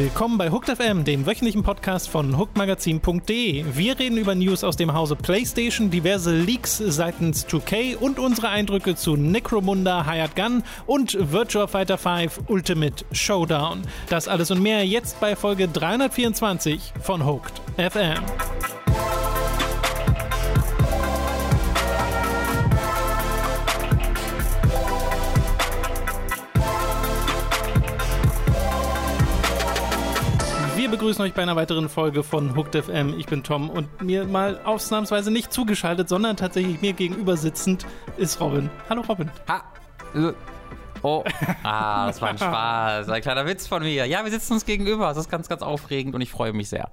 Willkommen bei Hooked FM, dem wöchentlichen Podcast von hookedmagazin.de. Wir reden über News aus dem Hause PlayStation, diverse Leaks seitens 2K und unsere Eindrücke zu Necromunda Hired Gun und Virtua Fighter 5 Ultimate Showdown. Das alles und mehr jetzt bei Folge 324 von Hooked FM. Begrüßen euch bei einer weiteren Folge von Hooked FM. Ich bin Tom und mir mal ausnahmsweise nicht zugeschaltet, sondern tatsächlich mir gegenüber sitzend ist Robin. Hallo Robin. Ha. Oh, ah, das war ein Spaß. Ein kleiner Witz von mir. Ja, wir sitzen uns gegenüber. Das ist ganz, ganz aufregend und ich freue mich sehr.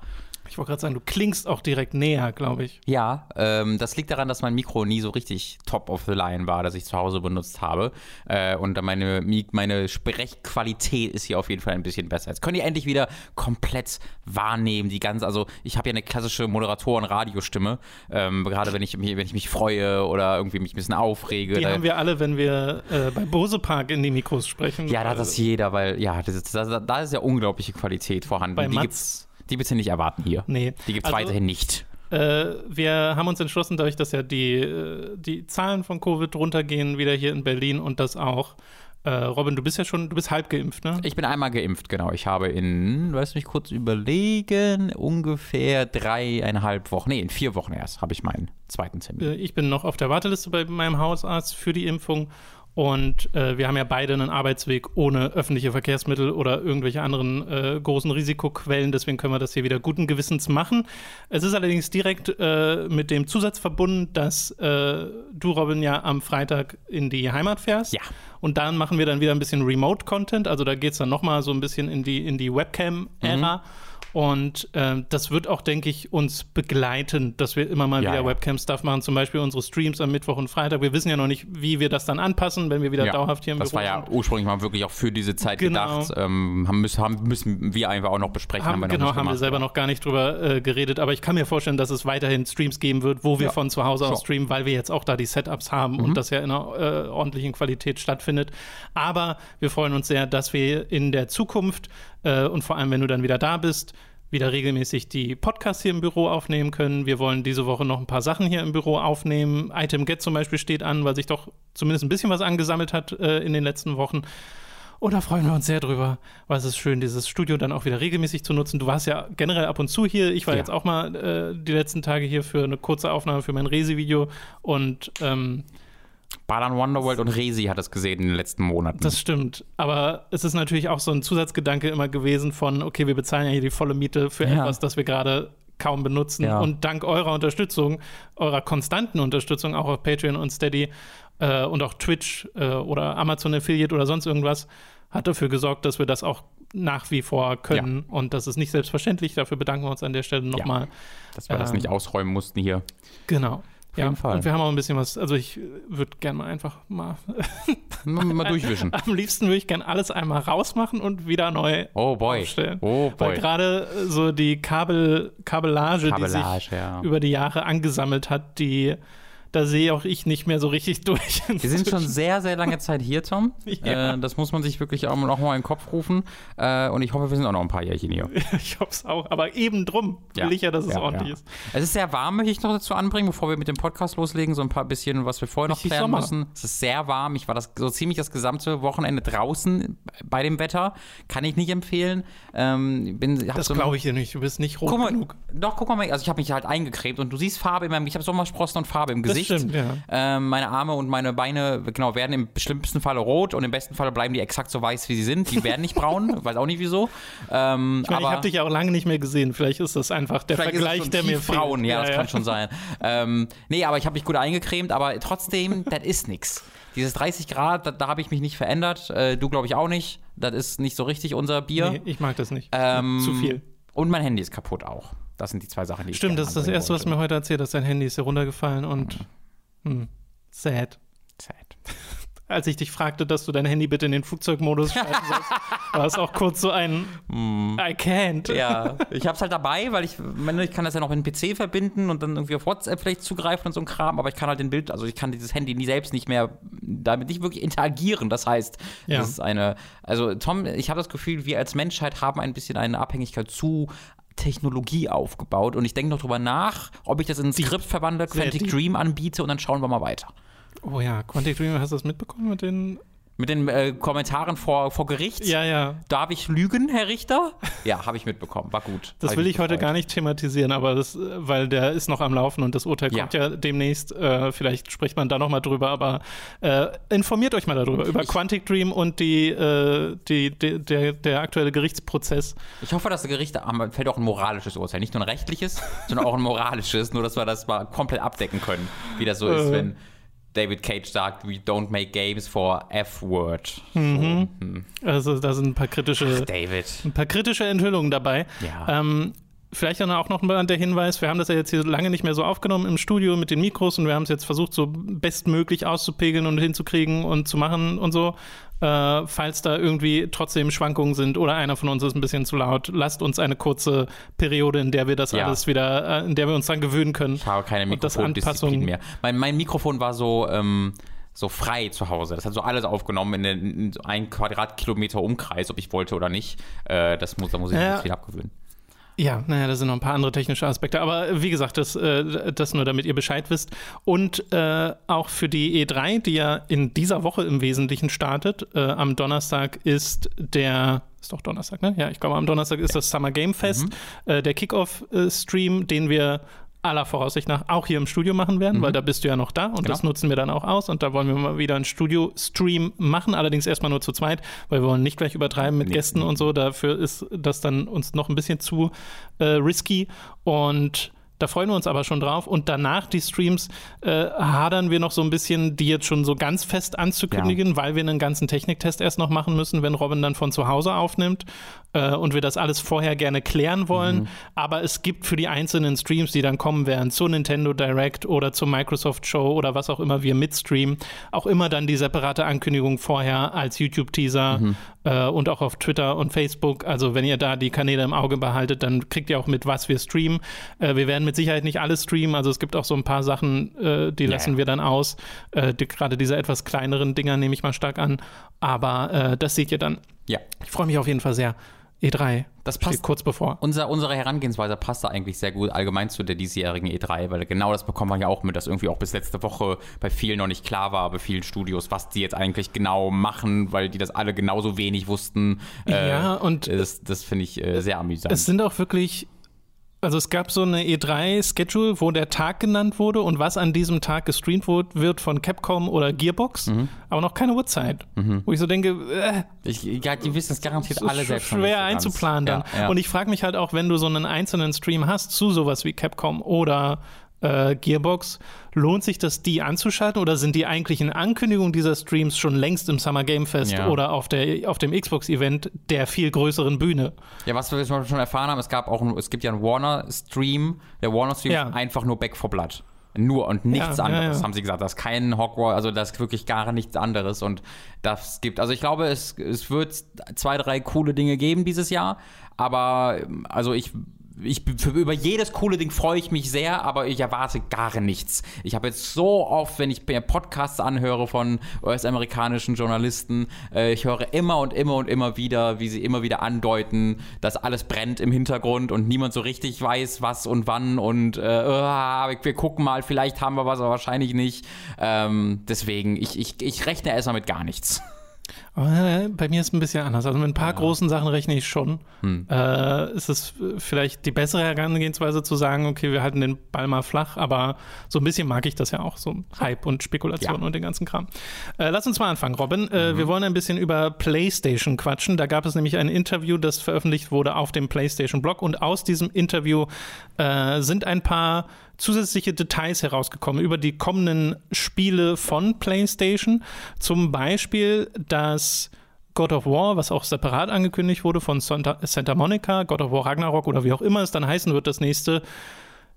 Ich wollte gerade sagen, du klingst auch direkt näher, glaube ich. Ja, ähm, das liegt daran, dass mein Mikro nie so richtig top of the line war, das ich zu Hause benutzt habe. Äh, und meine, meine Sprechqualität ist hier auf jeden Fall ein bisschen besser. Jetzt könnt ihr endlich wieder komplett wahrnehmen, die ganze, also ich habe ja eine klassische Moderatoren-Radiostimme, ähm, gerade wenn ich, wenn ich mich freue oder irgendwie mich ein bisschen aufrege. Die haben wir alle, wenn wir äh, bei Bose Park in die Mikros sprechen. Ja, da hat das jeder, weil, ja, da ist ja unglaubliche Qualität vorhanden. Bei die Mats die bitte nicht erwarten hier. Nee. Die gibt es Also- weiterhin nicht. Äh, wir haben uns entschlossen, dadurch, dass ja die, äh, die Zahlen von Covid runtergehen, wieder hier in Berlin und das auch. Äh, Robin, du bist ja schon, du bist halb geimpft, ne? Ich bin einmal geimpft, genau. Ich habe in, lass mich kurz überlegen, ungefähr dreieinhalb Wochen, nee, in vier Wochen erst habe ich meinen zweiten Termin. Äh, Ich bin noch auf der Warteliste bei meinem Hausarzt für die Impfung. Und äh, wir haben ja beide einen Arbeitsweg ohne öffentliche Verkehrsmittel oder irgendwelche anderen äh, großen Risikoquellen. Deswegen können wir das hier wieder guten Gewissens machen. Es ist allerdings direkt äh, mit dem Zusatz verbunden, dass äh, du, Robin, ja am Freitag in die Heimat fährst. Ja. Und dann machen wir dann wieder ein bisschen Remote-Content. Also da geht es dann nochmal so ein bisschen in die, in die Webcam-Ära. Und ähm, das wird auch, denke ich, uns begleiten, dass wir immer mal Ja, wieder ja. Webcam-Stuff machen, zum Beispiel unsere Streams am Mittwoch und Freitag. Wir wissen ja noch nicht, wie wir das dann anpassen, wenn wir wieder dauerhaft hier im das Büro war ja sind. ursprünglich mal wirklich auch für diese Zeit Genau. gedacht. Ähm, haben, müssen, haben, müssen wir einfach auch noch besprechen. Haben, wir noch genau, haben wir gemacht, selber aber- noch gar nicht drüber äh, geredet, aber ich kann mir vorstellen, dass es weiterhin Streams geben wird, wo wir Ja. von zu Hause aus Sure. streamen, weil wir jetzt auch da die Setups haben Mhm. und das ja in einer äh, ordentlichen Qualität stattfindet. Aber wir freuen uns sehr, dass wir in der Zukunft äh, und vor allem, wenn du dann wieder da bist, wieder regelmäßig die Podcasts hier im Büro aufnehmen können. Wir wollen diese Woche noch ein paar Sachen hier im Büro aufnehmen. Item Get zum Beispiel steht an, weil sich doch zumindest ein bisschen was angesammelt hat äh, in den letzten Wochen. Und da freuen wir uns sehr drüber, weil es ist schön, dieses Studio dann auch wieder regelmäßig zu nutzen. Du warst ja generell ab und zu hier. Ich war Ja. jetzt auch mal äh, die letzten Tage hier für eine kurze Aufnahme für mein Resi-Video. Und ähm, Balan Wonderworld und Resi hat es gesehen in den letzten Monaten. das stimmt. Aber es ist natürlich auch so ein Zusatzgedanke immer gewesen von, okay, wir bezahlen ja hier die volle Miete für Ja. etwas, das wir gerade kaum benutzen. Ja. Und dank eurer Unterstützung, eurer konstanten Unterstützung, auch auf Patreon und Steady äh, und auch Twitch äh, oder Amazon Affiliate oder sonst irgendwas, hat dafür gesorgt, dass wir das auch nach wie vor können. Und das ist nicht selbstverständlich. Dafür bedanken wir uns an der Stelle nochmal. Dass wir das ähm, nicht ausräumen mussten hier. Genau. Auf jeden Fall. Und wir haben auch ein bisschen was, also ich würde gerne mal einfach mal, Mal, mal durchwischen. am liebsten würde ich gerne alles einmal rausmachen und wieder neu Oh boy. aufstellen. Oh Weil boy. gerade äh, so die Kabel, Kabellage, die Kabellage, sich ja. über die Jahre angesammelt hat, die, da sehe auch ich nicht mehr so richtig durch. Wir sind schon sehr, sehr lange Zeit hier, Tom. Ja. Äh, das muss man sich wirklich auch noch mal in den Kopf rufen. Äh, und ich hoffe, wir sind auch noch ein paar Jährchen hier. ich hoffe es auch. Aber eben drum will ich ja, dass es ordentlich ist. Es ist sehr warm, möchte ich noch dazu anbringen, bevor wir mit dem Podcast loslegen. So ein paar bisschen, was wir vorher noch Richtig klären müssen. Es ist sehr warm. Ich war das so ziemlich das gesamte Wochenende draußen bei dem Wetter. Kann ich nicht empfehlen. Ähm, bin, Das so glaube ich dir nicht. Du bist nicht rot Guck mal, genug. doch, guck mal, also ich habe mich halt eingecremt und du siehst Farbe in meinem, ich habe Sommersprossen und Farbe im Das Gesicht. stimmt, ja. Ähm, meine Arme und meine Beine, genau, werden im schlimmsten Falle rot und im besten Falle bleiben die exakt so weiß, wie sie sind. Die werden nicht braun, weiß auch nicht wieso. Ähm, Ich meine, ich habe dich ja auch lange nicht mehr gesehen. Vielleicht ist das einfach der Vergleich, der mir braun, fehlt. ja, das kann schon sein. Ähm, nee, aber ich habe mich gut eingecremt, aber trotzdem, das ist nix. Dieses 30 Grad, da, da habe ich mich nicht verändert. Äh, du, glaube ich, auch nicht. Das ist nicht so richtig unser Bier. Nee, ich mag das nicht. Ähm, Zu viel. Und mein Handy ist kaputt auch. Das sind die zwei Sachen, die ich Stimmt, gerne das ist das Erste, was wollte. mir heute erzählt hast. Dein Handy ist hier runtergefallen und hm, sad. Sad. als ich dich fragte, dass du dein Handy bitte in den Flugzeugmodus schalten sollst, war es auch kurz so ein I can't. Ja, ich hab's halt dabei, weil ich, meine, ich kann das ja noch mit dem PC verbinden und dann irgendwie auf WhatsApp vielleicht zugreifen und so ein Kram, aber ich kann halt den Bild, also ich kann dieses Handy nie selbst nicht mehr damit nicht wirklich interagieren. Das heißt, Ja. das ist eine, also Tom, ich habe das Gefühl, wir als Menschheit haben ein bisschen eine Abhängigkeit zu Technologie aufgebaut und ich denke noch drüber nach, ob ich das in ein Skript verwandle, Quantic. Dream anbiete und dann schauen wir mal weiter. Oh ja, Quantic Dream, hast du das mitbekommen mit den. Mit den äh, Kommentaren vor, vor Gericht. Ja, ja. Darf ich lügen, Herr Richter? Ja, habe ich mitbekommen. War gut. Das Hab will ich heute gar nicht thematisieren, aber das, äh, weil der ist noch am Laufen und das Urteil Ja. kommt ja demnächst. Äh, vielleicht spricht man da noch mal drüber, aber äh, informiert euch mal darüber, über Ich- Quantic Dream und die, äh, die, die, der, der aktuelle Gerichtsprozess. Ich hoffe, dass das Gericht am fällt auch ein moralisches Urteil. Nicht nur ein rechtliches, sondern auch ein moralisches. Nur, dass wir das mal komplett abdecken können. Wie das so ist, Äh. wenn David Cage sagt, we don't make games for F-Word. Mhm. So, hm. Also da sind ein paar kritische, David. ein paar kritische Enthüllungen dabei. Ja. Ähm, Vielleicht dann auch noch mal der Hinweis, wir haben das ja jetzt hier lange nicht mehr so aufgenommen im Studio mit den Mikros und wir haben es jetzt versucht, so bestmöglich auszupegeln und hinzukriegen und zu machen und so. Äh, falls da irgendwie trotzdem Schwankungen sind oder einer von uns ist ein bisschen zu laut, lasst uns eine kurze Periode, in der wir das Ja. alles wieder, äh, in der wir uns dann gewöhnen können. Ich habe keine Mikrofondisziplin mehr. Mein, mein Mikrofon war so, ähm, so frei zu Hause. Das hat so alles aufgenommen in, den, in einen Quadratkilometer Umkreis, ob ich wollte oder nicht. Äh, das muss, da muss ich Ja. mich viel abgewöhnen. Ja, naja, da sind noch ein paar andere technische Aspekte. Aber äh, wie gesagt, das, äh, das nur, damit ihr Bescheid wisst. Und äh, auch für die E3, die ja in dieser Woche im Wesentlichen startet. Äh, am Donnerstag ist der. Ist doch Donnerstag, ne? Ja, ich glaube, am Donnerstag ist das Summer Game Fest. Äh, der Kickoff-Stream, den wir aller Voraussicht nach auch hier im Studio machen werden, weil da bist du ja noch da und das Genau. nutzen wir dann auch aus und da wollen wir mal wieder einen Studio-Stream machen, allerdings erstmal nur zu zweit, weil wir wollen nicht gleich übertreiben mit Nee. Gästen und so, dafür ist das dann uns noch ein bisschen zu äh, risky und da freuen wir uns aber schon drauf. Und danach die Streams äh, hadern wir noch so ein bisschen, die jetzt schon so ganz fest anzukündigen, weil wir einen ganzen Techniktest erst noch machen müssen, wenn Robin dann von zu Hause aufnimmt äh, und wir das alles vorher gerne klären wollen. Aber es gibt für die einzelnen Streams, die dann kommen werden, zur Nintendo Direct oder zur Microsoft Show oder was auch immer wir mitstreamen, auch immer dann die separate Ankündigung vorher als YouTube-Teaser äh, und auch auf Twitter und Facebook. Also wenn ihr da die Kanäle im Auge behaltet, dann kriegt ihr auch mit, was wir streamen. Äh, wir werden mit Sicherheit nicht alles streamen. Also es gibt auch so ein paar Sachen, äh, die lassen ja. wir dann aus. Äh, die, Gerade diese etwas kleineren Dinger nehme ich mal stark an. Aber äh, das seht ihr dann. Ja. Ich freue mich auf jeden Fall sehr. E3. Das passt. kurz bevor. Unser, unsere Herangehensweise passt da eigentlich sehr gut allgemein zu der diesjährigen E3, weil genau das bekommt man ja auch mit, dass irgendwie auch bis letzte Woche bei vielen noch nicht klar war, bei vielen Studios, was die jetzt eigentlich genau machen, weil die das alle genauso wenig wussten. Äh, Ja, und das, das finde ich äh, sehr amüsant. Es sind auch wirklich, also es gab so eine E3-Schedule, wo der Tag genannt wurde und was an diesem Tag gestreamt wurde, wird von Capcom oder Gearbox, Mhm. aber noch keine Uhrzeit. Wo ich so denke, äh, ich, ja, die wissen es garantiert alle selbst. schwer so ganz. einzuplanen dann. Ja, ja. Und ich frage mich halt auch, wenn du so einen einzelnen Stream hast zu sowas wie Capcom oder äh, Gearbox, lohnt sich das, die anzuschalten oder sind die eigentlichen Ankündigungen dieser Streams schon längst im Summer Game Fest Ja. oder auf, der, auf dem Xbox-Event der viel größeren Bühne? Ja, was wir schon schon erfahren haben, es gab auch, ein- es gibt ja einen Warner-Stream, der Warner-Stream Ja. ist einfach nur Back for Blood. Nur und nichts Ja, anderes, haben sie gesagt. Das ist kein Hogwarts, also das ist wirklich gar nichts anderes. Und das gibt, also ich glaube, es, es wird zwei, drei coole Dinge geben dieses Jahr. Aber also ich, ich für, über jedes coole Ding freue ich mich sehr, aber ich erwarte gar nichts. Ich habe jetzt so oft, wenn ich Podcasts anhöre von US-amerikanischen Journalisten, äh, ich höre immer und immer und immer wieder, wie sie immer wieder andeuten, dass alles brennt im Hintergrund und niemand so richtig weiß, was und wann und äh, ah, wir gucken mal, vielleicht haben wir was, aber wahrscheinlich nicht. Ähm, deswegen, ich, ich, ich rechne erstmal mit gar nichts. Äh, Bei mir ist es ein bisschen anders. Also mit ein paar großen Sachen rechne ich schon. Äh, es ist äh, vielleicht die bessere Herangehensweise zu sagen, okay, wir halten den Ball mal flach, aber so ein bisschen mag ich das ja auch, so Hype und Spekulation Ja. und den ganzen Kram. Äh, lass uns mal anfangen, Robin. Äh, Wir wollen ein bisschen über PlayStation quatschen. Da gab es nämlich ein Interview, das veröffentlicht wurde auf dem PlayStation-Blog und aus diesem Interview äh, sind ein paar zusätzliche Details herausgekommen über die kommenden Spiele von PlayStation. Zum Beispiel, dass God of War, was auch separat angekündigt wurde von Santa, Santa Monica, God of War Ragnarok oder wie auch immer es dann heißen wird, das nächste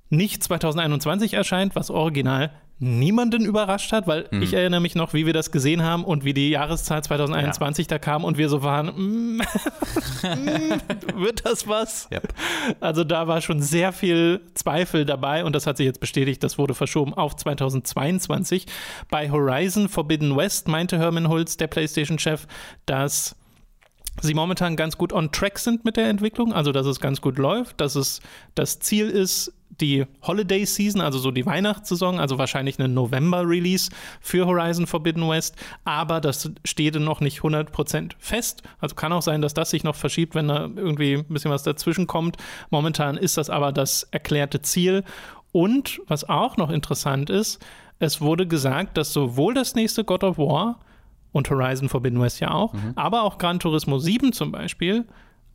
nicht 2021 erscheint, was original niemanden überrascht hat, weil Mhm. ich erinnere mich noch, wie wir das gesehen haben und wie die Jahreszahl 2021 da kam und wir so waren, mm, mm, wird das was? Yep. Also da war schon sehr viel Zweifel dabei und das hat sich jetzt bestätigt, das wurde verschoben auf 2022. Bei Horizon Forbidden West meinte Herman Hulz, der PlayStation-Chef, dass sie momentan ganz gut on track sind mit der Entwicklung, also dass es ganz gut läuft, dass es das Ziel ist, die Holiday Season, also so die Weihnachtssaison, also wahrscheinlich eine November-Release für Horizon Forbidden West, aber das steht noch nicht 100% fest. Also kann auch sein, dass das sich noch verschiebt, wenn da irgendwie ein bisschen was dazwischen kommt. Momentan ist das aber das erklärte Ziel. Und was auch noch interessant ist, es wurde gesagt, dass sowohl das nächste God of War und Horizon Forbidden West ja auch, aber auch Gran Turismo 7 zum Beispiel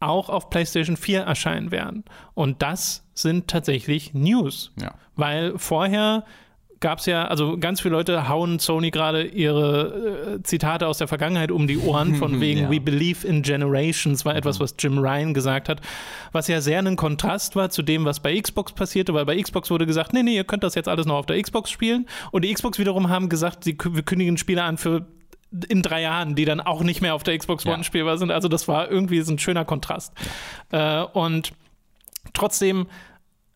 auch auf PlayStation 4 erscheinen werden. Und das sind tatsächlich News. Ja. Weil vorher gab es ja, also ganz viele Leute hauen Sony gerade ihre äh, Zitate aus der Vergangenheit um die Ohren, von wegen Ja. We believe in generations, war etwas, was Jim Ryan gesagt hat, was ja sehr ein Kontrast war zu dem, was bei Xbox passierte, weil bei Xbox wurde gesagt, nee, nee, ihr könnt das jetzt alles noch auf der Xbox spielen. Und die Xbox wiederum haben gesagt, sie, wir kündigen Spiele an für in drei Jahren, die dann auch nicht mehr auf der Xbox One Ja. spielbar sind. Also das war irgendwie so ein schöner Kontrast. Äh, und trotzdem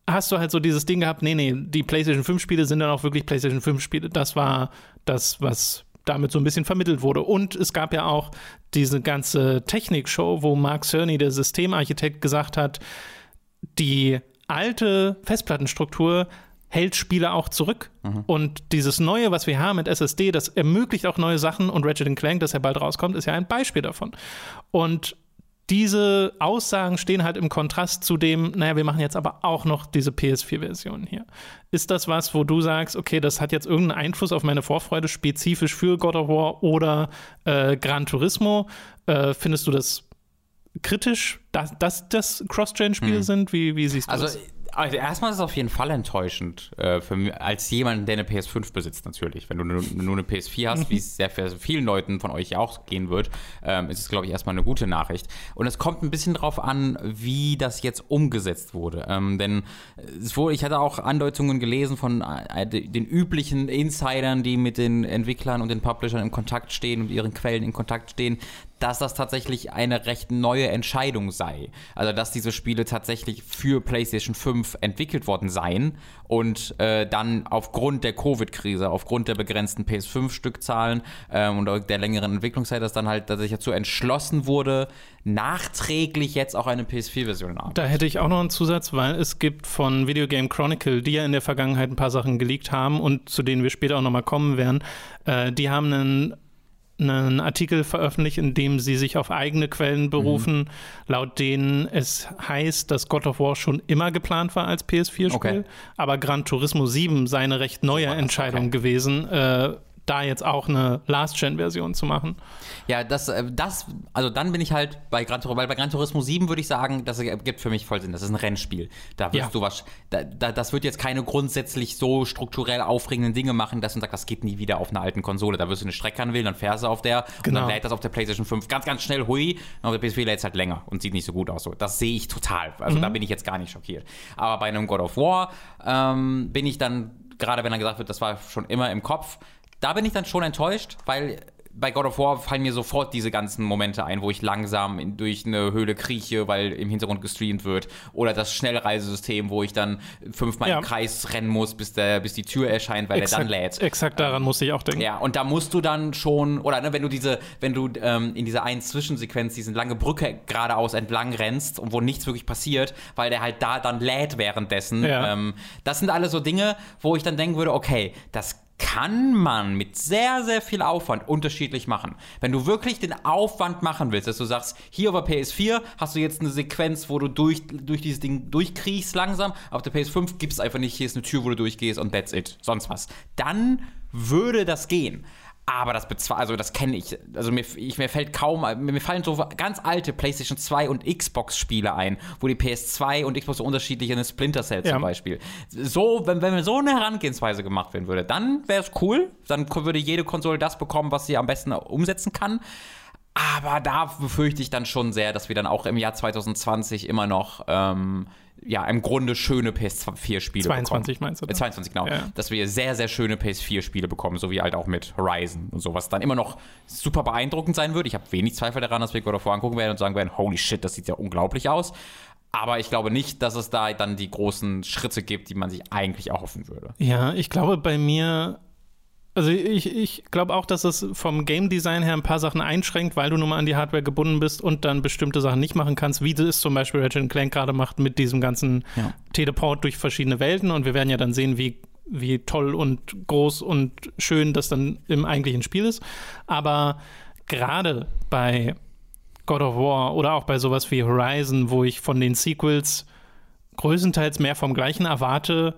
hast du halt so dieses Ding gehabt, nee, nee, die PlayStation 5 Spiele sind dann auch wirklich PlayStation 5 Spiele. Das war das, was damit so ein bisschen vermittelt wurde. Und es gab ja auch diese ganze Technikshow, wo Mark Cerny, der Systemarchitekt, gesagt hat, die alte Festplattenstruktur hält Spiele auch zurück. Und dieses Neue, was wir haben mit SSD, das ermöglicht auch neue Sachen und Ratchet Clank, das ja bald rauskommt, ist ja ein Beispiel davon. Und diese Aussagen stehen halt im Kontrast zu dem, naja, wir machen jetzt aber auch noch diese PS4-Version hier. Ist das was, wo du sagst, okay, das hat jetzt irgendeinen Einfluss auf meine Vorfreude spezifisch für God of War oder äh, Gran Turismo? Äh, findest du das kritisch, dass, dass das Cross-Gen-Spiele sind? Wie, wie siehst du Also, das? also erstmal ist es auf jeden Fall enttäuschend äh, für mich, als jemand, der eine PS5 besitzt natürlich. Wenn du nur, nur eine PS4 hast, wie es sehr für vielen Leuten von euch ja auch gehen wird, ähm, ist es, glaube ich, erstmal eine gute Nachricht. Und es kommt ein bisschen drauf an, wie das jetzt umgesetzt wurde. Ähm, denn es wurde, ich hatte auch Andeutungen gelesen von äh, den üblichen Insidern, die mit den Entwicklern und den Publishern in Kontakt stehen und ihren Quellen in Kontakt stehen, dass das tatsächlich eine recht neue Entscheidung sei. Also, dass diese Spiele tatsächlich für PlayStation 5 entwickelt worden seien und äh, dann aufgrund der Covid-Krise, aufgrund der begrenzten PS5-Stückzahlen ähm, und der längeren Entwicklungszeit, dass dann halt tatsächlich dazu entschlossen wurde, nachträglich jetzt auch eine PS4-Version haben. Da hätte ich auch noch einen Zusatz, weil es gibt von Video Game Chronicle, die ja in der Vergangenheit ein paar Sachen geleakt haben und zu denen wir später auch nochmal kommen werden, äh, die haben einen einen Artikel veröffentlicht, in dem sie sich auf eigene Quellen berufen, laut denen es heißt, dass God of War schon immer geplant war als PS4-Spiel, Okay. aber Gran Turismo 7 sei eine recht neue Entscheidung okay. gewesen, äh, da jetzt auch eine Last-Gen-Version zu machen. Ja, das, äh, das, also dann bin ich halt bei Gran Turismo, weil bei Gran Turismo 7 würde ich sagen, das ergibt für mich voll Sinn. Das ist ein Rennspiel. Da wirst Ja. du was, da, da, das wird jetzt keine grundsätzlich so strukturell aufregenden Dinge machen, dass man sagt, das geht nie wieder auf einer alten Konsole. Da wirst du eine Strecke anwählen, dann fährst du auf der und Genau. dann lädt das auf der PlayStation 5 ganz, ganz schnell, hui, und auf der PS4 lädt es halt länger und sieht nicht so gut aus. So, das sehe ich total. Also da bin ich jetzt gar nicht schockiert. Aber bei einem God of War ähm, bin ich dann, gerade wenn dann gesagt wird, das war schon immer im Kopf, da bin ich dann schon enttäuscht, weil bei God of War fallen mir sofort diese ganzen Momente ein, wo ich langsam in, durch eine Höhle krieche, weil im Hintergrund gestreamt wird. Oder das Schnellreisesystem, wo ich dann fünfmal Ja. im Kreis rennen muss, bis, der, bis die Tür erscheint, weil der dann lädt. exakt daran musste ich auch denken. Ja, und da musst du dann schon, oder ne, wenn du diese, wenn du ähm, in dieser einen Zwischensequenz diese lange Brücke geradeaus entlang rennst und wo nichts wirklich passiert, weil der halt da dann lädt währenddessen. Ja. Ähm, das sind alles so Dinge, wo ich dann denken würde, okay, das kann man mit sehr, sehr viel Aufwand unterschiedlich machen. Wenn du wirklich den Aufwand machen willst, dass du sagst, hier auf der PS4 hast du jetzt eine Sequenz, wo du durch, durch dieses Ding durchkriechst langsam, auf der PS5 gibt es einfach nicht, hier ist eine Tür, wo du durchgehst und that's it, sonst was. Dann würde das gehen. Aber das bezwe also das kenne ich. Also mir, ich, mir fällt kaum, mir fallen so ganz alte PlayStation 2 und Xbox-Spiele ein, wo die PS2 und Xbox so unterschiedlich eine Splinter Cell Ja. zum Beispiel. So, wenn, wenn mir so eine Herangehensweise gemacht werden würde, dann wäre es cool. Dann würde jede Konsole das bekommen, was sie am besten umsetzen kann. Aber da befürchte ich dann schon sehr, dass wir dann auch im Jahr 2020 immer noch ähm, ja, im Grunde schöne PS4-Spiele 22 bekommen. meinst du? Äh, 22, genau. Ja. Dass wir sehr, sehr schöne PS4-Spiele bekommen, so wie halt auch mit Horizon und so, was dann immer noch super beeindruckend sein wird. Ich habe wenig Zweifel daran, dass wir God of War angucken werden und sagen werden, holy shit, das sieht ja unglaublich aus. Aber ich glaube nicht, dass es da dann die großen Schritte gibt, die man sich eigentlich erhoffen würde. Ja, ich glaube bei mir also ich, ich glaube auch, dass es vom Game Design her ein paar Sachen einschränkt, weil du nun mal an die Hardware gebunden bist und dann bestimmte Sachen nicht machen kannst, wie es zum Beispiel Ratchet Clank gerade macht mit diesem ganzen ja. Teleport durch verschiedene Welten. Und wir werden ja dann sehen, wie, wie toll und groß und schön das dann im eigentlichen Spiel ist. Aber gerade bei God of War oder auch bei sowas wie Horizon, wo ich von den Sequels größtenteils mehr vom gleichen erwarte,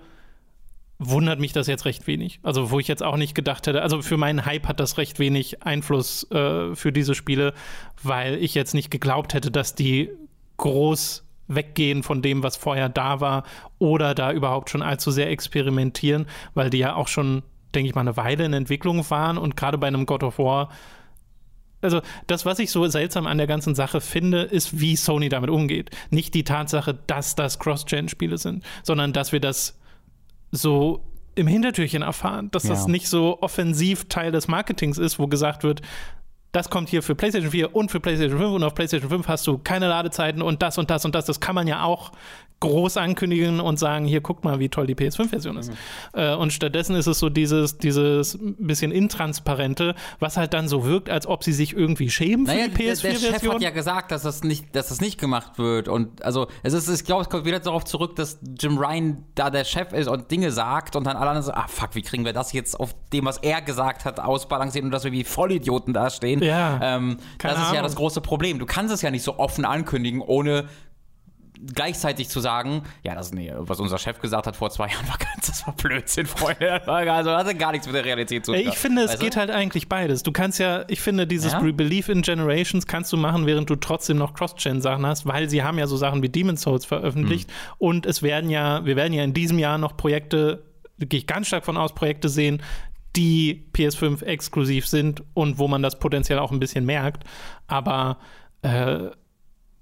wundert mich das jetzt recht wenig. Also, wo ich jetzt auch nicht gedacht hätte, also für meinen Hype hat das recht wenig Einfluss äh, für diese Spiele, weil ich jetzt nicht geglaubt hätte, dass die groß weggehen von dem, was vorher da war oder da überhaupt schon allzu sehr experimentieren, weil die ja auch schon, denke ich mal, eine Weile in Entwicklung waren und gerade bei einem God of War also das, was ich so seltsam an der ganzen Sache finde, ist, wie Sony damit umgeht. Nicht die Tatsache, dass das Cross-Gen-Spiele sind, sondern dass wir das so im Hintertürchen erfahren, dass ja. das nicht so offensiv Teil des Marketings ist, wo gesagt wird, das kommt hier für PlayStation 4 und für PlayStation 5 und auf PlayStation 5 hast du keine Ladezeiten und das und das und das. Das kann man ja auch groß ankündigen und sagen, hier guckt mal, wie toll die PS5-Version ist. Mhm. Äh, und stattdessen ist es so dieses, dieses bisschen intransparente, was halt dann so wirkt, als ob sie sich irgendwie schämen naja, für die PS4-Version. Der, der Chef hat ja gesagt, dass das nicht, dass das nicht gemacht wird. Und also es ist, ich glaube, es kommt wieder darauf zurück, dass Jim Ryan da der Chef ist und Dinge sagt und dann alle anderen so, ah fuck, wie kriegen wir das jetzt auf dem, was er gesagt hat, ausbalanciert und dass wir wie Vollidioten dastehen. Ja, ähm, das ist Ahnung. ja das große Problem. Du kannst es ja nicht so offen ankündigen, ohne gleichzeitig zu sagen, ja, das nee, was unser Chef gesagt hat vor zwei Jahren war ganz, das war Blödsinn, Freunde. Also das hat gar nichts mit der Realität zu tun. Ich finde, es geht du? halt eigentlich beides. Du kannst ja, ich finde, dieses ja? Belief in Generations kannst du machen, während du trotzdem noch Cross-Gen-Sachen hast, weil sie haben ja so Sachen wie Demon's Souls veröffentlicht mhm. und es werden ja, wir werden ja in diesem Jahr noch Projekte, gehe ich ganz stark von aus, Projekte sehen, die PS5 exklusiv sind und wo man das potenziell auch ein bisschen merkt. Aber äh,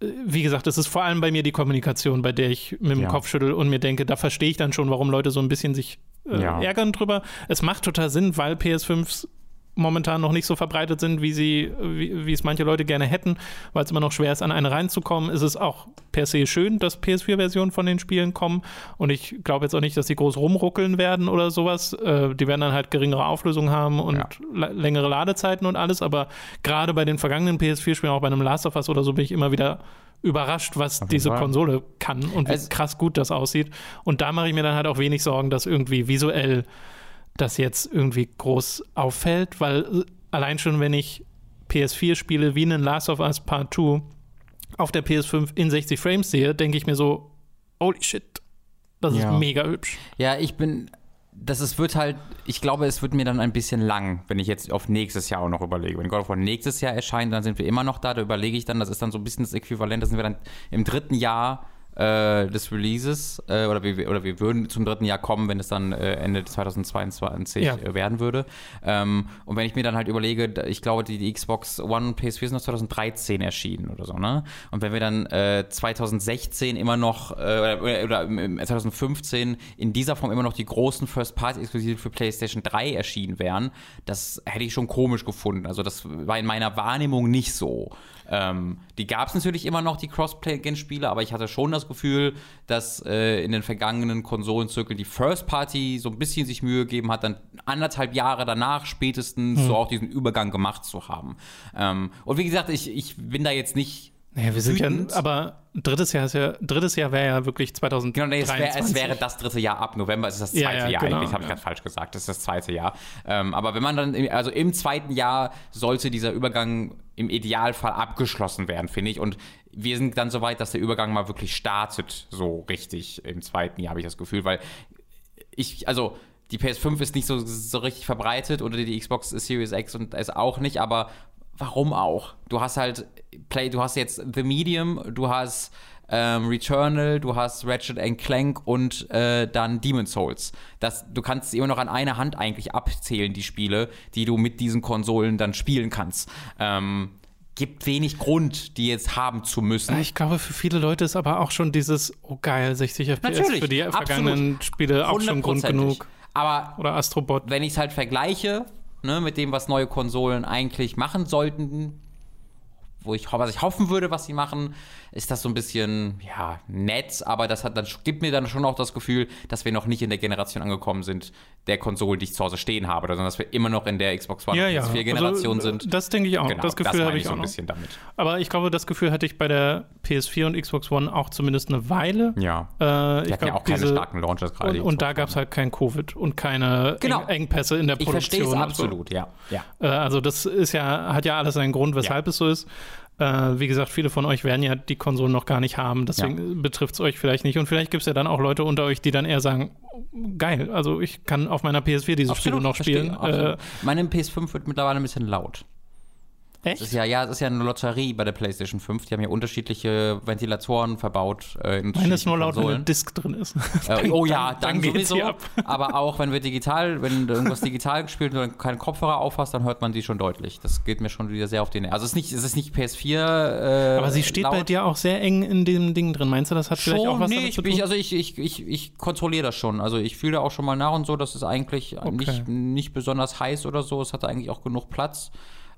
wie gesagt, es ist vor allem bei mir die Kommunikation, bei der ich mit dem ja. Kopf schüttel und mir denke, da verstehe ich dann schon, warum Leute so ein bisschen sich äh, ja. ärgern drüber. Es macht total Sinn, weil PS5s momentan noch nicht so verbreitet sind, wie sie, wie, wie es manche Leute gerne hätten, weil es immer noch schwer ist, an eine reinzukommen, ist es auch per se schön, dass PS4-Versionen von den Spielen kommen. Und ich glaube jetzt auch nicht, dass die groß rumruckeln werden oder sowas. Äh, die werden dann halt geringere Auflösung haben und ja. längere Ladezeiten und alles. Aber gerade bei den vergangenen PS4-Spielen, auch bei einem Last of Us oder so, bin ich immer wieder überrascht, was diese Fall. Konsole kann und wie es krass gut das aussieht. Und da mache ich mir dann halt auch wenig Sorgen, dass irgendwie visuell das jetzt irgendwie groß auffällt, weil äh, allein schon, wenn ich PS4 spiele wie einen Last of Us Part 2 auf der PS5 in 60 Frames sehe, denke ich mir so, holy shit, das ja. ist mega hübsch. Ja, ich bin, das ist, wird halt, ich glaube, es wird mir dann ein bisschen lang, wenn ich jetzt auf nächstes Jahr auch noch überlege. Wenn God of War nächstes Jahr erscheint, dann sind wir immer noch da, da überlege ich dann, das ist dann so ein bisschen das Äquivalent, da sind wir dann im dritten Jahr äh, des Releases äh, oder, wir, oder wir würden zum dritten Jahr kommen, wenn es dann äh, Ende 2022 ja. Äh, werden würde. Ähm, und wenn ich mir dann halt überlege, ich glaube, die, die Xbox One und PS4 sind noch 2013 erschienen oder so, ne? Und wenn wir dann 2016 äh, immer noch oder, oder 2015 in dieser Form immer noch die großen First-Party-Exklusive für PlayStation 3 erschienen wären, das hätte ich schon komisch gefunden. Also das war in meiner Wahrnehmung nicht so. Ähm, die gab es natürlich immer noch, die Cross-Play-Spiele, aber ich hatte schon das Gefühl, dass äh, in den vergangenen Konsolenzirkeln die First Party so ein bisschen sich Mühe gegeben hat, dann anderthalb Jahre danach spätestens hm. so auch diesen Übergang gemacht zu haben. Ähm, und wie gesagt, ich, ich bin da jetzt nicht naja, wir sind wütend. ja, aber drittes Jahr ist ja, drittes Jahr wäre ja wirklich 2023. Genau, nee, es, wär, es, wäre das dritte Jahr ab November, es ist das zweite ja, ja, Jahr genau, eigentlich, habe ich gerade falsch gesagt, es ist das zweite Jahr. Ähm, aber wenn man dann, also im zweiten Jahr sollte dieser Übergang im Idealfall abgeschlossen werden, finde ich. Und wir sind dann so weit, dass der Übergang mal wirklich startet, so richtig im zweiten Jahr, habe ich das Gefühl, weil ich, also die PS5 ist nicht so, so richtig verbreitet oder die Xbox Series X und S auch nicht, aber warum auch? Du hast halt Play, du hast jetzt The Medium, du hast ähm, Returnal, du hast Ratchet Clank und äh, dann Demon's Souls. Das, du kannst immer noch an einer Hand eigentlich abzählen, die Spiele, die du mit diesen Konsolen dann spielen kannst. Ähm, gibt wenig Grund, die jetzt haben zu müssen. Ich glaube, für viele Leute ist aber auch schon dieses, oh geil, 60 FPS Natürlich, für die vergangenen absolut. Spiele auch schon Grund genug. Aber Oder Astrobot. wenn ich es halt vergleiche, ne, mit dem, was neue Konsolen eigentlich machen sollten, wo ich, was ich hoffen würde, was sie machen, ist das so ein bisschen, ja, nett, aber das hat dann, gibt mir dann schon auch das Gefühl, dass wir noch nicht in der Generation angekommen sind, der Konsolen, die ich zu Hause stehen habe, sondern dass wir immer noch in der Xbox One Ja, ja. 4 Generation also, sind. Das denke ich auch. Genau, das Gefühl habe ich so auch ein noch. bisschen damit. Aber ich glaube, das Gefühl hatte ich bei der PS4 und Xbox One auch zumindest eine Weile. Ja. Äh, Die ich hatten ja auch keine diese- starken Launches gerade. Und, und da gab es halt kein Covid und keine Genau. Eng Engpässe in der Ich Produktion. verstehe es und so. absolut, ja. ja. Äh, also das ist ja, hat ja alles einen Grund, weshalb es so ist. Äh, wie gesagt, viele von euch werden ja die Konsolen noch gar nicht haben, deswegen betrifft es euch vielleicht nicht. Und vielleicht gibt es ja dann auch Leute unter euch, die dann eher sagen, geil, also ich kann auf meiner PS4 diese Spiele noch verstehe, spielen. absolut. Äh, Meine PS5 wird mittlerweile ein bisschen laut. Das ist echt? ja, ja, es ist ja eine Lotterie bei der PlayStation 5. Die haben ja unterschiedliche Ventilatoren verbaut. Äh, in Meine ist nur laut, wenn eine Konsolen. Disc drin ist. Äh, oh ja, dann- dann, dann geht's sowieso. hier ab. Aber auch wenn wir digital, wenn du irgendwas digital gespielt und keinen Kopfhörer aufhast, dann hört man die schon deutlich. Das geht mir schon wieder sehr auf den. Also es ist nicht, es ist nicht PS4. Äh, Aber sie steht laut. bei dir auch sehr eng in dem Ding drin. Meinst du, das hat vielleicht auch Schon, was nee, damit ich, zu tun? ich, also ich, ich, ich, ich kontrolliere das schon. Also ich fühle da auch schon mal nach und so, das ist eigentlich nicht, nicht besonders heiß oder so. Es hat eigentlich auch genug Platz.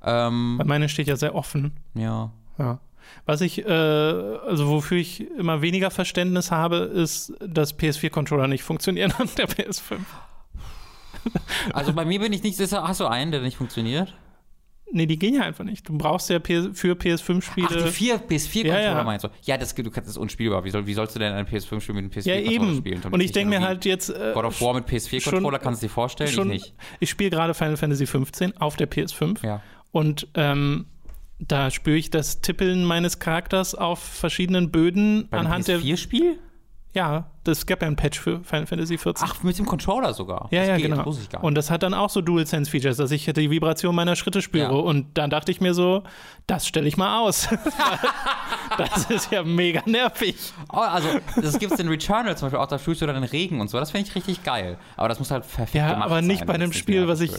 Ähm, Weil meine steht ja sehr offen. ja. Ja. Was ich, äh, also wofür ich immer weniger Verständnis habe, ist, dass PS4-Controller nicht funktionieren an der PS5. Also bei mir bin ich nicht sicher. Hast du einen, der nicht funktioniert? Nee, die gehen ja einfach nicht. Du brauchst ja für PS5-Spiele. Ach, die vier PS4-Controller Ja, ja. meinst du? Ja, das, du kannst das ist unspielbar. Wie, soll, wie sollst du denn ein PS5-Spiel mit einem ja, PS4-Controller eben. spielen? Und ich denke mir halt jetzt. Äh, God of War mit PS4-Controller, schon- kannst du dir vorstellen? schon, ich nicht. ich spiele gerade Final Fantasy 15 auf der PS5 Ja. Und ähm, da spüre ich das Tippeln meines Charakters auf verschiedenen Böden Bei anhand der. PS4-Spiel? Ja, das gab ja ein Patch für Final Fantasy 14. Ach, mit dem Controller sogar. Ja, das ja, geht, genau. Das. Und das hat dann auch so Dual-Sense-Features, dass ich die Vibration meiner Schritte spüre. Ja. Und dann dachte ich mir so, das stelle ich mal aus. das ist ja mega nervig. Oh, also, das gibt's in Returnal zum Beispiel auch, da fühlst du dann den Regen und so. Das finde ich richtig geil. Aber das muss halt perfekt Ja, gemacht aber sein, nicht bei einem es Spiel, was ich.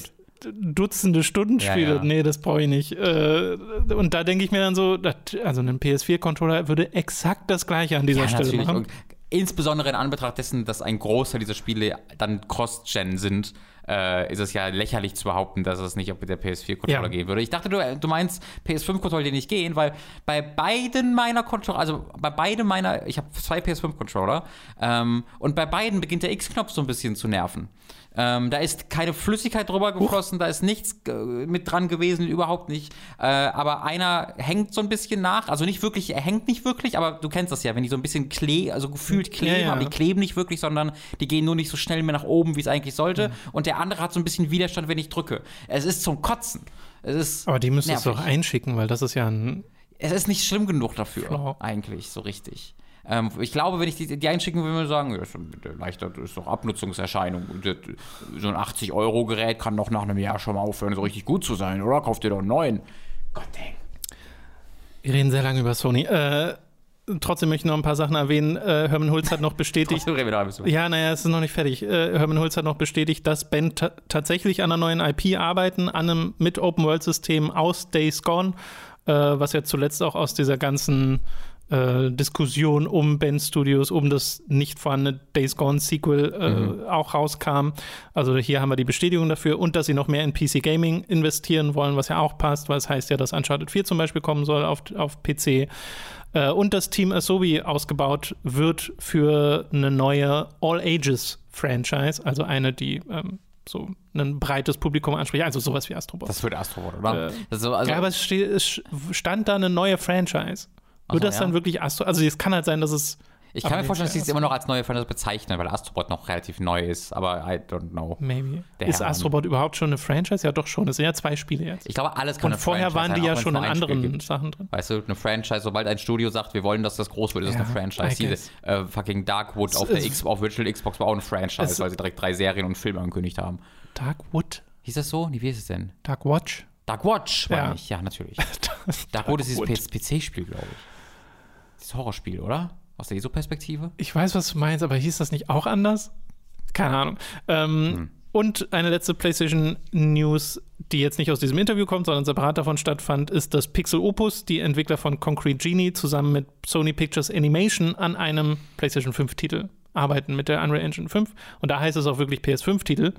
Dutzende Stunden Ja, spiele. ja. Nee, das brauche ich nicht. Äh, Und da denke ich mir dann so, also ein PS4-Controller würde exakt das Gleiche an dieser Ja, Stelle natürlich. machen. Und insbesondere in Anbetracht dessen, dass ein Großteil dieser Spiele dann Cross-Gen sind, äh, ist es ja lächerlich zu behaupten, dass es nicht auch mit der PS4-Controller Ja. gehen würde. Ich dachte, du, du meinst PS5-Controller, die nicht gehen, weil bei beiden meiner Controller, also bei beiden meiner, ich habe zwei PS5-Controller ähm, und bei beiden beginnt der X-Knopf so ein bisschen zu nerven. Ähm, da ist keine Flüssigkeit drüber geflossen, da ist nichts äh, mit dran gewesen, überhaupt nicht. Äh, aber einer hängt so ein bisschen nach, also nicht wirklich, er hängt nicht wirklich, aber du kennst das ja, wenn die so ein bisschen kle also gefühlt kleben, Ja, ja. aber die kleben nicht wirklich, sondern die gehen nur nicht so schnell mehr nach oben, wie es eigentlich sollte. Und der andere hat so ein bisschen Widerstand, wenn ich drücke. Es ist zum Kotzen. Es ist Aber die müsstest du doch einschicken, weil das ist ja ein. Es ist nicht schlimm genug dafür, Flau. eigentlich, so richtig. Ähm, ich glaube, wenn ich die, die einschicken würde, würde ich sagen, ja, ist leichter, das ist doch Abnutzungserscheinung. Das- So ein 80-Euro-Gerät kann doch nach einem Jahr schon mal aufhören, so richtig gut zu sein, oder? Kauft ihr doch einen neuen. Gott dang. Wir reden sehr lange über Sony. Äh, trotzdem möchte ich noch ein paar Sachen erwähnen. Äh, Herman Hulz hat noch bestätigt. Ja, naja, es ist noch nicht fertig. Äh, Herman Hulz hat noch bestätigt, dass Ben ta tatsächlich an einer neuen IP arbeiten, an einem mit Open-World-System aus Days Gone, äh, was ja zuletzt auch aus dieser ganzen äh, Diskussion um Ben Studios, um das nicht vorhandene Days Gone Sequel äh, auch rauskam. Also hier haben wir die Bestätigung dafür und dass sie noch mehr in PC Gaming investieren wollen, was ja auch passt, weil es heißt ja, dass Uncharted 4 zum Beispiel kommen soll auf, auf PC. Äh, und das Team Asobi ausgebaut wird für eine neue All-Ages-Franchise, also eine, die ähm, so ein breites Publikum anspricht, also sowas wie Astrobot. Das wird Astrobot, oder? Äh, das ist so, also, ja, aber es stand da eine neue Franchise. Wird so, das ja. dann wirklich Astro? Also es kann halt sein, dass es. ich kann mir vorstellen, dass sie es immer noch als neue Franchise bezeichnen, weil Astrobot noch relativ neu ist, aber I don't know. Maybe. Der ist Herr- Astrobot überhaupt schon eine Franchise? Ja, doch schon. Es sind ja zwei Spiele jetzt. Ich glaube, alles kann Und eine vorher Franchise waren die ja schon in es anderen. Sachen drin. Weißt du, eine Franchise, sobald ein Studio sagt, wir wollen, dass das groß wird, ist es Ja, eine Franchise. Diese äh, fucking Darkwood auf Es- der X, auf Virtual Xbox war auch eine Franchise, Es- weil sie direkt drei Serien und Filme angekündigt haben. Darkwood? Hieß das so? Nee, wie ist es denn? Dark Watch? Dark Watch, meine Ja. ich. Ja, natürlich. Darkwood ist dieses PC-Spiel, glaube ich. Dieses Horrorspiel, oder? Aus der ESO-Perspektive? Ich weiß, was du meinst, aber hieß das nicht auch anders? Keine Ahnung. Ähm, Und eine letzte PlayStation News, die jetzt nicht aus diesem Interview kommt, sondern separat davon stattfand, ist, dass Pixel Opus, die Entwickler von Concrete Genie, zusammen mit Sony Pictures Animation an einem PlayStation 5-Titel arbeiten mit der Unreal Engine 5. Und da heißt es auch wirklich PS5-Titel.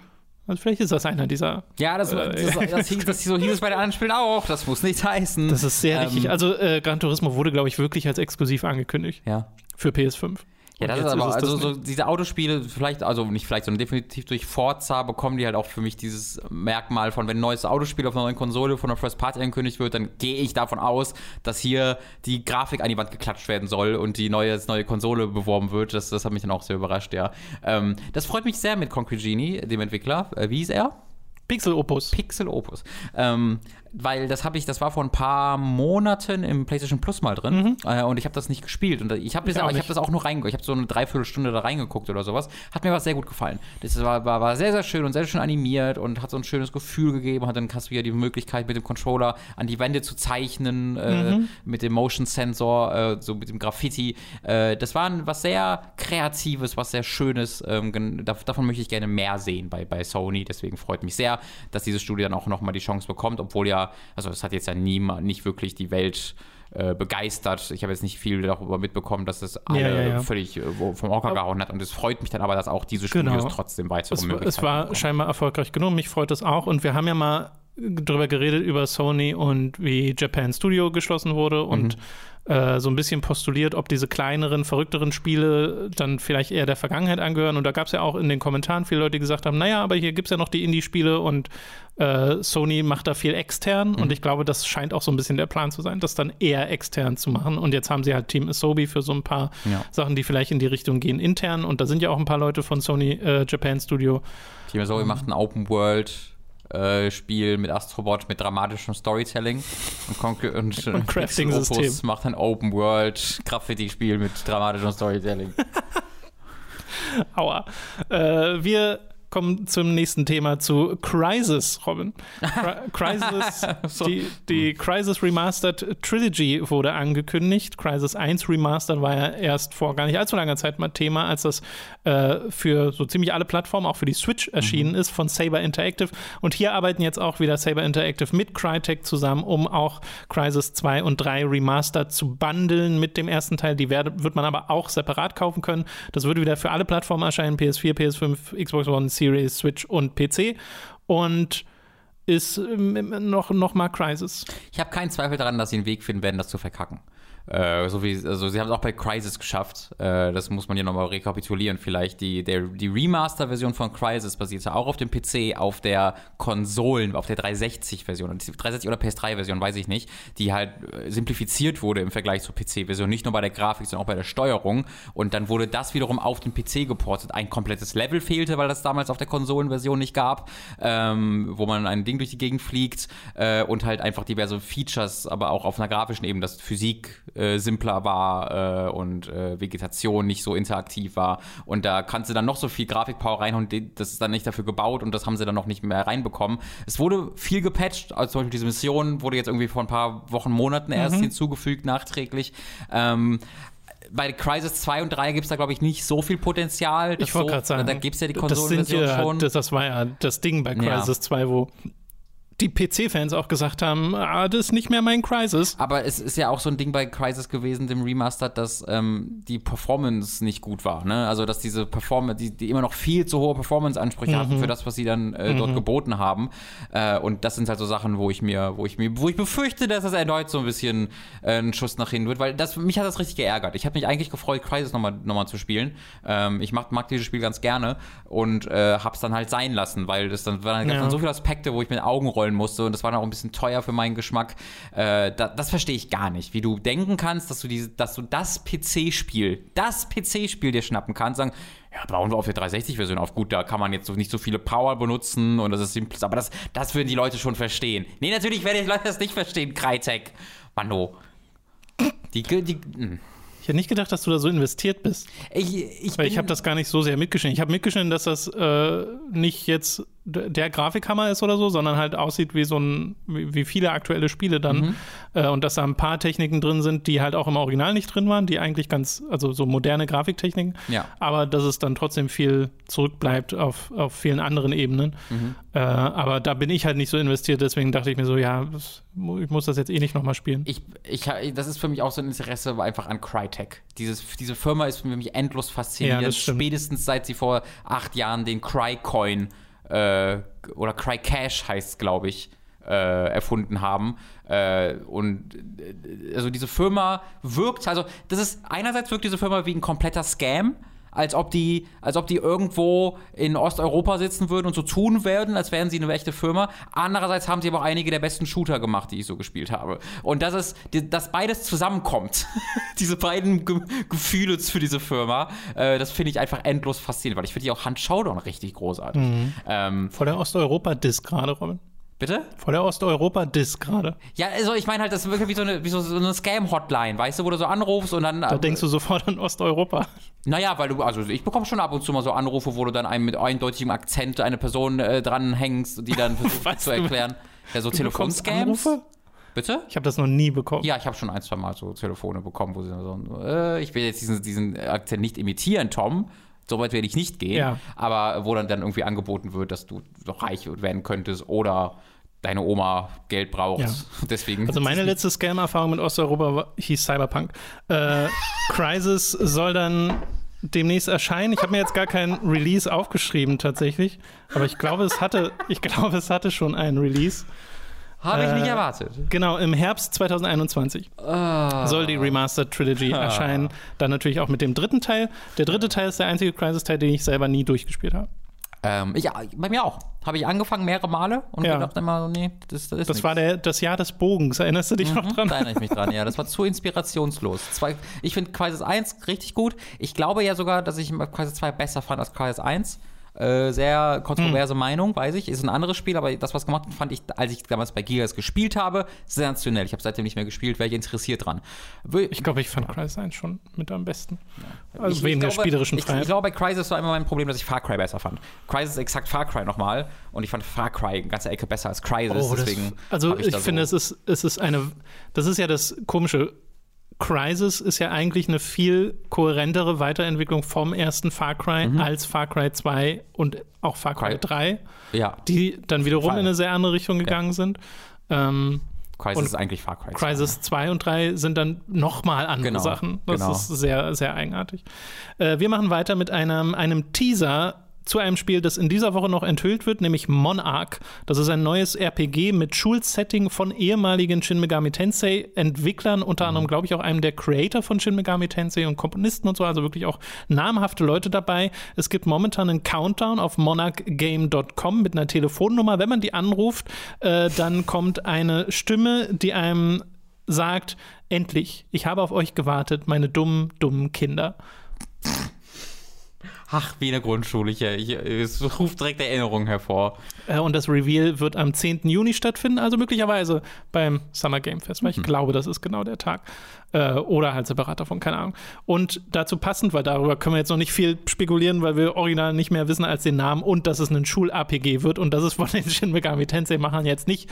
Also vielleicht ist das einer dieser. Ja, das, Äh, das, das, das, hieß- das so hieß es bei den anderen Spielen auch. Das muss nichts heißen. Das ist sehr Ähm, richtig. Also äh, Gran Turismo wurde, glaube ich, wirklich als exklusiv angekündigt Ja. für PS5. Ja, das ist aber, es also so diese Autospiele, vielleicht, also nicht vielleicht, sondern definitiv durch Forza bekommen die halt auch für mich dieses Merkmal von, wenn ein neues Autospiel auf einer neuen Konsole von einer First Party angekündigt wird, dann gehe ich davon aus, dass hier die Grafik an die Wand geklatscht werden soll und die neue, neue Konsole beworben wird. Das, das hat mich dann auch sehr überrascht, ja. Ähm, das freut mich sehr mit Concrete Genie, dem Entwickler. Äh, wie hieß er? Pixel Opus. Pixel Opus. Ähm, weil das habe ich, das war vor ein paar Monaten im PlayStation Plus mal drin äh, und ich habe das nicht gespielt und ich habe Mhm. Ich ich hab das auch nur reingeguckt. Ich habe so eine Dreiviertelstunde da reingeguckt oder sowas. Hat mir was sehr gut gefallen. Das war, war, war sehr, sehr schön und sehr schön animiert und hat so ein schönes Gefühl gegeben. Hat dann hast du wieder die Möglichkeit, mit dem Controller an die Wände zu zeichnen, äh, Mhm. mit dem Motion Sensor, äh, so mit dem Graffiti. Äh, das war ein- was sehr Kreatives, was sehr Schönes. Ähm, davon möchte ich gerne mehr sehen bei, bei Sony. Deswegen freut mich sehr, dass dieses Studio dann auch nochmal die Chance bekommt, obwohl ja, also es hat jetzt ja nie, nicht wirklich die Welt äh, begeistert. Ich habe jetzt nicht viel darüber mitbekommen, dass es alle Ja, ja, ja. völlig äh, vom Hocker gehauen hat. Und es freut mich dann aber, dass auch diese Studios Genau. trotzdem weitere Es, Möglichkeiten es war bekommen. scheinbar erfolgreich genug. Mich freut es auch. Und wir haben ja mal drüber geredet über Sony und wie Japan Studio geschlossen wurde und äh, so ein bisschen postuliert, ob diese kleineren, verrückteren Spiele dann vielleicht eher der Vergangenheit angehören. Und da gab es ja auch in den Kommentaren viele Leute, die gesagt haben, naja, aber hier gibt es ja noch die Indie-Spiele und äh, Sony macht da viel extern. Und ich glaube, das scheint auch so ein bisschen der Plan zu sein, das dann eher extern zu machen. Und jetzt haben sie halt Team Asobi für so ein paar Ja. Sachen, die vielleicht in die Richtung gehen, intern. Und da sind ja auch ein paar Leute von Sony äh, Japan Studio. Team Zoe macht ein Open World äh, Spiel mit Astrobot mit dramatischem Storytelling und, Concre und, und Crafting-System. Macht ein Open World Graffiti Spiel mit dramatischem Storytelling. Aua. Äh, wir kommen zum nächsten Thema zu Crisis, Robin. Cri- Crisis, So. die, die Crisis Remastered Trilogy wurde angekündigt. Crisis 1 Remastered war ja erst vor gar nicht allzu langer Zeit mal Thema, als das äh, für so ziemlich alle Plattformen, auch für die Switch erschienen ist von Saber Interactive. Und hier arbeiten jetzt auch wieder Saber Interactive mit Crytek zusammen, um auch Crisis 2 und 3 Remastered zu bundeln mit dem ersten Teil. Die werde, wird man aber auch separat kaufen können. Das würde wieder für alle Plattformen erscheinen: PS4, PS5, Xbox One, Series, Switch und PC. Und ist ähm, noch, noch mal Crisis. Ich habe keinen Zweifel daran, dass sie einen Weg finden werden, das zu verkacken. Äh, so wie, also sie haben es auch bei Crisis geschafft. Äh, das muss man hier nochmal rekapitulieren. Vielleicht die, der, die Remaster-Version von Crisis basierte auch auf dem PC, auf der Konsolen, auf der 360-Version. Und die 360 oder PS3-Version, weiß ich nicht, die halt äh, simplifiziert wurde im Vergleich zur PC-Version. Nicht nur bei der Grafik, sondern auch bei der Steuerung. Und dann wurde das wiederum auf den PC geportet. Ein komplettes Level fehlte, weil das damals auf der Konsolenversion nicht gab, ähm, wo man ein Ding durch die Gegend fliegt äh, und halt einfach diverse Features, aber auch auf einer grafischen Ebene, dass Physik äh, simpler war äh, und äh, Vegetation nicht so interaktiv war. Und da kannst du dann noch so viel Grafikpower reinhauen, das ist dann nicht dafür gebaut und das haben sie dann noch nicht mehr reinbekommen. Es wurde viel gepatcht, also zum Beispiel diese Mission wurde jetzt irgendwie vor ein paar Wochen, Monaten erst hinzugefügt, nachträglich. Ähm, bei Crisis 2 und 3 gibt es da, glaube ich, nicht so viel Potenzial. Ich wollte so, gerade sagen, Da gibt es ja die Konsolenversion ja, schon. das, das war ja das Ding bei Ja. Crisis 2, wo die PC-Fans auch gesagt haben, ah, das ist nicht mehr mein Crisis. Aber es ist ja auch so ein Ding bei Crisis gewesen, dem Remaster, dass ähm, die Performance nicht gut war. Ne? Also, dass diese Performance, die, die immer noch viel zu hohe Performance-Ansprüche hatten für das, was sie dann äh, dort geboten haben. Äh, und das sind halt so Sachen, wo ich mir, wo ich mir, wo ich befürchte, dass das erneut so ein bisschen äh, ein Schuss nach hinten wird, weil das, mich hat das richtig geärgert. Ich habe mich eigentlich gefreut, Crisis nochmal noch mal zu spielen. Ähm, ich mag, mag dieses Spiel ganz gerne und äh, hab's dann halt sein lassen, weil das dann, dann gab's Ja. dann so viele Aspekte, wo ich mit Augen rollen musste und das war dann auch ein bisschen teuer für meinen Geschmack. Äh, da, das verstehe ich gar nicht, wie du denken kannst, dass du diese, dass du das PC-Spiel, das PC-Spiel dir schnappen kannst, sagen, ja, bauen wir auf der 360-Version auf. Gut, da kann man jetzt nicht so viele Power benutzen und das ist simpel, aber das, das würden die Leute schon verstehen. Nee, natürlich werden die Leute das nicht verstehen, Crytek. Mano. Die, die, hm. Ich hätte nicht gedacht, dass du da so investiert bist. ich, ich, ich habe das gar nicht so sehr mitgeschnitten. Ich habe mitgeschnitten, dass das äh, nicht jetzt der Grafikhammer ist oder so, sondern halt aussieht wie so ein, wie, viele aktuelle Spiele dann. Mhm. Äh, und dass da ein paar Techniken drin sind, die halt auch im Original nicht drin waren, die eigentlich ganz, also so moderne Grafiktechniken. Ja. Aber dass es dann trotzdem viel zurückbleibt auf, auf vielen anderen Ebenen. Mhm. Äh, aber da bin ich halt nicht so investiert, deswegen dachte ich mir so, ja, ich muss das jetzt eh nicht nochmal spielen. Ich, ich, das ist für mich auch so ein Interesse einfach an Crytek. Dieses, diese Firma ist für mich endlos Ja, faszinierend. stimmt. Spätestens seit sie vor acht Jahren den Crycoin äh, oder Crycash heißt es, glaube ich, äh, erfunden haben. Äh, und äh, also diese Firma wirkt, also das ist einerseits wirkt diese Firma wie ein kompletter Scam. Als ob, die, als ob die irgendwo in Osteuropa sitzen würden und so tun werden, als wären sie eine echte Firma. Andererseits haben sie aber auch einige der besten Shooter gemacht, die ich so gespielt habe. Und das ist, dass beides zusammenkommt, diese beiden Ge Gefühle für diese Firma, äh, das finde ich einfach endlos faszinierend, weil ich finde die auch Hand Showdown richtig großartig. Ähm, Vor der Osteuropa-Disk gerade, Robin. Bitte? Vor der Osteuropa-Disk gerade. Ja, also ich meine halt, das ist wirklich wie so eine, wie so, so eine Scam-Hotline, weißt du, wo du so anrufst und dann. Da denkst du sofort an Osteuropa. Naja, weil du, also ich bekomme schon ab und zu mal so Anrufe, wo du dann einem mit eindeutigem Akzent eine Person äh, dranhängst, die dann versucht zu erklären. Ja, so Telefonscams. Bitte? Ich habe das noch nie bekommen. Ja, ich habe schon ein, zwei Mal so Telefone bekommen, wo sie so, äh, ich will jetzt diesen, diesen Akzent nicht imitieren, Tom. So weit werde ich nicht gehen. Ja. Aber wo dann, dann irgendwie angeboten wird, dass du doch reich werden könntest oder deine Oma Geld braucht. Ja. Deswegen. Also meine letzte Scam-Erfahrung mit Osteuropa hieß Cyberpunk. Äh, Crysis soll dann demnächst erscheinen. Ich habe mir jetzt gar kein Release aufgeschrieben tatsächlich, aber ich glaube, es hatte, ich glaube, es hatte schon einen Release. Habe ich nicht äh, erwartet. Genau, im Herbst 2021 Ah. soll die Remastered Trilogy erscheinen. Dann natürlich auch mit dem dritten Teil. Der dritte Teil ist der einzige Crysis-Teil, den ich selber nie durchgespielt habe. Ähm, ja, bei mir auch. Habe ich angefangen mehrere Male und Ja. gedacht immer, nee, das, das ist Das nix. war der, das Jahr des Bogens. Erinnerst du dich noch dran? Da erinnere ich mich dran, ja. Das war zu inspirationslos. Zwei, ich finde Crisis 1 richtig gut. Ich glaube ja sogar, dass ich Crisis 2 besser fand als Crisis 1. Äh, sehr kontroverse Meinung, weiß ich. Ist ein anderes Spiel, aber das, was gemacht hat, fand ich, als ich damals bei Gigas gespielt habe, sensationell. Ich habe seitdem nicht mehr gespielt, wäre ich interessiert dran. Ich glaube, ich fand Crysis 1 schon mit am besten. Also ich- wegen ich der glaube, spielerischen ich, Freiheit. ich glaube, bei Crysis war immer mein Problem, dass ich Far Cry besser fand. Crysis ist exakt Far Cry nochmal und ich fand Far Cry eine ganze Ecke besser als Crysis, Oh, das- deswegen also hab ich, da finde, so, es ist, es ist eine, das ist ja das Komische. Crysis ist ja eigentlich eine viel kohärentere Weiterentwicklung vom ersten Far Cry Mhm. als Far Cry 2 und auch Far Cry Cry- 3, ja, die dann wiederum Fall. in eine sehr andere Richtung gegangen sind. Ähm, Crysis und ist eigentlich Far Cry. Crysis 2 und 3 sind dann nochmal andere Genau, Sachen. Das genau. ist sehr, sehr eigenartig. Äh, wir machen weiter mit einem, einem Teaser zu einem Spiel, das in dieser Woche noch enthüllt wird, nämlich Monarch. Das ist ein neues RPG mit Schulsetting von ehemaligen Shin Megami Tensei Entwicklern, unter Mhm. anderem, glaube ich, auch einem der Creator von Shin Megami Tensei und Komponisten und so, also wirklich auch namhafte Leute dabei. Es gibt momentan einen Countdown auf monarchgame.com mit einer Telefonnummer. Wenn man die anruft, äh, dann kommt eine Stimme, die einem sagt, endlich, ich habe auf euch gewartet, meine dummen, dummen Kinder. Ach, wie in der Grundschule. Ich, ich, es ruft direkt Erinnerungen hervor. Äh, und das Reveal wird am 10. Juni stattfinden, also möglicherweise beim Summer Game Fest, weil ich glaube, das ist genau der Tag. Äh, oder halt separat davon, keine Ahnung. Und dazu passend, weil darüber können wir jetzt noch nicht viel spekulieren, weil wir original nicht mehr wissen als den Namen und dass es ein Schul-RPG wird und das ist von den Shin Megami Tensei-Machern jetzt nicht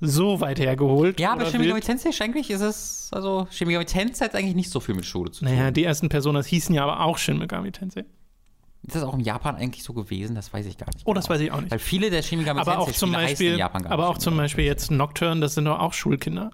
so weit hergeholt. Ja, aber Shin Megami. Tensei ist eigentlich ist es, also Shin Megami Tensei hat eigentlich nicht so viel mit Schule zu tun. Naja, die ersten Personas hießen ja aber auch Shin Megami Tensei. Ist das auch in Japan eigentlich so gewesen? Das weiß ich gar nicht. Oh, das genau. weiß ich auch nicht. Weil viele der Shin Megami Aber auch zum Beispiel, in Japan gar aber auch zum Beispiel jetzt Nocturne, das sind doch auch Schulkinder.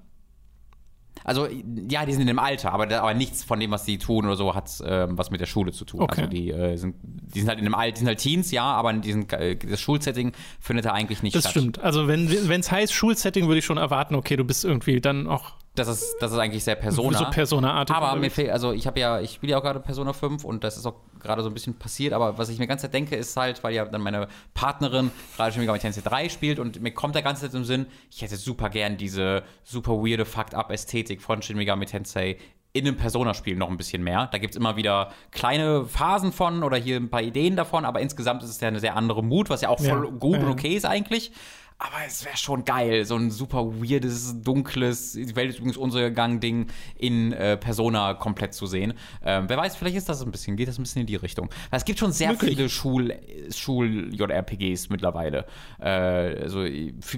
Also, ja, die sind im Alter, aber, aber nichts von dem, was sie tun oder so, hat ähm, was mit der Schule zu tun. Okay. Also, die, äh, sind, die sind halt in dem Alter, die sind halt Teens, ja, aber in diesem, äh, das Schulsetting findet da eigentlich nicht Das statt. stimmt. Also wenn es heißt Schulsetting, würde ich schon erwarten, okay, du bist irgendwie dann auch Das ist, das ist eigentlich sehr Persona. so Persona-artig. Aber mir fehlt, also ich habe ja, ich spiele ja auch gerade Persona 5 und das ist auch gerade so ein bisschen passiert, aber was ich mir ganz Zeit denke, ist halt, weil ja dann meine Partnerin gerade schon Megami Tensei 3 spielt und mir kommt der ganze Zeit im Sinn, ich hätte super gern diese super weirde Fucked-up-Ästhetik von Shin Megami Tensei in einem Persona-Spiel noch ein bisschen mehr. Da gibt es immer wieder kleine Phasen von oder hier ein paar Ideen davon, aber insgesamt ist es ja eine sehr andere Mut, was ja auch voll Ja, gut ja, und okay ist eigentlich. Aber es wäre schon geil, so ein super weirdes, dunkles, die Welt ist übrigens untergegangen Ding in äh, Persona komplett zu sehen. Ähm, wer weiß, vielleicht ist das ein bisschen, geht das ein bisschen in die Richtung. Weil es gibt schon sehr Möglich. viele Schul, Schul-JRPGs mittlerweile. Äh, also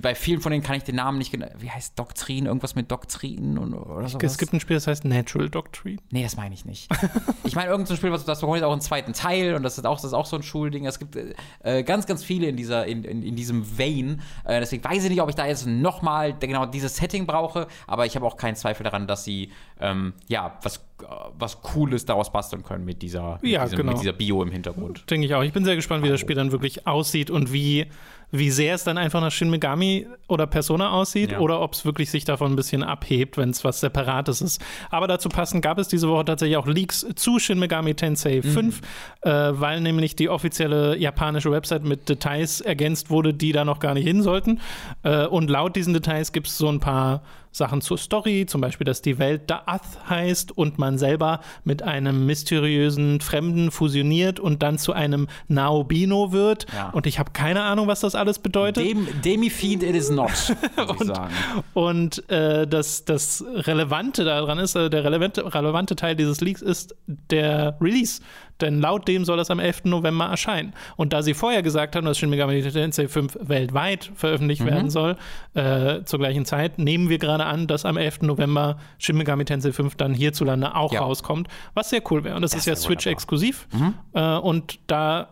bei vielen von denen kann ich den Namen nicht genau. Wie heißt Doktrin? Irgendwas mit Doktrin und, oder sowas? Es gibt ein Spiel, das heißt Natural Doctrine. Nee, das meine ich nicht. ich meine, irgendein Spiel, was das bekommt jetzt auch einen zweiten Teil und das ist auch, das ist auch so ein Schulding. Es gibt äh, ganz, ganz viele in, dieser, in, in, in diesem Vein. Äh, deswegen weiß ich nicht, ob ich da jetzt nochmal genau dieses Setting brauche, aber ich habe auch keinen Zweifel daran, dass sie ähm, ja was, äh, was Cooles daraus basteln können mit dieser, mit, Ja, diesem, genau. mit dieser Bio im Hintergrund. Denke ich auch. Ich bin sehr gespannt, wie das Spiel dann wirklich aussieht und wie, wie sehr es dann einfach nach Shin Megami oder Persona aussieht Ja. oder ob es wirklich sich davon ein bisschen abhebt, wenn es was Separates ist. Aber dazu passend gab es diese Woche tatsächlich auch Leaks zu Shin Megami Tensei 5, äh, weil nämlich die offizielle japanische Website mit Details ergänzt wurde, die da noch gar nicht hin sollten. Äh, und laut diesen Details gibt es so ein paar Sachen zur Story, zum Beispiel, dass die Welt Da'ath heißt und man selber mit einem mysteriösen Fremden fusioniert und dann zu einem Naobino wird. Ja. Und ich habe keine Ahnung, was das alles bedeutet. Dem, Demi-Fiend it is not, sagen. Und äh, das, das Relevante daran ist, äh, der relevante, relevante Teil dieses Leaks ist der Release. Denn laut dem soll es am 11. November erscheinen. Und da sie vorher gesagt haben, dass Shin Megami Tensei 5 weltweit veröffentlicht werden soll, äh, zur gleichen Zeit, nehmen wir gerade an, dass am 11. November Shin Megami Tensei 5 dann hierzulande auch Ja. rauskommt, was sehr cool wäre. Und das, ist ja. Switch-exklusiv. Äh, und da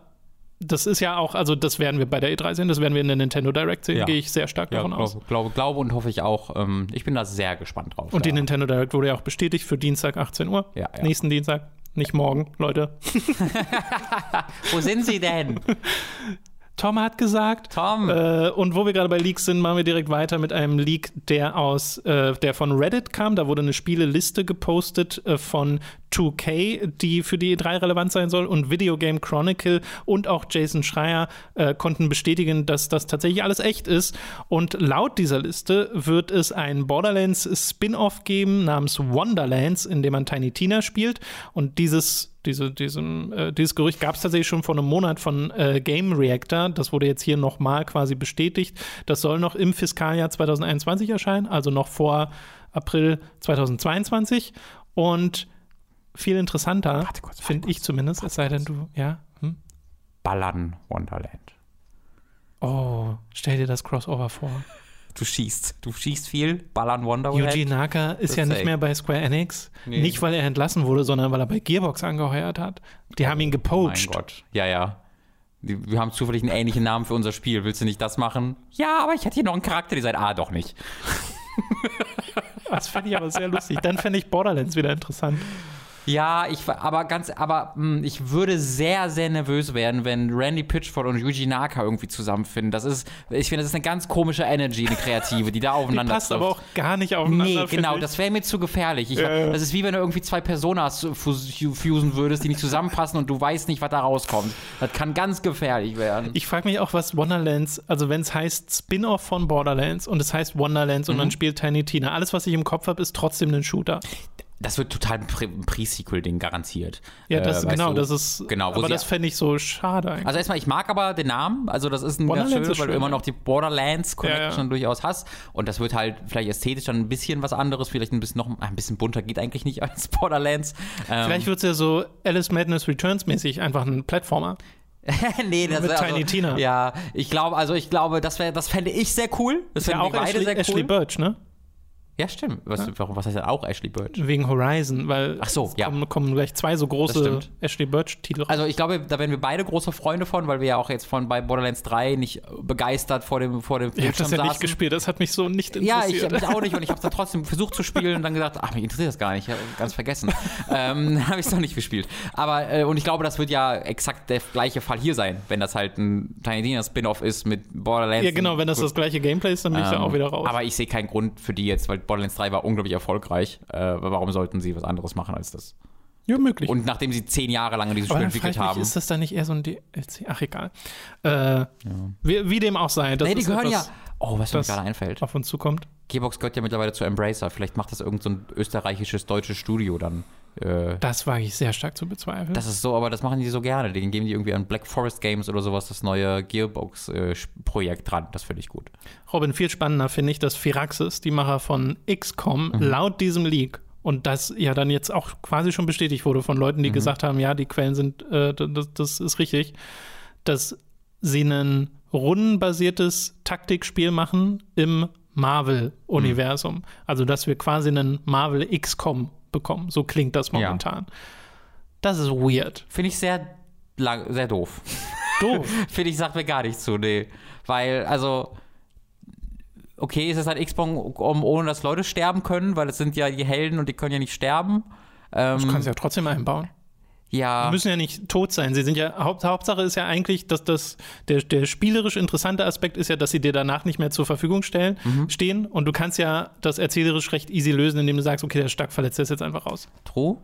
das ist ja auch, also das werden wir bei der E3 sehen, das werden wir in der Nintendo Direct sehen, Ja. gehe ich sehr stark Ja, davon aus. glaube, glaube, und hoffe ich auch. Ähm, ich bin da sehr gespannt drauf. Und die ja. Nintendo Direct wurde ja auch bestätigt für Dienstag 18 Uhr. Nächsten Dienstag, nicht morgen, Leute. Wo sind sie denn? Tom hat gesagt. Tom. Äh, und wo wir gerade bei Leaks sind, machen wir direkt weiter mit einem Leak, der aus, äh, der von Reddit kam. Da wurde eine Spieleliste gepostet äh, von 2K, die für die E3 relevant sein soll. Und Video Game Chronicle und auch Jason Schreier äh, konnten bestätigen, dass das tatsächlich alles echt ist. Und laut dieser Liste wird es ein Borderlands Spin-off geben namens Wonderlands, in dem man Tiny Tina spielt. Und dieses diese, diesem, äh, dieses Gerücht gab es tatsächlich schon vor einem Monat von äh, Game Reactor. Das wurde jetzt hier nochmal quasi bestätigt. Das soll noch im Fiskaljahr 2021 erscheinen, also noch vor April 2022. Und viel interessanter, finde ich zumindest, es sei denn, du, ja. Hm? Ballern Wonderland. Oh, stell dir das Crossover vor. Du schießt. Du schießt viel. Ballern Wonderland. Yuji Naka ist Das ja nicht echt- mehr bei Square Enix. Nee. Nicht, weil er entlassen wurde, sondern weil er bei Gearbox angeheuert hat. Die haben ihn Mein gepoacht. Gott. Ja, ja. Wir haben zufällig einen ähnlichen Namen für unser Spiel. Willst du nicht das machen? Ja, aber ich hätte hier noch einen Charakterdesign. Ah, doch nicht. Das fand ich aber sehr lustig. Dann fände ich Borderlands wieder interessant. Ja, ich aber ganz, aber mh, ich würde sehr, sehr nervös werden, wenn Randy Pitchford und Yuji Naka irgendwie zusammenfinden. Das ist, ich finde, das ist eine ganz komische Energy, eine kreative, die da Die aufeinander passt trifft. aber auch gar nicht aufeinander. Nee, genau, ich. das wäre mir zu gefährlich. Ich, ja. Das ist wie wenn du irgendwie zwei Personas fus- fusen würdest, die nicht zusammenpassen und du weißt nicht, was da rauskommt. Das kann ganz gefährlich werden. Ich frage mich auch, was Wonderlands, also wenn es heißt Spin-off von Borderlands und es heißt Wonderlands und Mhm. man spielt Tiny Tina, alles, was ich im Kopf habe, ist trotzdem ein Shooter. Das wird total ein Pre- ein Pre-Sequel-Ding garantiert. Ja, das Äh, genau, du? das ist. Genau, aber das fände ich so schade eigentlich. Also erstmal, ich mag aber den Namen. Also das ist ein ganz schön, weil du immer noch die Borderlands Connection Ja, ja. durchaus hast. Und das wird halt vielleicht ästhetisch dann ein bisschen was anderes, vielleicht ein bisschen noch ein bisschen bunter geht eigentlich nicht als Borderlands. Ähm, Vielleicht wird es ja so Alice Madness Returns mäßig einfach ein Plattformer. nee, das mit Tiny Tina. Ja, ich glaube, also ich glaube, das wäre, das fände ich sehr cool. Das Ja, fänden auch beide Ashley, sehr cool. Ashley Birch, ne? Ja, stimmt. Was, warum, was heißt denn auch Ashley Birch? Wegen Horizon, weil Ach so, es ja. kommen, kommen gleich zwei so große. Ashley Birch-Titel raus. Also ich glaube, da wären wir beide große Freunde von, weil wir ja auch jetzt von bei Borderlands 3 nicht begeistert vor dem vor dem ich habe das ja nicht gespielt, das hat mich so nicht Ja, ich interessiert. mich auch nicht und ich habe dann trotzdem versucht zu spielen und dann gedacht, ach, mich interessiert das gar nicht, ich ganz vergessen. ähm, dann habe ich es noch nicht gespielt. Aber, äh, und ich glaube, das wird ja exakt der gleiche Fall hier sein, wenn das halt ein Tiny Tina Spin-off ist mit Borderlands. ja, genau, wenn das das gleiche Gameplay ist, dann bin ich da Ähm, auch wieder raus. Aber ich sehe keinen Grund für die jetzt, weil Borderlands 3 war unglaublich erfolgreich. Äh, warum sollten sie was anderes machen als das? ja, möglich. Und nachdem sie zehn Jahre lang an diesem Spiel entwickelt ich mich, haben. ist das dann nicht eher so ein DLC? Ach, egal. Äh, wie, wie dem auch sei. Das Nee, die gehören ja. Oh, was mir gerade einfällt. auf uns zukommt. Gearbox gehört ja mittlerweile zu Embracer. Vielleicht macht das irgend so ein österreichisches, deutsches Studio dann. Äh, Das wage ich sehr stark zu bezweifeln. das ist so, aber das machen die so gerne. Den geben die irgendwie an Black Forest Games oder sowas das neue Gearbox-Projekt dran. Das finde ich gut. Robin, viel spannender finde ich, dass Firaxis, die Macher von XCOM, Mhm. laut diesem Leak und das ja dann jetzt auch quasi schon bestätigt wurde von Leuten, die Mhm. gesagt haben, ja, die Quellen sind, äh, das, das ist richtig, dass sie ein rundenbasiertes Taktikspiel machen im Marvel-Universum. Mhm. Also, dass wir quasi einen Marvel XCOM bekommen. So klingt das momentan. Das ist weird. Finde ich sehr, lang, sehr doof. Doof. Finde ich, sagt mir gar nicht zu, nee. Weil, also, okay, es ist halt X-Bong, um, ohne dass Leute sterben können, weil es sind ja die Helden und die können ja nicht sterben. Ähm, Du kannst ja trotzdem einbauen. Ja. Die müssen ja nicht tot sein. Sie sind ja, Haupt, Hauptsache ist ja eigentlich, dass das, der, der spielerisch interessante Aspekt ist ja, dass sie dir danach nicht mehr zur Verfügung stellen, Mhm. stehen. Und du kannst ja das erzählerisch recht easy lösen, indem du sagst, okay, der stark verletzt, ist jetzt einfach raus. True.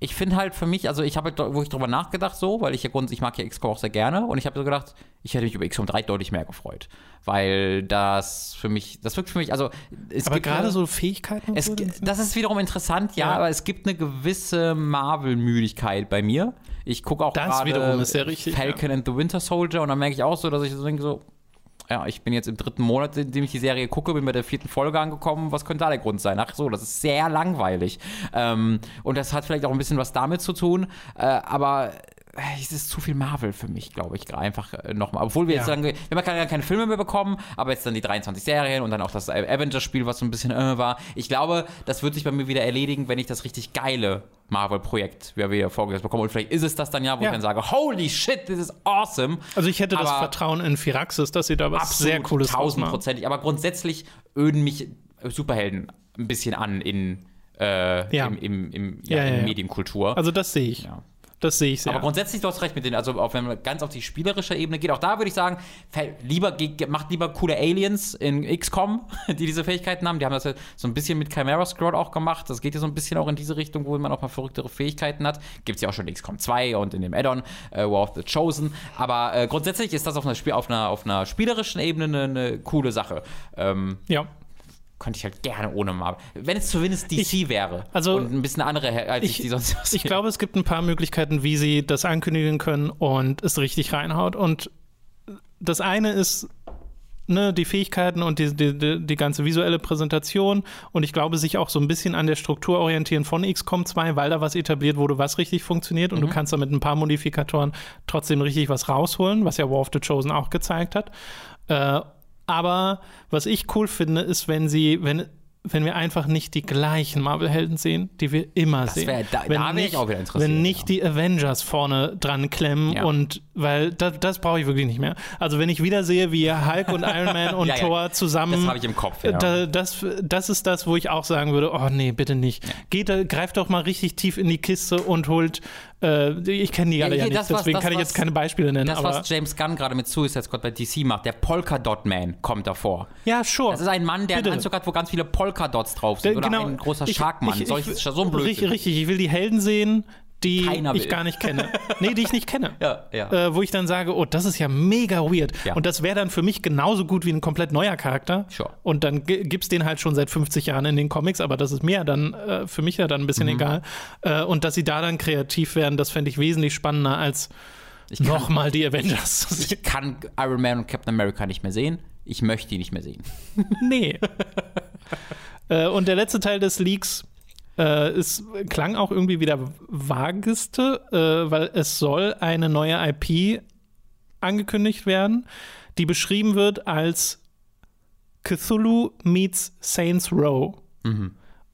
Ich finde halt für mich, also ich habe halt wirklich drüber nachgedacht so, weil ich ja grundsätzlich, ich mag ja XCOM auch sehr gerne und ich habe so gedacht, ich hätte mich über XCOM 3 deutlich mehr gefreut, weil das für mich, das wirkt für mich, also es Aber gibt gerade so Fähigkeiten es, so, das- ist wiederum interessant, ja, Ja. aber es gibt eine gewisse Marvel-Müdigkeit bei mir. Ich gucke auch gerade Falcon and the Winter Soldier und dann merke ich auch so, dass ich so denke so, ja, ich bin jetzt im dritten Monat, in dem ich die Serie gucke, bin bei der vierten Folge angekommen. Was könnte da der Grund sein? Ach so, das ist sehr langweilig. Ähm, und das hat vielleicht auch ein bisschen was damit zu tun. Äh, aber es ist zu viel Marvel für mich, glaube ich, einfach äh, nochmal. Obwohl wir jetzt Ja. dann, wir haben ja keine, keine Filme mehr bekommen, aber jetzt dann die 23 Serien und dann auch das Avengers-Spiel, was so ein bisschen äh, war. Ich glaube, das wird sich bei mir wieder erledigen, wenn ich das richtig geile Marvel-Projekt wieder, wieder vorgesetzt bekomme. Und vielleicht ist es das dann ja, wo Ja. ich dann sage, holy shit, this is awesome. Also ich hätte das Aber- Vertrauen in Firaxis, dass sie da was sehr Cooles machen. tausendprozentig. Aber grundsätzlich öden mich Superhelden ein bisschen an in, äh, Ja. im, im, im, ja, Ja, ja, in ja. Medienkultur. Also das sehe ich. ja. Das sehe ich sehr. Aber grundsätzlich, du hast recht mit denen, also auch wenn man ganz auf die spielerische Ebene geht, auch da würde ich sagen, lieber, macht lieber coole Aliens in XCOM, die diese Fähigkeiten haben. Die haben das ja so ein bisschen mit Chimera Squad auch gemacht. Das geht ja so ein bisschen auch in diese Richtung, wo man auch mal verrücktere Fähigkeiten hat. Gibt es ja auch schon in XCOM 2 und in dem Add-on äh, War of the Chosen. Aber äh, grundsätzlich ist das auf einer, Spiel, auf einer, auf einer spielerischen Ebene eine, eine coole Sache. Ähm, ja. Könnte ich halt gerne ohne Marvel. Wenn es zumindest DC wäre. also- und ein bisschen andere, als ich, Ich, die sonst ich glaube, es gibt ein paar Möglichkeiten, wie sie das ankündigen können und es richtig reinhaut. Und das eine ist ne, die Fähigkeiten und die, die, die, die ganze visuelle Präsentation und ich glaube, sich auch so ein bisschen an der Struktur orientieren von XCOM 2, weil da was etabliert wurde, was richtig funktioniert und du kannst da mit ein paar Modifikatoren trotzdem richtig was rausholen, was ja War of the Chosen auch gezeigt hat. Äh, aber was ich cool finde, ist, wenn sie, wenn, wenn wir einfach nicht die gleichen Marvel-Helden sehen, die wir immer sehen. wär- da- wenn da wär ich nicht, auch wieder interessiert, Wenn nicht ja. die Avengers vorne dran klemmen Ja. und weil das, das brauche ich wirklich nicht mehr. Also wenn ich wieder sehe, wie Hulk und Iron Man und Ja. Thor zusammen. Das habe ich im Kopf, ja. Da, das, das ist das, wo ich auch sagen würde, oh nee, bitte nicht. Geht, da- greift doch mal richtig tief in die Kiste und holt, äh, ich kenne die alle ja, hier, nicht, das, deswegen das, kann ich jetzt keine Beispiele nennen. Das, was James Gunn gerade mit Suicide Squad bei DC macht, der Polka Dot Man kommt davor. ja, sure. Das ist ein Mann, der Bitte. einen Anzug hat, wo ganz viele Polka-Dots drauf sind. Der- Oder genau, ein großer ich- Sharkmann. ich- Solches, ich- so ein Blödsinn. Richtig, richtig, ich will die Helden sehen, die Keiner ich will. gar nicht kenne. nee, die ich nicht kenne. Ja, ja. Äh, wo ich dann sage, oh, das ist ja mega weird. Ja. Und das wäre dann für mich genauso gut wie ein komplett neuer Charakter. Sure. Und dann gi- gibt's den halt schon seit 50 Jahren in den Comics, aber das ist mir dann, äh, für mich ja dann ein bisschen Mhm. egal. Äh, und dass sie da dann kreativ werden, das fände ich wesentlich spannender als nochmal die Avengers. Ich kann Iron Man und Captain America nicht mehr sehen. Ich möchte die nicht mehr sehen. Nee. äh, und der letzte Teil des Leaks äh, ist, klang auch irgendwie wieder vageste, äh, weil es soll eine neue IP angekündigt werden, die beschrieben wird als Cthulhu meets Saints Row.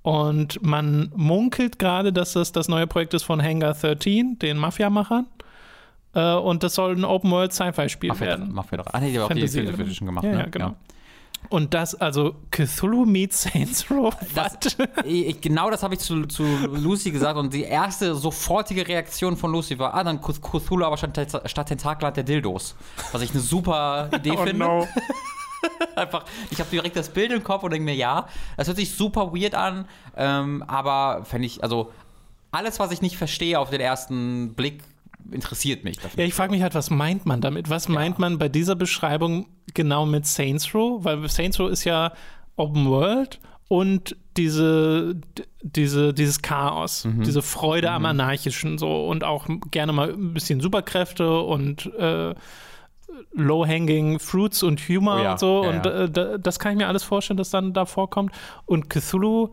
Und man munkelt gerade, dass das das neue Projekt ist von Hangar 13, den Mafia-Machern. Äh, und das soll ein Open-World-Sci-Fi-Spiel werden. wir doch. Ah, nee, die haben auch die Fantasy Edition gemacht. Ja, ne? ja, genau. Und das, also Cthulhu meets Saints Row. Das, ich, genau das habe ich zu, zu Lucy gesagt und die erste sofortige Reaktion von Lucy war, ah, dann Cth- Cthulhu aber statt, statt Tentakel hat der Dildos. Was ich eine super Idee Oh finde. no. Einfach, ich habe direkt das Bild im Kopf und denke mir, ja, das hört sich super weird an, ähm, aber fände ich, also alles, was ich nicht verstehe auf den ersten Blick, interessiert mich. Dafür. Ja, ich frage mich halt, was meint man damit? Was meint man bei dieser Beschreibung genau mit Saints Row? Weil Saints Row ist ja Open World und diese, diese, dieses Chaos, Mhm. diese Freude am Anarchischen so und auch gerne mal ein bisschen Superkräfte und äh, Low-Hanging Fruits und Humor Oh ja, und so. ja, und ja. Äh, da, das kann ich mir alles vorstellen, dass dann da vorkommt. Und Cthulhu,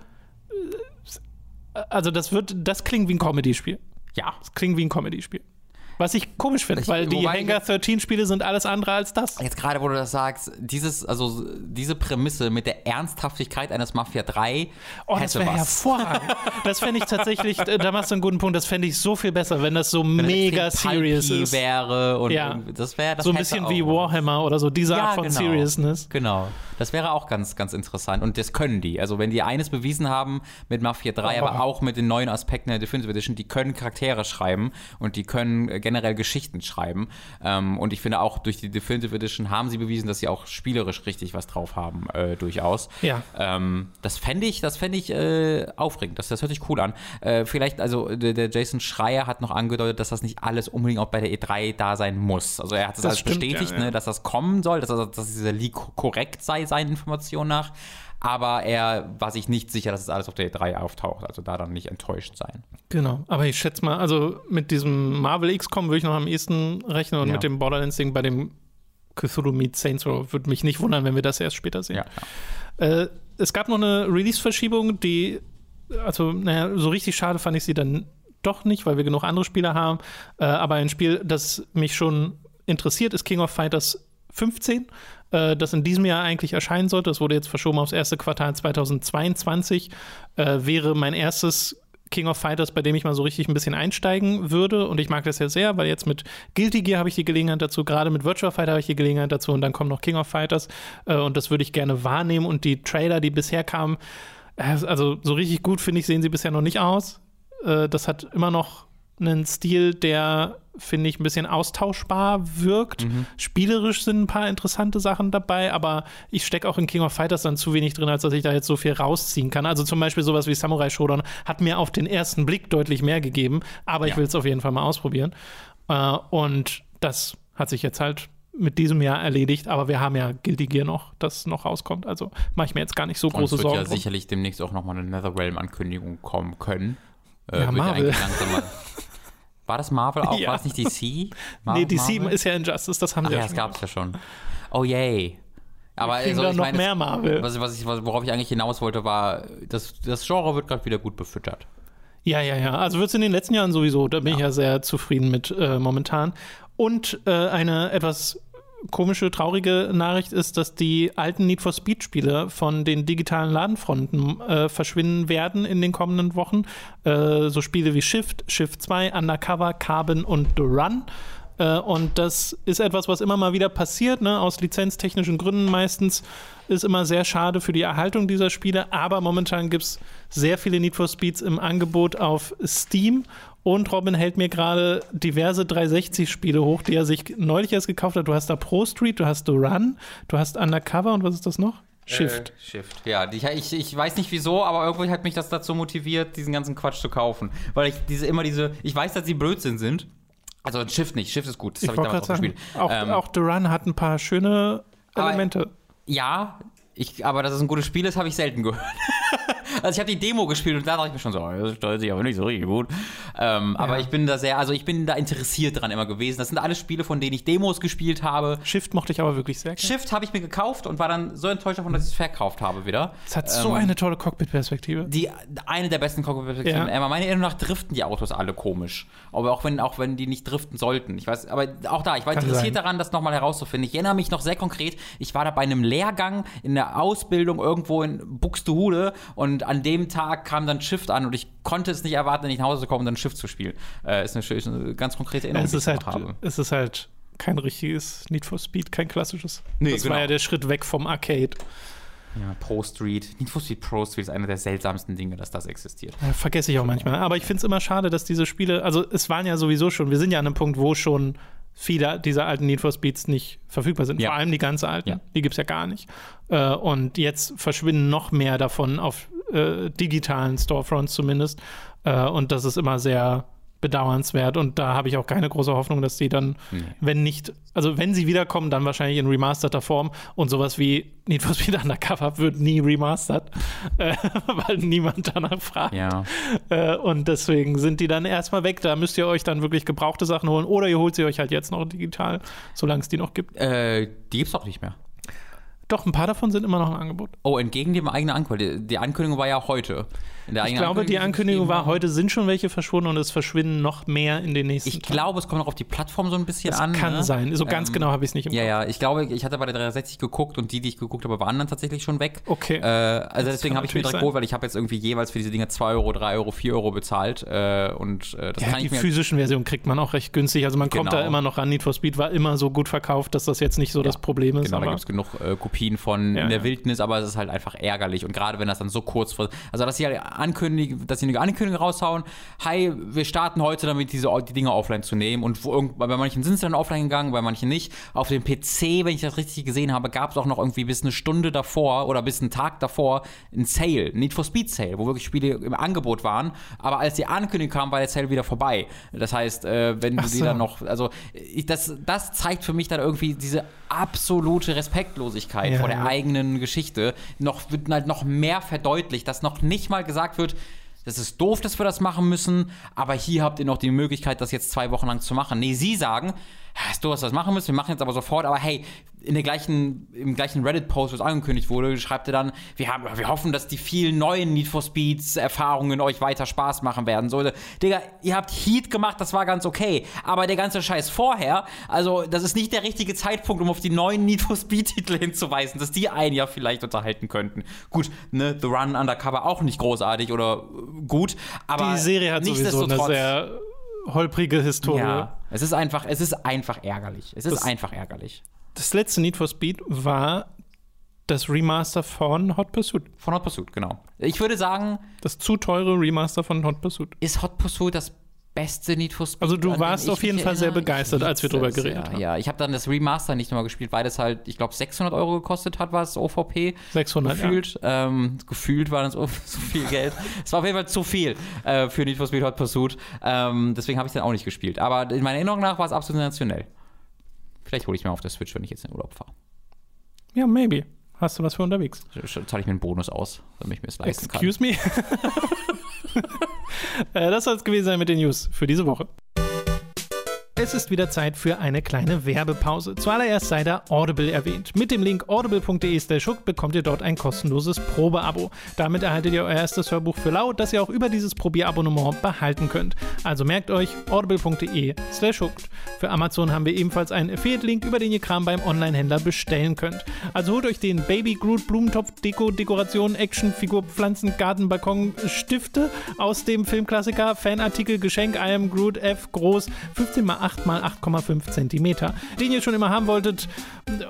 äh, also das wird, das klingt wie ein Comedy-Spiel. Ja. Das klingt wie ein Comedy-Spiel. Was ich komisch finde, weil die Hangar 13 Spiele sind alles andere als das. Jetzt gerade, wo du das sagst, dieses, also diese Prämisse mit der Ernsthaftigkeit eines Mafia 3 Oh, das hätte wäre was. hervorragend. Das fände ich tatsächlich, äh, da machst du einen guten Punkt, das fände ich so viel besser, wenn das so Wenn mega extrem serious ist. wäre und Ja. das wäre das so ein bisschen wie. Warhammer oder so, diese Art Ja, von genau. Seriousness. Genau. Das wäre auch ganz, ganz interessant. Und das können die. Also, wenn die eines bewiesen haben mit Mafia 3, Oh. aber auch mit den neuen Aspekten der Definitive Edition, die können Charaktere schreiben und die können äh, generell Geschichten schreiben. Ähm, und ich finde auch durch die Definitive Edition haben sie bewiesen, dass sie auch spielerisch richtig was drauf haben, äh, durchaus. Ja. Ähm, das fände ich, das fände ich äh, aufregend. Das, das hört sich cool an. Äh, vielleicht, also der, der Jason Schreier hat noch angedeutet, dass das nicht alles unbedingt auch bei der E3 da sein muss. Also er hat es als bestätigt, ja, ja. Ne, dass das kommen soll, dass, das, dass dieser Leak korrekt sei, seinen Informationen nach. Aber er war sich nicht sicher, dass es alles auf der E3 auftaucht. Also da dann nicht enttäuscht sein. Genau, aber ich schätze mal, also mit diesem Marvel XCOM würde ich noch am ehesten rechnen und Ja. mit dem Borderlands-Ding bei dem Cthulhu Meets Saints Row würde mich nicht wundern, wenn wir das erst später sehen. Ja. Äh, es gab noch eine Release-Verschiebung, die, also, naja, so richtig schade fand ich sie dann doch nicht, weil wir genug andere Spiele haben. Äh, aber ein Spiel, das mich schon interessiert, ist King of Fighters 15, äh, das in diesem Jahr eigentlich erscheinen sollte. Das wurde jetzt verschoben aufs erste Quartal 2022. Äh, wäre mein erstes King of Fighters, bei dem ich mal so richtig ein bisschen einsteigen würde. Und ich mag das ja sehr, weil jetzt mit Guilty Gear habe ich die Gelegenheit dazu, gerade mit Virtual Fighter habe ich die Gelegenheit dazu und dann kommt noch King of Fighters. Äh, und das würde ich gerne wahrnehmen. Und die Trailer, die bisher kamen, äh, also so richtig gut, finde ich, sehen sie bisher noch nicht aus. Äh, das hat immer noch einen Stil, der, finde ich, ein bisschen austauschbar wirkt. Spielerisch sind ein paar interessante Sachen dabei, aber ich stecke auch in King of Fighters dann zu wenig drin, als dass ich da jetzt so viel rausziehen kann. Also zum Beispiel sowas wie Samurai Shodown hat mir auf den ersten Blick deutlich mehr gegeben, aber ich Ja. will es auf jeden Fall mal ausprobieren. Äh, und das hat sich jetzt halt mit diesem Jahr erledigt, aber wir haben ja Guilty Gear noch, das noch rauskommt. Also mache ich mir jetzt gar nicht so Und es große wird Sorgen. ja drum. sicherlich demnächst auch nochmal eine Netherrealm-Ankündigung kommen können. Äh, Ja, Marvel. langsam mal- War das Marvel auch? Ja. War es nicht DC? Nee, Mar- DC Marvel? ist ja Injustice, das haben Ach wir ja, ja das gab es ja schon. Oh yay. Aber also, ich noch meine, mehr Marvel. Was, was ich, worauf ich eigentlich hinaus wollte, war, das, das Genre wird gerade wieder gut befüttert. Ja, ja, ja. Also wird es in den letzten Jahren sowieso. Da bin ich ja sehr zufrieden mit äh, momentan. Und äh, eine etwas komische, traurige Nachricht ist, dass die alten Need for Speed-Spiele von den digitalen Ladenfronten äh, verschwinden werden in den kommenden Wochen. Äh, so Spiele wie Shift, Shift 2, Undercover, Carbon und The Run. Äh, und das ist etwas, was immer mal wieder passiert, ne? aus lizenztechnischen Gründen meistens. Ist immer sehr schade für die Erhaltung dieser Spiele, aber momentan gibt es sehr viele Need for Speeds im Angebot auf Steam. Und Robin hält mir gerade diverse 360-Spiele hoch, die er sich neulich erst gekauft hat. Du hast da Pro Street, du hast The Run, du hast Undercover und was ist das noch? Shift. Äh, Shift. Ja, ich, ich weiß nicht wieso, aber irgendwie hat mich das dazu motiviert, diesen ganzen Quatsch zu kaufen. Weil ich diese immer diese, ich weiß, dass sie Blödsinn sind. Also Shift nicht, Shift ist gut, das habe ich damals gerade auch sagen, gespielt. auch, Ähm, auch The Run hat ein paar schöne Aber- Elemente. Ja, ich, aber dass es ein gutes Spiel ist, habe ich selten gehört. also ich habe die Demo gespielt und da dachte ich mir schon so, oh, das steuert sich aber nicht so richtig gut. Ähm, Aber ich bin da sehr, also ich bin da interessiert dran immer gewesen. Das sind alles Spiele, von denen ich Demos gespielt habe. Shift mochte ich aber wirklich sehr gerne. Shift habe ich mir gekauft und war dann so enttäuscht davon, dass ich es verkauft habe wieder. Es hat so Ähm, eine tolle Cockpit-Perspektive. Die, eine der besten Cockpit-Perspektiven Ja. Meiner Meinung nach driften die Autos alle komisch. Aber auch wenn, auch wenn die nicht driften sollten. Ich weiß, aber auch da, ich war Kann interessiert sein. daran, das nochmal herauszufinden. Ich erinnere mich noch sehr konkret, ich war da bei einem Lehrgang in der Ausbildung irgendwo in Buxtehude und an dem Tag kam dann Shift an und ich konnte es nicht erwarten, ich nach Hause zu kommen und dann Shift zu spielen. Äh, ist, eine, ist eine ganz konkrete Erinnerung, es, die ist ich halt, noch habe. es ist halt kein richtiges Need for Speed, kein klassisches. Nee, das genau. war ja der Schritt weg vom Arcade. Ja, Pro Street. Need for Speed Pro Street ist einer der seltsamsten Dinge, dass das existiert. Ja, vergesse ich auch manchmal. Aber ich finde es immer schade, dass diese Spiele, also es waren ja sowieso schon, wir sind ja an einem Punkt, wo schon viele dieser alten Need for Speeds nicht verfügbar sind. Ja. Vor allem die ganz alten. Ja. Die gibt es ja gar nicht. Äh, und jetzt verschwinden noch mehr davon auf äh, digitalen Storefronts zumindest. Äh, und das ist immer sehr bedauernswert und da habe ich auch keine große Hoffnung, dass die dann, nee. wenn nicht, also wenn sie wiederkommen, dann wahrscheinlich in remasterter Form und sowas wie Need for Speed Undercover wird nie remastert, äh, weil niemand danach fragt. Ja. Äh, und deswegen sind die dann erstmal weg. Da müsst ihr euch dann wirklich gebrauchte Sachen holen oder ihr holt sie euch halt jetzt noch digital, solange es die noch gibt. Äh, die gibt es auch nicht mehr. Doch, ein paar davon sind immer noch im Angebot. Oh, entgegen dem eigenen Ankündigung. Die Ankündigung war ja heute. Ich glaube, die Ankündigung war, heute sind schon welche verschwunden und es verschwinden noch mehr in den nächsten Ich Tagen. glaube, es kommt noch auf die Plattform so ein bisschen das an. kann ne? sein. So ganz ähm, genau habe ich es nicht im Ja, Kopf. ja. Ich glaube, ich hatte bei der 360 geguckt und die, die ich geguckt habe, waren dann tatsächlich schon weg. Okay. Äh, also das deswegen habe ich mir direkt geholt, weil ich habe jetzt irgendwie jeweils für diese Dinge 2 Euro, 3 Euro, 4 Euro bezahlt. Äh, und äh, das ja, kann die ich mir physischen Versionen kriegt man auch recht günstig. Also man kommt genau. da immer noch ran. Need for Speed war immer so gut verkauft, dass das jetzt nicht so ja. das Problem ist. Genau, da gibt es genug äh, Kopien von ja, der Wildnis, aber es ist halt einfach ärgerlich. Und gerade wenn das dann so kurz vor. Also, dass sie halt ankündigen, dass sie eine Ankündigung raushauen, hi, wir starten heute damit, diese die Dinge offline zu nehmen. Und wo, bei manchen sind sie dann offline gegangen, bei manchen nicht. Auf dem PC, wenn ich das richtig gesehen habe, gab es auch noch irgendwie bis eine Stunde davor oder bis einen Tag davor ein Sale, Need for Speed Sale, wo wirklich Spiele im Angebot waren. Aber als die Ankündigung kam, war der Sale wieder vorbei. Das heißt, äh, wenn du so. die dann noch, also ich, das, das zeigt für mich dann irgendwie diese absolute Respektlosigkeit ja, vor der ja. eigenen Geschichte, noch, wird halt noch mehr verdeutlicht, dass noch nicht mal gesagt wird, das ist doof, dass wir das machen müssen, aber hier habt ihr noch die Möglichkeit, das jetzt zwei Wochen lang zu machen. Nee, sie sagen, du hast das machen müssen, wir machen jetzt aber sofort, aber hey, in der gleichen, im gleichen Reddit-Post, was angekündigt wurde, schreibt er dann, wir, haben, wir hoffen, dass die vielen neuen Need for Speeds Erfahrungen euch weiter Spaß machen werden. So, Digga, ihr habt Heat gemacht, das war ganz okay, aber der ganze Scheiß vorher, also das ist nicht der richtige Zeitpunkt, um auf die neuen Need for Speed Titel hinzuweisen, dass die einen ja vielleicht unterhalten könnten. Gut, ne, The Run Undercover auch nicht großartig oder gut, aber die Serie hat sowieso eine sehr holprige Historie. Ja, es ist einfach, es ist einfach ärgerlich. Es ist das, einfach ärgerlich. Das letzte Need for Speed war das Remaster von Hot Pursuit. Von Hot Pursuit, genau. Ich würde sagen. Das zu teure Remaster von Hot Pursuit. Ist Hot Pursuit das beste Need for Speed. Also du warst auf jeden Fall sehr begeistert, als wir drüber geredet ja, haben. Ja, ich habe dann das Remaster nicht nochmal gespielt, weil das halt, ich glaube, 600 Euro gekostet hat, was OVP. 600, gefühlt. Ja. Ähm, gefühlt war das so viel Geld. Es war auf jeden Fall zu viel äh, für Need for Speed Hot Pursuit. Ähm, deswegen habe ich dann auch nicht gespielt. Aber in meiner Erinnerung nach war es absolut sensationell. Vielleicht hole ich mir auf der Switch, wenn ich jetzt in den Urlaub fahre. Ja, maybe. Hast du was für unterwegs? Zahle ich mir einen Bonus aus, damit ich mir das leisten Excuse kann. Excuse me? Äh, das soll es gewesen sein mit den News für diese Woche. Es ist wieder Zeit für eine kleine Werbepause. Zuallererst sei da Audible erwähnt. Mit dem Link audible.de bekommt ihr dort ein kostenloses Probeabo. Damit erhaltet ihr euer erstes Hörbuch für laut, das ihr auch über dieses Probierabonnement behalten könnt. Also merkt euch audible.de. Für Amazon haben wir ebenfalls einen Affiliate-Link, über den ihr Kram beim Online-Händler bestellen könnt. Also holt euch den Baby Groot Blumentopf Deko Dekoration Action Figur Pflanzen Garten Balkon Stifte aus dem Filmklassiker Fanartikel Geschenk I am Groot F groß 15 mal 8 mal 8,5 cm, den ihr schon immer haben wolltet.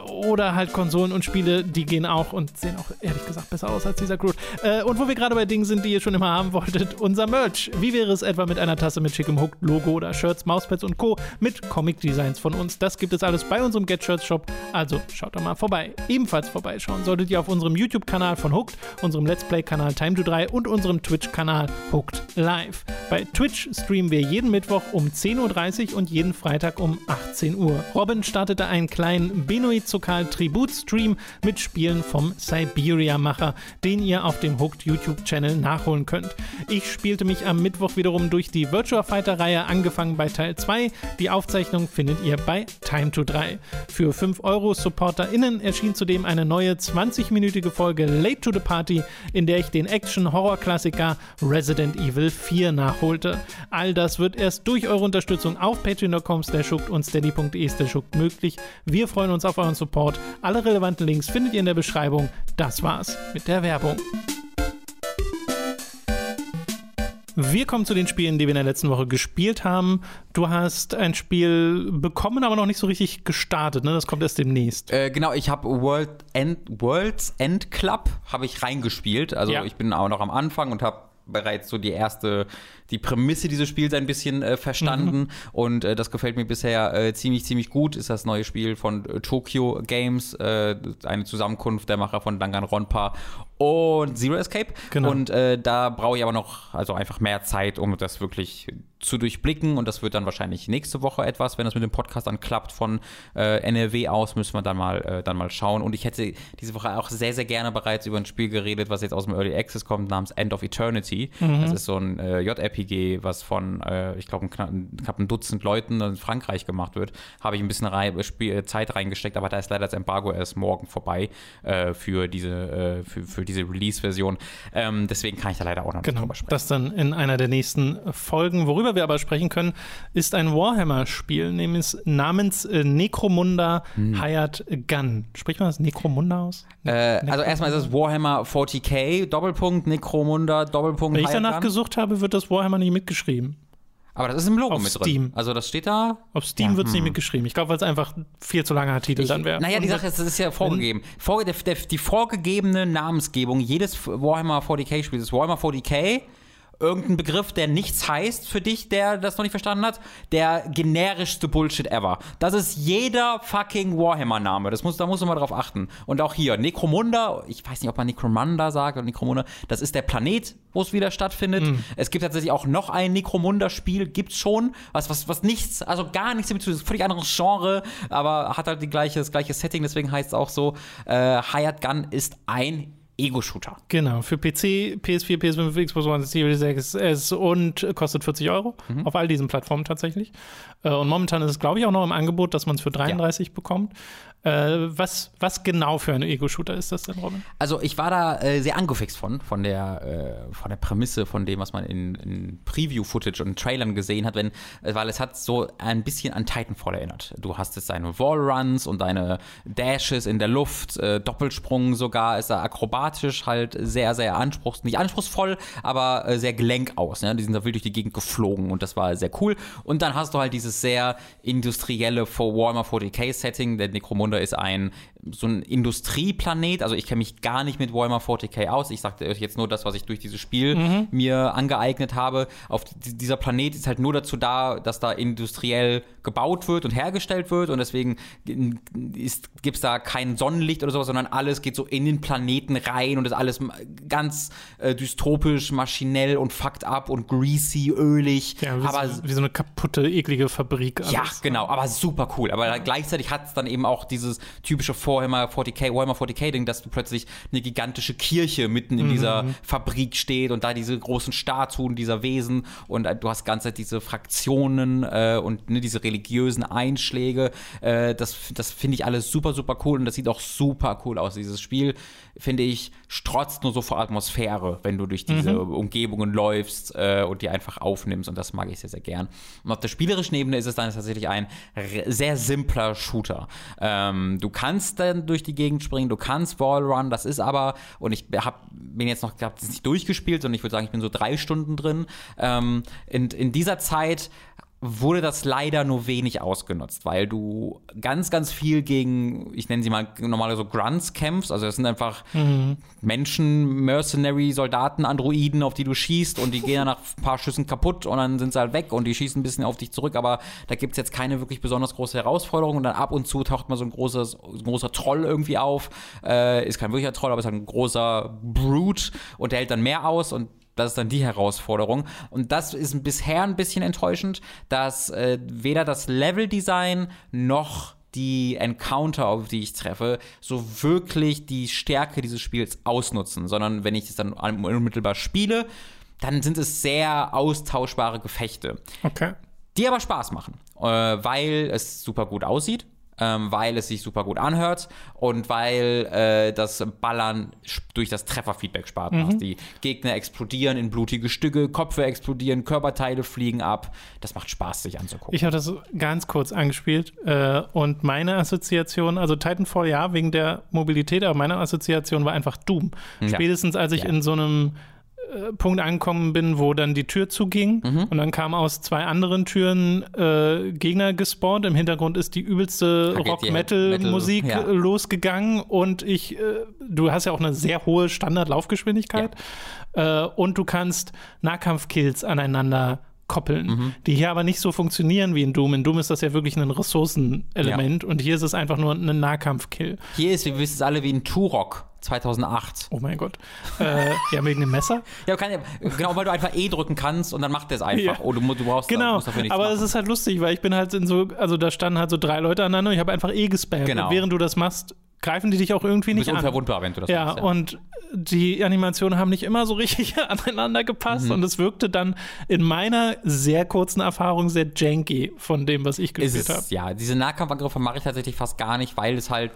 Oder halt Konsolen und Spiele, die gehen auch und sehen auch ehrlich gesagt besser aus als dieser Groot. Äh, und wo wir gerade bei Dingen sind, die ihr schon immer haben wolltet, unser Merch. Wie wäre es etwa mit einer Tasse mit schickem Hook-Logo oder Shirts, Mauspads und Co. mit Comic-Designs von uns? Das gibt es alles bei unserem Get Shirts Shop. Also schaut da mal vorbei. Ebenfalls vorbeischauen solltet ihr auf unserem YouTube-Kanal von Hooked, unserem Let's Play-Kanal Time to 3 und unserem Twitch-Kanal Hooked Live. Bei Twitch streamen wir jeden Mittwoch um 10.30 Uhr und jeden Freitag um 18 Uhr. Robin startete einen kleinen Benoit-Zokal Tribut-Stream mit Spielen vom Siberia-Macher, den ihr auf dem Hooked YouTube-Channel nachholen könnt. Ich spielte mich am Mittwoch wiederum durch die Virtua Fighter-Reihe, angefangen bei Teil 2. Die Aufzeichnung findet ihr bei Time to 3. Für 5 Euro SupporterInnen erschien zudem eine neue 20-minütige Folge Late to the Party, in der ich den Action-Horror-Klassiker Resident Evil 4 nachholte. All das wird erst durch eure Unterstützung auf Patreon patreon.com slash und steady.de slash möglich. Wir freuen uns auf euren Support. Alle relevanten Links findet ihr in der Beschreibung. Das war's mit der Werbung. Wir kommen zu den Spielen, die wir in der letzten Woche gespielt haben. Du hast ein Spiel bekommen, aber noch nicht so richtig gestartet. Ne? Das kommt erst demnächst. Äh, genau, ich habe World End, World's End Club habe ich reingespielt. Also ja. ich bin auch noch am Anfang und habe bereits so die erste, die Prämisse dieses Spiels ein bisschen äh, verstanden mhm. und äh, das gefällt mir bisher äh, ziemlich, ziemlich gut. Ist das neue Spiel von äh, Tokyo Games, äh, eine Zusammenkunft der Macher von Danganronpa und Zero Escape. Genau. Und äh, da brauche ich aber noch also einfach mehr Zeit, um das wirklich zu durchblicken. Und das wird dann wahrscheinlich nächste Woche etwas, wenn das mit dem Podcast dann klappt von äh, NRW aus, müssen wir dann mal, äh, dann mal schauen. Und ich hätte diese Woche auch sehr, sehr gerne bereits über ein Spiel geredet, was jetzt aus dem Early Access kommt, namens End of Eternity. Das ist so ein äh, JRPG, was von, äh, ich glaube, knapp, knapp ein Dutzend Leuten in Frankreich gemacht wird. Habe ich ein bisschen rei Spiel, Zeit reingesteckt, aber da ist leider das Embargo erst morgen vorbei äh, für diese, äh, für, für diese Release-Version. Ähm, deswegen kann ich da leider auch noch nicht Genau, drüber sprechen. das dann in einer der nächsten Folgen. Worüber wir aber sprechen können, ist ein Warhammer-Spiel nämlich namens äh, Necromunda Hm. Hired Gun. Spricht man das Necromunda aus? Äh, also erstmal ist es Warhammer 40k, Doppelpunkt, Necromunda, Doppelpunkt, Wenn ich danach Gun. gesucht habe, wird das Warhammer nicht mitgeschrieben. Aber das ist im Logo Auf mit Steam. drin. Also das steht da. Auf Steam Ja, wird es nicht hm. mitgeschrieben. Ich glaube, weil es einfach viel zu langer Titel Ich, dann wäre. naja, die Sache ist, das ist ja vorgegeben. Vor, der, der, die vorgegebene Namensgebung jedes Warhammer 40k-Spiels ist Warhammer 40k. Irgendein Begriff, der nichts heißt für dich, der das noch nicht verstanden hat, der generischste Bullshit ever. Das ist jeder fucking Warhammer-Name. Das muss, da musst du mal drauf achten. Und auch hier, Necromunda, ich weiß nicht, ob man Necromunda sagt oder Necromunda, das ist der Planet, wo es wieder stattfindet. Es gibt tatsächlich auch noch ein Necromunda-Spiel, gibt's schon, was, was, was nichts, also gar nichts damit zu tun, ist völlig anderes Genre, aber hat halt die gleiche, das gleiche Setting, deswegen heißt es auch so. Äh, Hired Gun ist ein Ego-Shooter. Genau, für PC, PS4, PS5, Xbox One, Series X S und kostet 40 Euro Mhm. auf all diesen Plattformen tatsächlich. Äh, Und momentan ist es, glaube ich, auch noch im Angebot, dass man es für 33 bekommt. Äh, Was, was genau für ein Ego-Shooter ist das denn, Robin? Also ich war da äh, sehr angefixt von, von der, äh, von der Prämisse, von dem, was man in, in Preview-Footage und Trailern gesehen hat, wenn, äh, weil es hat so ein bisschen an Titanfall erinnert. Du hast jetzt deine Wallruns und deine Dashes in der Luft, äh, Doppelsprung sogar, ist da akrobatisch halt sehr, sehr anspruchs, nicht anspruchsvoll, aber äh, sehr gelenk aus. Ne? Die sind da wild durch die Gegend geflogen und das war sehr cool. Und dann hast du halt dieses sehr industrielle Warhammer 40k-Setting. Der Necromunda ist ein so ein Industrieplanet. Also ich kenne mich gar nicht mit Warhammer 40k aus. Ich sagte euch jetzt nur das, was ich durch dieses Spiel mir angeeignet habe. Auf die- dieser Planet ist halt nur dazu da, dass da industriell gebaut wird und hergestellt wird und deswegen gibt es da kein Sonnenlicht oder sowas, sondern alles geht so in den Planeten rein und ist alles ganz äh, dystopisch, maschinell und fucked up und greasy, ölig. Ja, wie, aber so, wie so eine kaputte, eklige Fabrik. ja, alles. genau, aber super cool. Aber gleichzeitig hat es dann eben auch dieses typische Warhammer 40k, Warhammer 40k-Ding, dass du plötzlich eine gigantische Kirche mitten in dieser Fabrik steht und da diese großen Statuen dieser Wesen und äh, du hast ganze Zeit diese Fraktionen äh, und ne, diese religiösen Einschläge. Äh, das das finde ich alles super, super cool und das sieht auch super cool aus. Dieses Spiel, finde ich, strotzt nur so vor Atmosphäre, wenn du durch diese Umgebungen läufst äh, und die einfach aufnimmst und das mag ich sehr, sehr gern. Und auf der spielerischen Ebene ist es dann tatsächlich ein sehr simpler Shooter. Ähm, du kannst dann durch die Gegend springen, du kannst Wallrun, das ist aber, und ich hab, bin jetzt noch, hab das nicht durchgespielt, sondern ich würde sagen, ich bin so drei Stunden drin. Ähm, in, in dieser Zeit wurde das leider nur wenig ausgenutzt, weil du ganz, ganz viel gegen, ich nenne sie mal normale so Grunts kämpfst. Also das sind einfach Menschen, Mercenary, Soldaten, Androiden, auf die du schießt und die gehen dann nach ein paar Schüssen kaputt und dann sind sie halt weg und die schießen ein bisschen auf dich zurück, aber da gibt es jetzt keine wirklich besonders große Herausforderung und dann ab und zu taucht mal so ein, großes, ein großer Troll irgendwie auf. Äh, ist kein wirklicher Troll, aber ist halt ein großer Brute und der hält dann mehr aus und das ist dann die Herausforderung. Und das ist bisher ein bisschen enttäuschend, dass äh, weder das Leveldesign noch die Encounter, auf die ich treffe, so wirklich die Stärke dieses Spiels ausnutzen, sondern wenn ich es dann unmittelbar spiele, dann sind es sehr austauschbare Gefechte Okay. die aber Spaß machen, äh, weil es super gut aussieht, ähm, weil es sich super gut anhört und weil äh, das Ballern durch das Trefferfeedback Spaß macht. Die Gegner explodieren in blutige Stücke, Köpfe explodieren, Körperteile fliegen ab. Das macht Spaß, sich anzugucken. Ich habe das ganz kurz angespielt äh, und meine Assoziation, also Titanfall ja, wegen der Mobilität, aber meine Assoziation war einfach Doom. Ja. Spätestens als ich Ja. in so einem Punkt angekommen bin, wo dann die Tür zuging Mhm. und dann kam aus zwei anderen Türen äh, Gegner gespawnt. Im Hintergrund ist die übelste Rock-Metal-Musik Metal- ja. äh, losgegangen und ich, äh, du hast ja auch eine sehr hohe Standard-Laufgeschwindigkeit äh, und du kannst Nahkampfkills aneinander koppeln, Mhm. die hier aber nicht so funktionieren wie in Doom. In Doom ist das ja wirklich ein Ressourcenelement und hier ist es einfach nur ein Nahkampfkill. Hier ist, wir wissen es alle, wie ein Turok 2008. Oh mein Gott. Äh, ja, wegen dem Messer? Ja, kann, genau, weil du einfach E drücken kannst und dann macht der es einfach. Ja. Oh, du, du brauchst Genau, dafür nichts aber es ist halt lustig, weil ich bin halt in so, also da standen halt so drei Leute aneinander und ich habe einfach eh gespammt. Genau. Und während du das machst, greifen die dich auch irgendwie du nicht bist an. unverwundbar, wenn du das Ja, machst. und die Animationen haben nicht immer so richtig aneinander Mhm. gepasst und es wirkte dann in meiner sehr kurzen Erfahrung sehr janky von dem, was ich gespielt habe. ja. Diese Nahkampfangriffe mache ich tatsächlich fast gar nicht, weil es halt,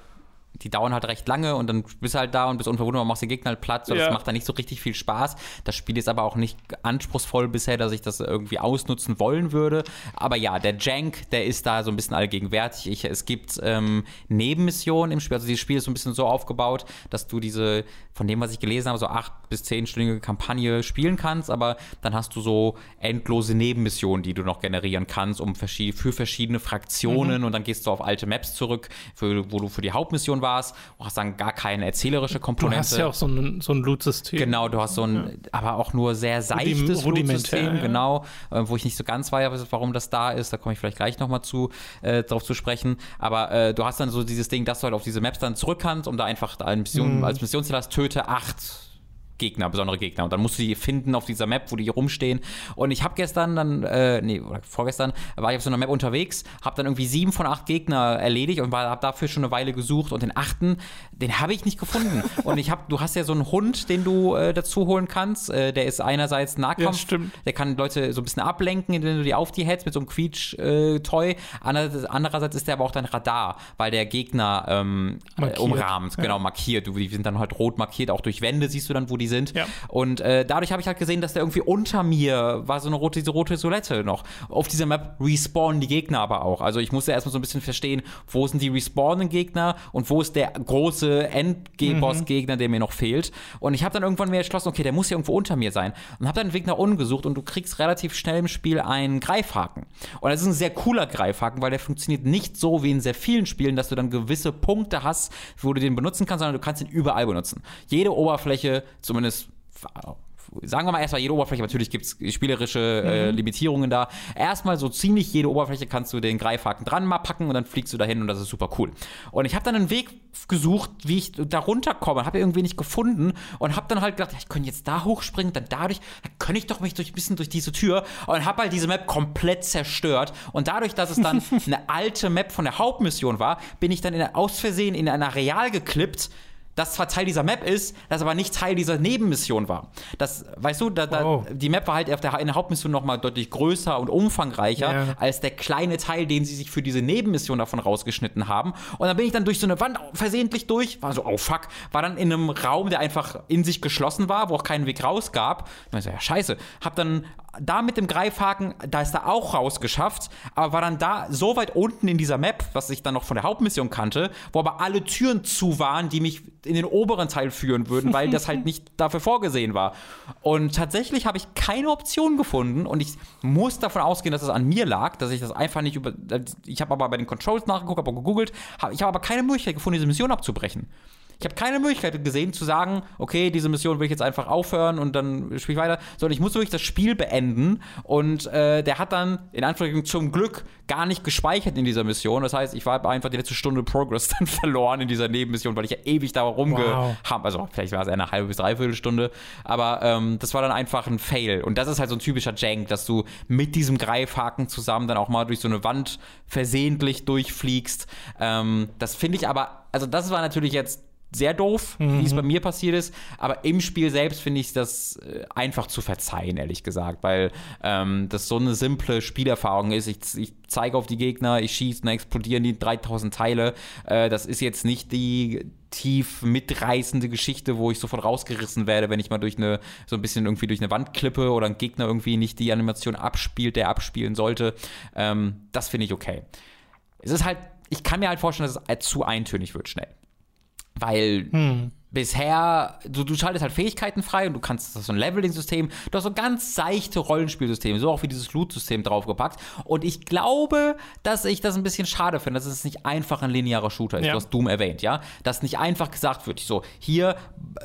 die dauern halt recht lange und dann bist du halt da und bist unverwundbar, machst den Gegner halt platt. So, Ja. Das macht dann nicht so richtig viel Spaß. Das Spiel ist aber auch nicht anspruchsvoll bisher, dass ich das irgendwie ausnutzen wollen würde. Aber ja, der Jank, der ist da so ein bisschen allgegenwärtig. Ich, es gibt ähm, Nebenmissionen im Spiel. Also dieses Spiel ist so ein bisschen so aufgebaut, dass du diese, von dem, was ich gelesen habe, so acht bis zehnstündige Kampagne spielen kannst, aber dann hast du so endlose Nebenmissionen, die du noch generieren kannst, um verschi für verschiedene Fraktionen und dann gehst du auf alte Maps zurück, für, wo du für die Hauptmission warst und hast dann gar keine erzählerische Du Komponente. hast ja auch so ein, so ein Loot-System. Genau, du hast so ein, aber auch nur sehr seichtes Loot-System, ja. genau, äh, wo ich nicht so ganz weiß, warum das da ist. Da komme ich vielleicht gleich nochmal zu, äh, drauf zu sprechen. Aber äh, du hast dann so dieses Ding, dass du halt auf diese Maps dann zurück kannst, um da einfach da Mission, Mhm. als Missionsziel hast, töte acht Gegner, besondere Gegner. Und dann musst du die finden auf dieser Map, wo die hier rumstehen. Und ich habe gestern dann, äh, nee, oder vorgestern, war ich auf so einer Map unterwegs, habe dann irgendwie sieben von acht Gegner erledigt und habe dafür schon eine Weile gesucht. Und den achten, den habe ich nicht gefunden. und ich habe, du hast ja so einen Hund, den du äh, dazu holen kannst. Äh, der ist einerseits Nahkampf, Ja, der kann Leute so ein bisschen ablenken, indem du die auf die hältst mit so einem Quietsch-Toy. Andererseits, andererseits ist der aber auch dein Radar, weil der Gegner ähm, äh, umrahmt, Ja. genau, markiert. Du, die sind dann halt rot markiert, auch durch Wände siehst du dann, wo die sind. Ja. Und äh, dadurch habe ich halt gesehen, dass der irgendwie unter mir war so eine rote, diese rote Solette noch. Auf dieser Map respawnen die Gegner aber auch. Also ich musste erstmal so ein bisschen verstehen, wo sind die respawnenden Gegner und wo ist der große Endboss-Gegner, der mir noch fehlt. Und ich habe dann irgendwann mir entschlossen, okay, der muss ja irgendwo unter mir sein. Und habe dann einen Weg nach unten gesucht und du kriegst relativ schnell im Spiel einen Greifhaken. Und das ist ein sehr cooler Greifhaken, weil der funktioniert nicht so wie in sehr vielen Spielen, dass du dann gewisse Punkte hast, wo du den benutzen kannst, sondern du kannst ihn überall benutzen. Jede Oberfläche, zumindest sagen wir mal erstmal jede Oberfläche, natürlich gibt es spielerische äh, Limitierungen da. Erstmal so ziemlich jede Oberfläche kannst du den Greifhaken dran mal packen und dann fliegst du dahin und das ist super cool. Und ich habe dann einen Weg gesucht, wie ich da runterkomme, habe irgendwie nicht gefunden und habe dann halt gedacht, ja, ich könnte jetzt da hochspringen, dann dadurch, dann könnte ich doch mich durch ein bisschen durch diese Tür und habe halt diese Map komplett zerstört und dadurch, dass es dann eine alte Map von der Hauptmission war, bin ich dann in, aus Versehen in ein Areal geklippt, das zwar Teil dieser Map ist, das aber nicht Teil dieser Nebenmission war. Das, weißt du, da, da, Wow. die Map war halt auf der, in der Hauptmission nochmal deutlich größer und umfangreicher Ja. als der kleine Teil, den sie sich für diese Nebenmission davon rausgeschnitten haben. Und dann bin ich dann durch so eine Wand versehentlich durch, war so, oh fuck, war dann in einem Raum, der einfach in sich geschlossen war, wo auch keinen Weg raus gab. Ich meine so, ja, scheiße. Hab dann da mit dem Greifhaken, da ist er auch rausgeschafft, aber war dann da so weit unten in dieser Map, was ich dann noch von der Hauptmission kannte, wo aber alle Türen zu waren, die mich in den oberen Teil führen würden, weil das halt nicht dafür vorgesehen war. Und tatsächlich habe ich keine Option gefunden und ich muss davon ausgehen, dass es an mir lag, dass ich das einfach nicht über. Ich habe aber bei den Controls nachgeguckt, habe auch gegoogelt, hab, ich habe aber keine Möglichkeit gefunden, diese Mission abzubrechen. Ich habe keine Möglichkeit gesehen zu sagen, okay, diese Mission will ich jetzt einfach aufhören und dann spiele ich weiter, sondern ich muss wirklich das Spiel beenden und äh, der hat dann in Anführungszeichen zum Glück gar nicht gespeichert in dieser Mission. Das heißt, ich war einfach die letzte Stunde Progress dann verloren in dieser Nebenmission, weil ich ja ewig da rumgehabt Wow. Also vielleicht war es eher eine halbe bis dreiviertel Stunde, aber ähm, das war dann einfach ein Fail. Und das ist halt so ein typischer Jank, dass du mit diesem Greifhaken zusammen dann auch mal durch so eine Wand versehentlich durchfliegst. Ähm, das finde ich aber, also das war natürlich jetzt sehr doof, wie es bei mir passiert ist. Aber im Spiel selbst finde ich das äh, einfach zu verzeihen, ehrlich gesagt, weil ähm, das so eine simple Spielerfahrung ist. Ich, ich zeige auf die Gegner, ich schieße und dann explodieren die 3000 Teile. Äh, das ist jetzt nicht die tief mitreißende Geschichte, wo ich sofort rausgerissen werde, wenn ich mal durch eine, so ein bisschen irgendwie durch eine Wand klippe oder ein Gegner irgendwie nicht die Animation abspielt, der abspielen sollte. Ähm, das finde ich okay. Es ist halt, ich kann mir halt vorstellen, dass es zu eintönig wird schnell. Weil bisher, du, du schaltest halt Fähigkeiten frei und du kannst, das so ein Leveling-System, du hast so ganz seichte Rollenspielsysteme, so auch wie dieses Loot-System draufgepackt. Und ich glaube, dass ich das ein bisschen schade finde, dass es nicht einfach ein linearer Shooter ist. Ja. Du hast Doom erwähnt, ja? Dass nicht einfach gesagt wird, so, hier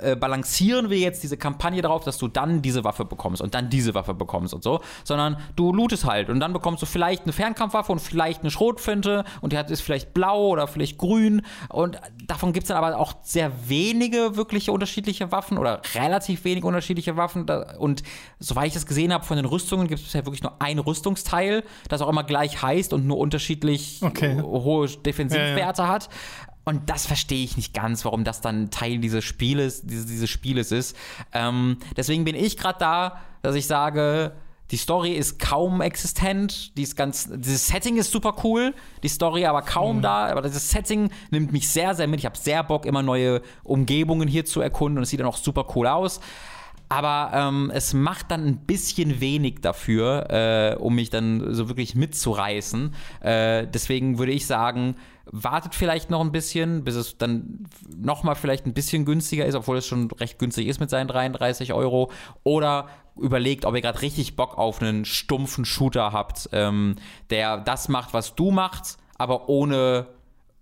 äh, balancieren wir jetzt diese Kampagne darauf, dass du dann diese Waffe bekommst und dann diese Waffe bekommst und so, sondern du lootest halt und dann bekommst du vielleicht eine Fernkampfwaffe und vielleicht eine Schrotflinte und die hat, ist vielleicht blau oder vielleicht grün und davon gibt es dann aber auch sehr wenige wirkliche unterschiedliche Waffen oder relativ wenig unterschiedliche Waffen. Und soweit ich das gesehen habe von den Rüstungen, gibt es ja wirklich nur ein Rüstungsteil, das auch immer gleich heißt und nur unterschiedlich Okay. hohe Defensivwerte Ja, hat. Und das verstehe ich nicht ganz, warum das dann Teil dieses Spieles, dieses, dieses Spieles ist. Ähm, deswegen bin ich gerade da, dass ich sage, die Story ist kaum existent, die ist ganz, dieses Setting ist super cool, die Story aber kaum da, aber dieses Setting nimmt mich sehr, sehr mit. Ich habe sehr Bock, immer neue Umgebungen hier zu erkunden und es sieht dann auch super cool aus. Aber ähm, es macht dann ein bisschen wenig dafür, äh, um mich dann so wirklich mitzureißen. Äh, deswegen würde ich sagen, wartet vielleicht noch ein bisschen, bis es dann nochmal vielleicht ein bisschen günstiger ist, obwohl es schon recht günstig ist mit seinen 33 Euro. Oder überlegt, ob ihr gerade richtig Bock auf einen stumpfen Shooter habt, ähm, der das macht, was du machst, aber ohne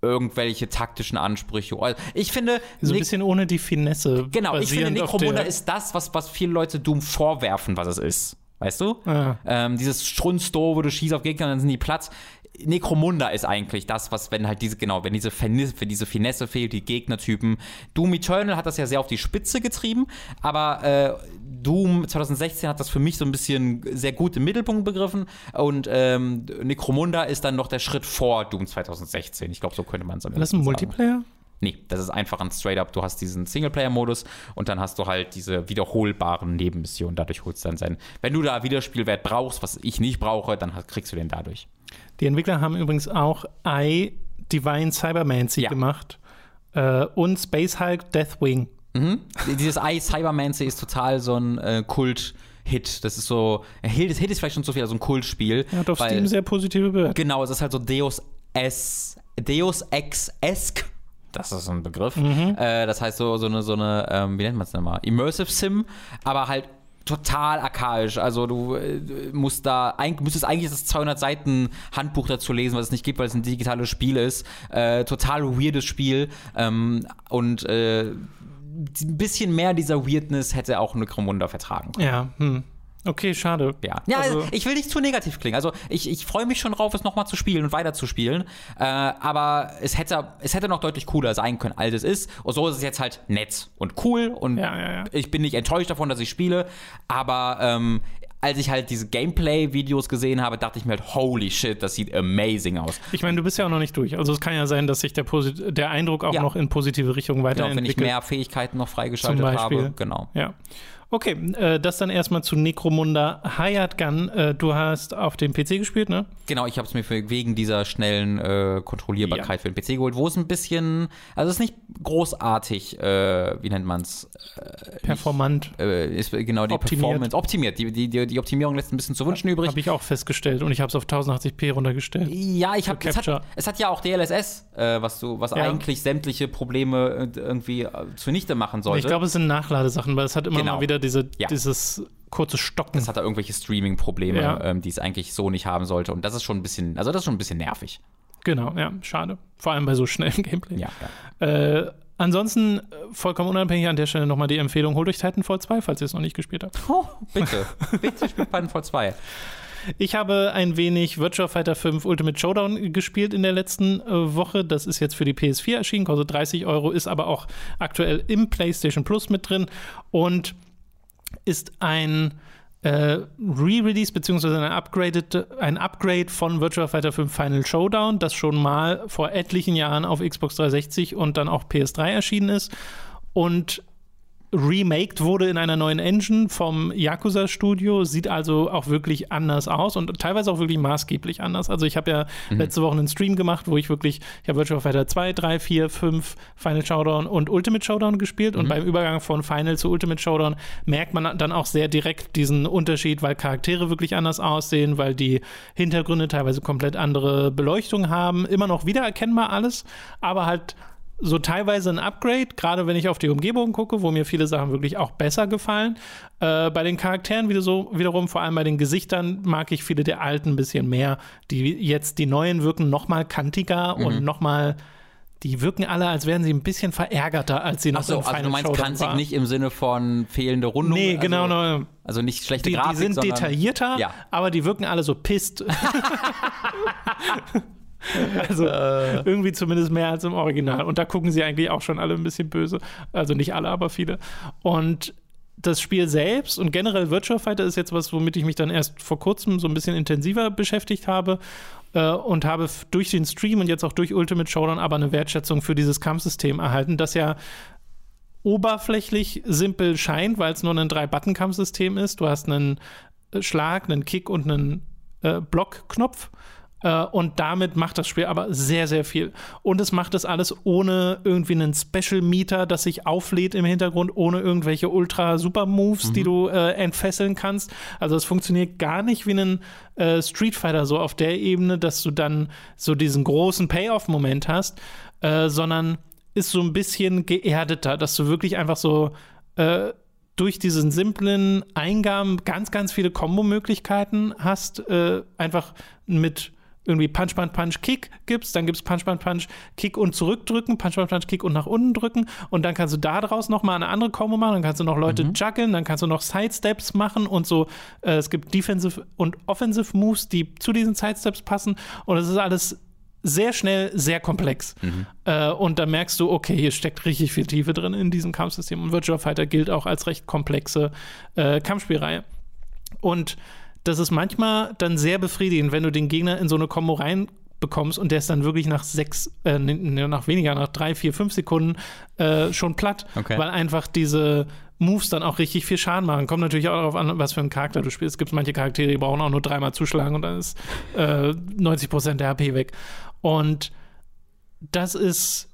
irgendwelche taktischen Ansprüche. Also ich finde, So ein bisschen ohne die Finesse. Genau, ich finde, Necromunda ist das, was, was viele Leute Doom vorwerfen, was es ist. Weißt du? Ah. Ähm, dieses Strunzdo, wo du schießt auf Gegner dann sind die Platz. Necromunda ist eigentlich das, was, wenn halt diese, genau, wenn diese Finesse, wenn diese Finesse fehlt, die Gegnertypen. Doom Eternal hat das ja sehr auf die Spitze getrieben, aber äh, Doom 2016 hat das für mich so ein bisschen sehr gut im Mittelpunkt begriffen und ähm, Necromunda ist dann noch der Schritt vor Doom 2016. Ich glaube, so könnte man es am Das ist ein besten sagen. Nee, das ist einfach ein Straight-up, du hast diesen Singleplayer-Modus und dann hast du halt diese wiederholbaren Nebenmissionen. Dadurch holst du dann sein. Wenn du da Wiederspielwert brauchst, was ich nicht brauche, dann hast- kriegst du den dadurch. Die Entwickler haben übrigens auch I Divine Cybermancy Ja. gemacht äh, und Space Hulk Deathwing. Dieses I Cybermancy ist total so ein äh, Kult-Hit. Das ist so, Hit, Hit ist vielleicht schon zu viel, also ein Kultspiel. Er hat auf weil- Steam sehr positive Bewertungen. Genau, es ist halt so Deus S, Deus Ex-esque. Das ist ein Begriff. Mhm. Äh, das heißt so, so eine, so eine ähm, wie nennt man es denn mal? Immersive Sim, aber halt total archaisch. Also du äh, musst da, eig- müsstest eigentlich das 200 Seiten Handbuch dazu lesen, was es nicht gibt, weil es ein digitales Spiel ist. Äh, total weirdes Spiel. Ähm, und äh, ein bisschen mehr dieser Weirdness hätte auch eine Necromunda vertragen können. Ja, hm. Okay, schade. Ja, ja Also- ich will nicht zu negativ klingen. Also ich, ich freue mich schon drauf, es nochmal zu spielen und weiter zu spielen. Äh, aber es hätte, es hätte noch deutlich cooler sein können, als es ist. Und so ist es jetzt halt nett und cool. Und Ja, ja, ja. ich bin nicht enttäuscht davon, dass ich spiele. Aber ähm, als ich halt diese Gameplay-Videos gesehen habe, dachte ich mir halt, holy shit, das sieht amazing aus. Ich meine, du bist ja auch noch nicht durch. Also es kann ja sein, dass sich der, Posit der Eindruck auch Ja. noch in positive Richtung Genau, wenn ich weiterentwickelt. mehr Fähigkeiten noch freigeschaltet Zum Beispiel. habe. Genau. Ja. Okay, äh, das dann erstmal zu Necromunda Hayat Gun. Äh, du hast auf dem PC gespielt, ne? Genau, ich habe es mir für, wegen dieser schnellen äh, Kontrollierbarkeit für den PC geholt, wo es ein bisschen, also es ist nicht großartig, äh, wie nennt man es? Performant. Äh, ist genau die Optimiert. Performance optimiert. Die, die, die, Optimierung lässt ein bisschen zu wünschen übrig. Habe ich auch festgestellt und ich habe es auf 1080p runtergestellt. Ja, ich habe es hat, es hat ja auch DLSS, äh, was du, was Ja. eigentlich sämtliche Probleme äh, irgendwie äh, zunichte machen sollte. Ich glaube, es sind Nachladesachen, weil es hat immer Genau. mal wieder diese, Ja. dieses kurze Stocken. es hat da irgendwelche Streaming-Probleme, Ja. ähm, die es eigentlich so nicht haben sollte. Und das ist schon ein bisschen, also das ist schon ein bisschen nervig. Genau, ja, schade. Vor allem bei so schnellem Gameplay. Ja. Äh, ansonsten, äh, vollkommen unabhängig an der Stelle nochmal die Empfehlung, holt euch Titanfall 2, falls ihr es noch nicht gespielt habt. Oh, bitte. bitte spielt Titanfall 2. Ich habe ein wenig Virtua Fighter 5 Ultimate Showdown gespielt in der letzten äh, Woche. Das ist jetzt für die PS4 erschienen, kostet 30 Euro, ist aber auch aktuell im PlayStation Plus mit drin und ist ein äh, Re-Release beziehungsweise ein, ein Upgrade von Virtua Fighter 5 Final Showdown, das schon mal vor etlichen Jahren auf Xbox 360 und dann auch PS3 erschienen ist. Und remaked wurde in einer neuen Engine vom Yakuza Studio, sieht also auch wirklich anders aus und teilweise auch wirklich maßgeblich anders. Also ich habe ja letzte Woche einen Stream gemacht, wo ich wirklich, ich habe Virtua Fighter 2, 3, 4, 5, Final Showdown und Ultimate Showdown gespielt. Und beim Übergang von Final zu Ultimate Showdown merkt man dann auch sehr direkt diesen Unterschied, weil Charaktere wirklich anders aussehen, weil die Hintergründe teilweise komplett andere Beleuchtung haben, immer noch wiedererkennbar alles, aber halt so teilweise ein Upgrade, gerade wenn ich auf die Umgebung gucke, wo mir viele Sachen wirklich auch besser gefallen. Äh, bei den Charakteren wieder so, wiederum, vor allem bei den Gesichtern, mag ich viele der alten ein bisschen mehr. Die jetzt, die neuen wirken noch mal kantiger Mhm. und noch mal die wirken alle, als wären sie ein bisschen verärgerter, als sie noch Achso, im also Final du meinst Showdown kanzig waren. nicht im Sinne von fehlende Rundung? Nee, genau. Also, no, also nicht schlechte die, Grafik, die sind detaillierter, Ja. aber die wirken alle so pisst. Also irgendwie zumindest mehr als im Original. Und da gucken sie eigentlich auch schon alle ein bisschen böse. Also nicht alle, aber viele. Und das Spiel selbst und generell Virtual Fighter ist jetzt was, womit ich mich dann erst vor kurzem so ein bisschen intensiver beschäftigt habe äh, und habe durch den Stream und jetzt auch durch Ultimate Showdown aber eine Wertschätzung für dieses Kampfsystem erhalten, das ja oberflächlich simpel scheint, weil es nur ein Drei-Button-Kampfsystem ist. Du hast einen Schlag, einen Kick und einen äh, Blockknopf. Äh, und damit macht das Spiel aber sehr, sehr viel. Und es macht das alles ohne irgendwie einen Special-Meter, das sich auflädt im Hintergrund, ohne irgendwelche Ultra-Super-Moves, mhm. die du äh, entfesseln kannst. Also es funktioniert gar nicht wie ein äh, Street Fighter so auf der Ebene, dass du dann so diesen großen Payoff-Moment hast, äh, sondern ist so ein bisschen geerdeter, dass du wirklich einfach so äh, durch diesen simplen Eingaben ganz, ganz viele Kombo-Möglichkeiten hast, äh, einfach mit irgendwie Punch, Punch, Punch, Kick gibst, dann gibt es Punch, Punch, Punch, Kick und zurückdrücken, Punch, Punch, Punch, Kick und nach unten drücken und dann kannst du da draus nochmal eine andere Kombo machen, dann kannst du noch Leute mhm. juggeln, dann kannst du noch Sidesteps machen und so, äh, es gibt Defensive und Offensive Moves, die zu diesen Sidesteps passen und es ist alles sehr schnell, sehr komplex. Mhm. Äh, und da merkst du, okay, hier steckt richtig viel Tiefe drin in diesem Kampfsystem und Virtual Fighter gilt auch als recht komplexe äh, Kampfspielreihe. Und das ist manchmal dann sehr befriedigend, wenn du den Gegner in so eine Kombo rein bekommst und der ist dann wirklich nach sechs, äh, nach weniger, nach drei, vier, fünf Sekunden äh, schon platt, okay. weil einfach diese Moves dann auch richtig viel Schaden machen. Kommt natürlich auch darauf an, was für einen Charakter du spielst. Es gibt manche Charaktere, die brauchen auch nur dreimal zuschlagen und dann ist äh, 90 Prozent der HP weg. Und das ist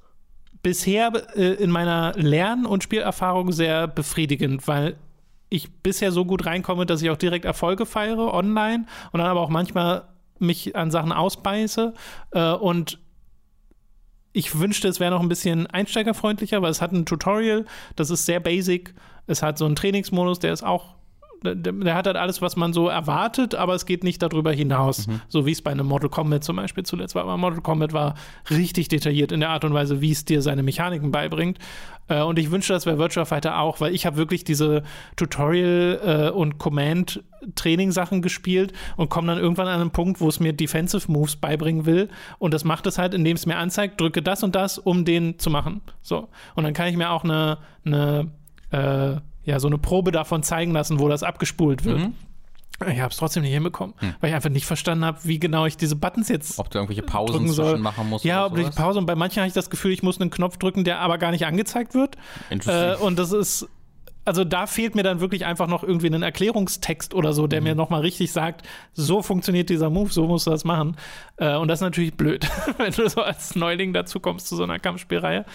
bisher äh, in meiner Lern- und Spielerfahrung sehr befriedigend, weil ich bisher so gut reinkomme, dass ich auch direkt Erfolge feiere online und dann aber auch manchmal mich an Sachen ausbeiße. Äh, und ich wünschte, es wäre noch ein bisschen einsteigerfreundlicher, weil es hat ein Tutorial, das ist sehr basic. Es hat so einen Trainingsmodus, der ist auch der, hat halt alles, was man so erwartet, aber es geht nicht darüber hinaus. Mhm. So wie es bei einem Mortal Kombat zum Beispiel zuletzt war. Aber Mortal Kombat war richtig detailliert in der Art und Weise, wie es dir seine Mechaniken beibringt. Äh, und ich wünsche, das wäre Virtual Fighter auch, weil ich habe wirklich diese Tutorial- äh, und Command-Training-Sachen gespielt und komme dann irgendwann an einen Punkt, wo es mir Defensive Moves beibringen will. Und das macht es halt, indem es mir anzeigt, drücke das und das, um den zu machen. So. Und dann kann ich mir auch eine, eine äh, ja, so eine Probe davon zeigen lassen, wo das abgespult wird. Mhm. Ich habe es trotzdem nicht hinbekommen, hm. weil ich einfach nicht verstanden habe, wie genau ich diese Buttons jetzt. Ob du irgendwelche Pausen zwischen machen musst. Ja, ob ich Pause. Und bei manchen habe ich das Gefühl, ich muss einen Knopf drücken, der aber gar nicht angezeigt wird. Äh, und das ist. Also da fehlt mir dann wirklich einfach noch irgendwie ein Erklärungstext oder so, der mhm. mir nochmal richtig sagt, so funktioniert dieser Move, so musst du das machen. Äh, und das ist natürlich blöd, wenn du so als Neuling dazu kommst zu so einer Kampfspielreihe.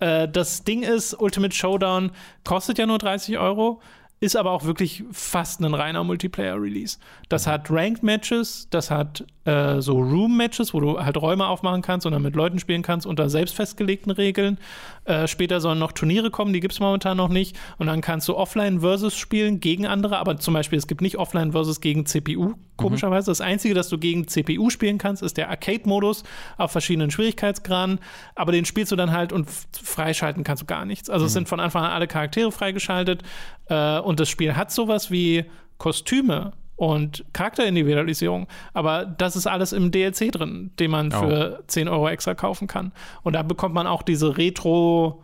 Äh, das Ding ist, Ultimate Showdown kostet ja nur 30 Euro ist aber auch wirklich fast ein reiner Multiplayer-Release. Das hat Ranked-Matches, das hat äh, so Room-Matches, wo du halt Räume aufmachen kannst und dann mit Leuten spielen kannst unter selbst festgelegten Regeln. Äh, später sollen noch Turniere kommen, die gibt es momentan noch nicht. Und dann kannst du Offline-Versus spielen gegen andere, aber zum Beispiel es gibt nicht Offline-Versus gegen CPU, komischerweise. Mhm. Das Einzige, das du gegen CPU spielen kannst, ist der Arcade-Modus auf verschiedenen Schwierigkeitsgraden, aber den spielst du dann halt und freischalten kannst du gar nichts. Also mhm. es sind von Anfang an alle Charaktere freigeschaltet äh, und das Spiel hat sowas wie Kostüme und Charakterindividualisierung. Aber das ist alles im DLC drin, den man oh. für 10 Euro extra kaufen kann. Und da bekommt man auch diese Retro-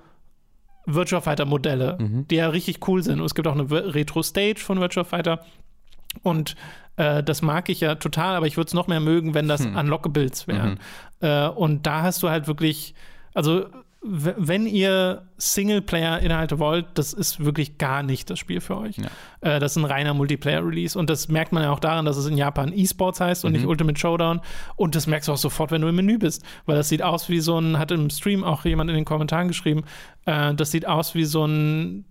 Virtual Fighter Modelle, mhm. die ja richtig cool sind. Und es gibt auch eine Retro Stage von Virtual Fighter. Und äh, das mag ich ja total, aber ich würde es noch mehr mögen, wenn das hm. Unlockables wären. Mhm. Äh, und da hast du halt wirklich, also wenn ihr Singleplayer-Inhalte wollt, das ist wirklich gar nicht das Spiel für euch. Ja. Äh, das ist ein reiner Multiplayer-Release und das merkt man ja auch daran, dass es in Japan E-Sports heißt und mhm. nicht Ultimate Showdown. Und das merkst du auch sofort, wenn du im Menü bist, weil das sieht aus wie so ein, hat im Stream auch jemand in den Kommentaren geschrieben, äh, das sieht aus wie so ein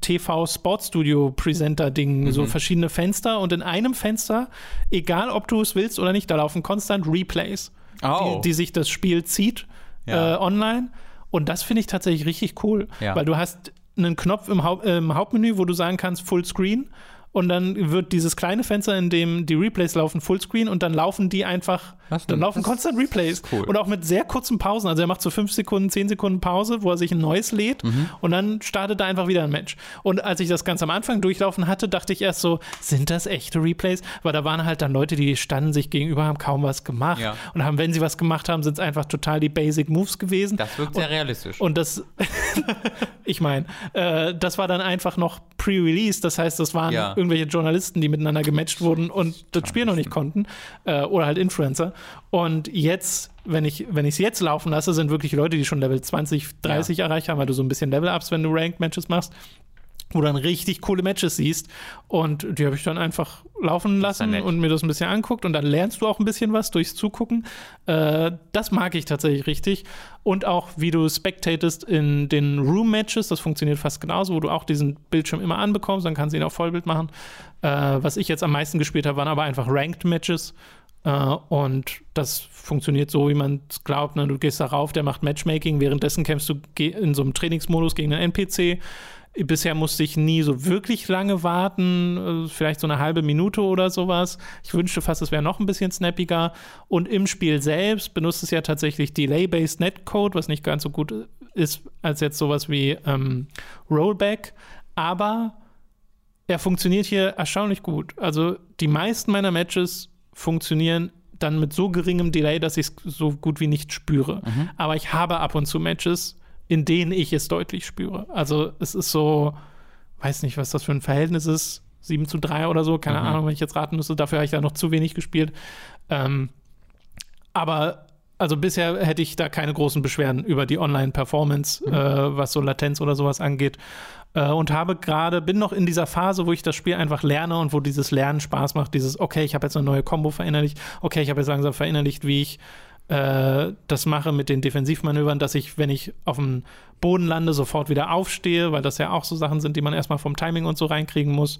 TV-Sportstudio-Presenter-Ding, mhm. so verschiedene Fenster und in einem Fenster, egal ob du es willst oder nicht, da laufen konstant Replays, oh. die, die, sich das Spiel zieht ja. äh, online. Und das finde ich tatsächlich richtig cool, ja. weil du hast einen Knopf im, Haupt, äh, im Hauptmenü, wo du sagen kannst Fullscreen und dann wird dieses kleine Fenster, in dem die Replays laufen, Fullscreen und dann laufen die einfach Dann laufen Das konstant Replays. cool. Und auch mit sehr kurzen Pausen. Also er macht so fünf Sekunden, zehn Sekunden Pause, wo er sich ein neues lädt Mhm. und dann startet er einfach wieder ein Match. Und als ich das ganz am Anfang durchlaufen hatte, dachte ich erst so, sind das echte Replays? Weil da waren halt dann Leute, die standen sich gegenüber, haben kaum was gemacht. Ja. Und haben, wenn sie was gemacht haben, sind es einfach total die Basic Moves gewesen. Das wirkt sehr realistisch. Und das, ich meine, äh, das war dann einfach noch pre-release. Das heißt, das waren Ja. Irgendwelche Journalisten, die miteinander gematcht wurden und das Spiel noch nicht konnten. Äh, oder halt Influencer. Und jetzt, wenn ich wenn ich es jetzt laufen lasse, sind wirklich Leute, die schon Level 20, 30 erreicht haben, weil du so ein bisschen Level-Ups, wenn du Ranked-Matches machst wo du dann richtig coole Matches siehst. Und die habe ich dann einfach laufen lassen und mir das ein bisschen anguckt. Und dann lernst du auch ein bisschen was durchs Zugucken. Äh, das mag ich tatsächlich richtig. Und auch, wie du spectatest in den Room-Matches, das funktioniert fast genauso, wo du auch diesen Bildschirm immer anbekommst, dann kannst du ihn auf Vollbild machen. Äh, was ich jetzt am meisten gespielt habe, waren aber einfach Ranked-Matches. Äh, und das funktioniert so, wie man es glaubt. Ne? Du gehst da rauf, der macht Matchmaking, währenddessen kämpfst du in so einem Trainingsmodus gegen einen NPC. Bisher musste ich nie so wirklich lange warten, äh, vielleicht so eine halbe Minute oder sowas. Ich wünschte fast, es wäre noch ein bisschen snappiger. Und im Spiel selbst benutzt es ja tatsächlich Delay-Based Netcode, was nicht ganz so gut ist als jetzt sowas wie ähm, Rollback. Aber er funktioniert hier erstaunlich gut. Also die meisten meiner Matches funktionieren dann mit so geringem Delay, dass ich es so gut wie nicht spüre. Aber ich habe ab und zu Matches, in denen ich es deutlich spüre. Also es ist so, weiß nicht, was das für ein Verhältnis ist, 7 zu 3 oder so, keine Ahnung, wenn ich jetzt raten müsste, dafür habe ich da noch zu wenig gespielt. Ähm, aber also bisher hätte ich da keine großen Beschwerden über die Online-Performance, äh, was so Latenz oder sowas angeht. Äh, und habe gerade, bin noch in dieser Phase, wo ich das Spiel einfach lerne und wo dieses Lernen Spaß macht. Dieses, okay, ich habe jetzt eine neue Combo verinnerlicht, okay, ich habe jetzt langsam verinnerlicht, wie ich äh, das mache mit den Defensivmanövern, dass ich, wenn ich auf dem Boden lande, sofort wieder aufstehe, weil das ja auch so Sachen sind, die man erstmal vom Timing und so reinkriegen muss.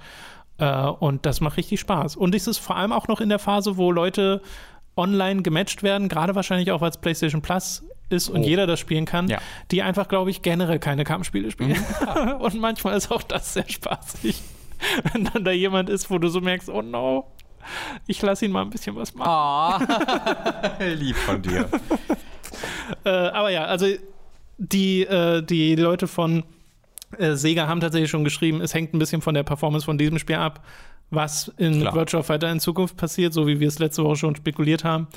Äh, und das macht richtig Spaß. Und es ist vor allem auch noch in der Phase, wo Leute online gematcht werden, gerade wahrscheinlich auch, weil es PlayStation Plus ist und Oh. jeder das spielen kann, Ja. die einfach, glaube ich, generell keine Kampfspiele spielen. und manchmal ist auch das sehr spaßig. Wenn dann da jemand ist, wo du so merkst, oh no, ich lasse ihn mal ein bisschen was machen. Oh, lieb von dir. Äh, aber ja, also die, äh, die Leute von äh, Sega haben tatsächlich schon geschrieben, es hängt ein bisschen von der Performance von diesem Spiel ab, was in Klar. Virtua Fighter in Zukunft passiert, so wie wir es letzte Woche schon spekuliert haben.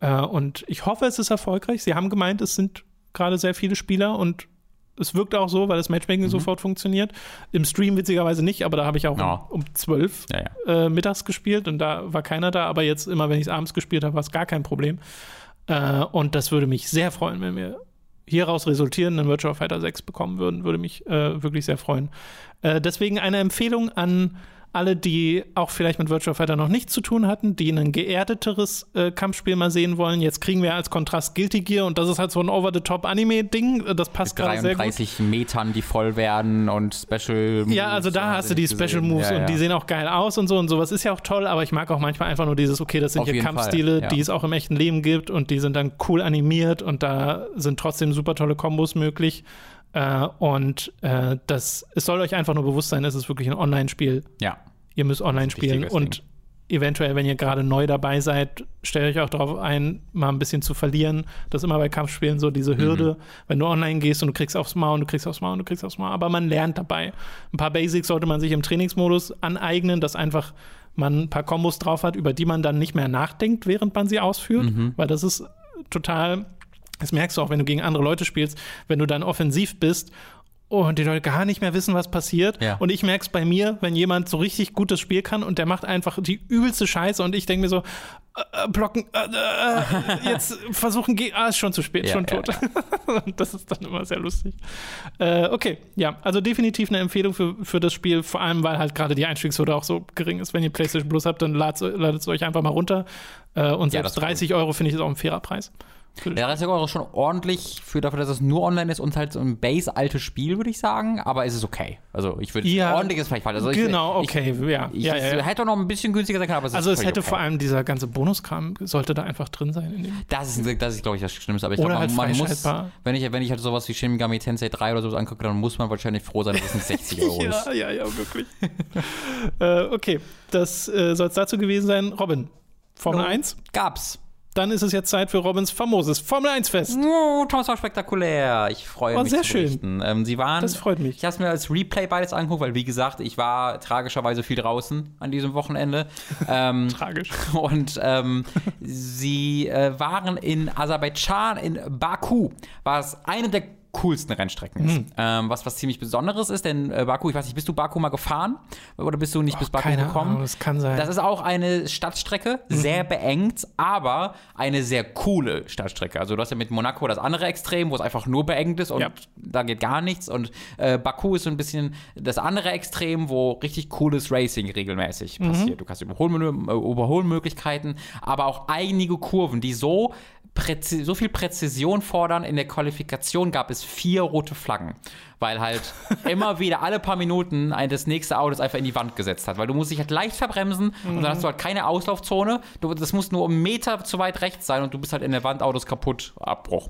Äh, und ich hoffe, es ist erfolgreich. Sie haben gemeint, es sind gerade sehr viele Spieler und es wirkt auch so, weil das Matchmaking sofort funktioniert. Im Stream witzigerweise nicht, aber da habe ich auch Ja. um, um 12 Ja, ja. äh, mittags gespielt und da war keiner da, aber jetzt immer, wenn ich es abends gespielt habe, war es gar kein Problem. Äh, und das würde mich sehr freuen, wenn wir hieraus resultieren einen Virtua Fighter 6 bekommen würden, würde mich äh, wirklich sehr freuen. Äh, deswegen eine Empfehlung an alle, die auch vielleicht mit Virtua Fighter noch nichts zu tun hatten, die ein geerdeteres äh, Kampfspiel mal sehen wollen. Jetzt kriegen wir als Kontrast Guilty Gear und das ist halt so ein Over-the-Top-Anime-Ding. Das passt gerade sehr gut. 33 Metern, die voll werden und Special Moves. Ja, also da hast du die Special gesehen. Moves Ja, und ja. die sehen auch geil aus und so und sowas ist ja auch toll, aber ich mag auch manchmal einfach nur dieses, okay, das sind Auf hier Kampfstile, ja. die es auch im echten Leben gibt und die sind dann cool animiert und da sind trotzdem super tolle Kombos möglich. Äh, und äh, das, es soll euch einfach nur bewusst sein, es ist wirklich ein Online-Spiel. Ja. Ihr müsst online spielen und eventuell, wenn ihr gerade neu dabei seid, stellt euch auch darauf ein, mal ein bisschen zu verlieren. Das ist immer bei Kampfspielen so, diese Hürde, wenn du online gehst und du kriegst aufs Maul und du kriegst aufs Maul und du kriegst aufs Maul, aber man lernt dabei. Ein paar Basics sollte man sich im Trainingsmodus aneignen, dass einfach man ein paar Kombos drauf hat, über die man dann nicht mehr nachdenkt, während man sie ausführt, weil das ist total das merkst du auch, wenn du gegen andere Leute spielst, wenn du dann offensiv bist und die Leute gar nicht mehr wissen, was passiert. Ja. Und ich merke es bei mir, wenn jemand so richtig gut das Spiel kann und der macht einfach die übelste Scheiße und ich denke mir so, äh, äh, blocken, äh, äh, jetzt versuchen, ah, ist schon zu spät, Ja, schon ja, tot. Und das ist dann immer sehr lustig. Äh, okay, ja, also definitiv eine Empfehlung für, für das Spiel, vor allem, weil halt gerade die Einstiegshürde auch so gering ist. Wenn ihr PlayStation Plus habt, dann ladet es euch einfach mal runter. Äh, und Ja, selbst das ist 30 Euro finde ich ist auch ein fairer Preis. Ja, 30 Euro ist schon ordentlich für dafür, dass es nur online ist und halt so ein base-altes Spiel, würde ich sagen. Aber es ist okay. Also ich würde Ja, ordentlich ist vielleicht. Also genau, ich, okay, ja. Ich, ja, ich, ja, ja. hätte auch noch ein bisschen günstiger sein können, aber es Also es hätte okay. vor allem dieser ganze Bonuskram sollte da einfach drin sein. Das ist, das ist glaube ich, das Schlimmste. Aber ich glaube, halt man, man muss, wenn ich, wenn ich halt sowas wie Shin Megami Tensei 3 oder sowas angucke, dann muss man wahrscheinlich froh sein, dass es nicht 60 Euro ist. ja, ja, ja, wirklich. äh, okay, das äh, soll es dazu gewesen sein. Robin, Formel No. 1? Gab's. Dann ist es jetzt Zeit für Robins famoses Formel 1 Fest. Oh, Thomas war spektakulär. Ich freue Oh, mich sehr schön. Ähm, sie waren. Das freut mich. Ich habe es mir als Replay beides angeguckt, weil wie gesagt, ich war tragischerweise viel draußen an diesem Wochenende. ähm, Tragisch. und ähm, sie äh, waren in Aserbaidschan, in Baku, was eine der coolsten Rennstrecken ist. Mhm. Ähm, was was ziemlich Besonderes ist, denn äh, Baku, ich weiß nicht, bist du Baku mal gefahren oder bist du nicht bis Baku Keine gekommen? Ahnung, das kann sein. Das ist auch eine Stadtstrecke, sehr beengt, aber eine sehr coole Stadtstrecke. Also du hast ja mit Monaco das andere Extrem, wo es einfach nur beengt ist und Ja. da geht gar nichts. Und äh, Baku ist so ein bisschen das andere Extrem, wo richtig cooles Racing regelmäßig passiert. Du hast Überholmö äh, Überholmöglichkeiten, aber auch einige Kurven, die so so viel Präzision fordern. In der Qualifikation gab es vier rote Flaggen, weil halt immer wieder alle paar Minuten ein, das nächste Auto das einfach in die Wand gesetzt hat. Weil du musst dich halt leicht verbremsen und dann hast du halt keine Auslaufzone. Du, das muss nur einen Meter zu weit rechts sein und du bist halt in der Wand, Autos kaputt, Abbruch.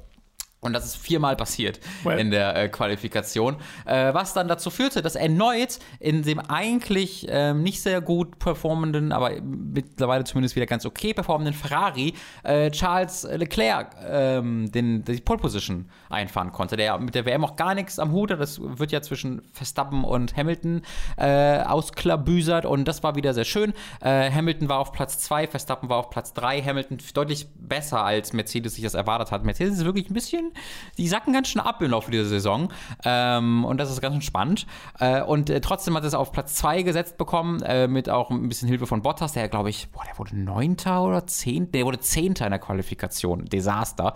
Und das ist viermal passiert Well. in der äh, Qualifikation, äh, was dann dazu führte, dass erneut in dem eigentlich ähm, nicht sehr gut performenden, aber mittlerweile zumindest wieder ganz okay performenden Ferrari äh, Charles Leclerc ähm, den, die Pole Position einfahren konnte, der mit der WM auch gar nichts am Hut hat. Das wird ja zwischen Verstappen und Hamilton äh, ausklabüsert und das war wieder sehr schön. Äh, Hamilton war auf Platz 2, Verstappen war auf Platz 3, Hamilton deutlich besser als Mercedes sich das erwartet hat. Mercedes ist wirklich ein bisschen, die sacken ganz schön ab im Laufe dieser Saison ähm, und das ist ganz spannend. Äh, und äh, trotzdem hat es auf Platz 2 gesetzt bekommen, äh, mit auch ein bisschen Hilfe von Bottas, der glaube ich, boah, der wurde Neunter oder Zehnter, der wurde Zehnter in der Qualifikation, Desaster.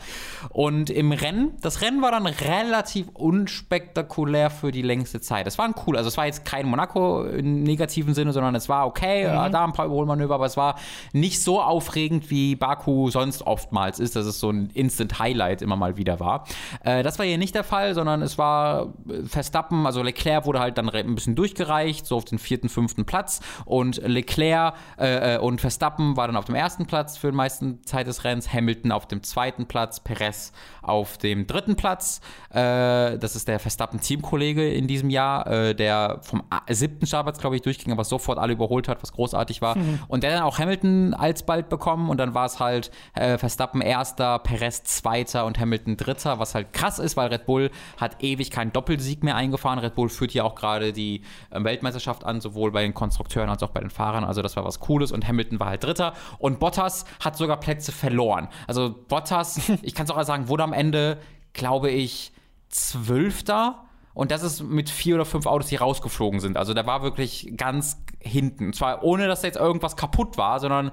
Und im Rennen, das Rennen war dann relativ unspektakulär für die längste Zeit. Es war ein cool, also es war jetzt kein Monaco im negativen Sinne, sondern es war okay, ja, da ein paar Überholmanöver, aber es war nicht so aufregend, wie Baku sonst oftmals ist, dass es so ein Instant-Highlight immer mal wieder war. Äh, das war hier nicht der Fall, sondern es war äh, Verstappen, also Leclerc wurde halt dann ein bisschen durchgereicht, so auf den vierten, fünften Platz und Leclerc äh, äh, und Verstappen war dann auf dem ersten Platz für die meisten Zeit des Rennens, Hamilton auf dem zweiten Platz, Perez auf dem dritten Platz. Äh, das ist der Verstappen-Teamkollege in diesem Jahr, äh, der vom siebten Startplatz, glaube ich, durchging, aber sofort alle überholt hat, was großartig war. Und der dann auch Hamilton alsbald bekommen und dann war es halt Verstappen erster, Perez zweiter und Hamilton dritter, was halt krass ist, weil Red Bull hat ewig keinen Doppelsieg mehr eingefahren. Red Bull führt ja auch gerade die Weltmeisterschaft an, sowohl bei den Konstrukteuren als auch bei den Fahrern. Also das war was Cooles und Hamilton war halt dritter und Bottas hat sogar Plätze verloren. Also Bottas, ich kann es auch sagen, wurde am Ende, glaube ich, Zwölfter. Und das ist mit vier oder fünf Autos, die rausgeflogen sind. Also der war wirklich ganz hinten. Und zwar ohne, dass da jetzt irgendwas kaputt war, sondern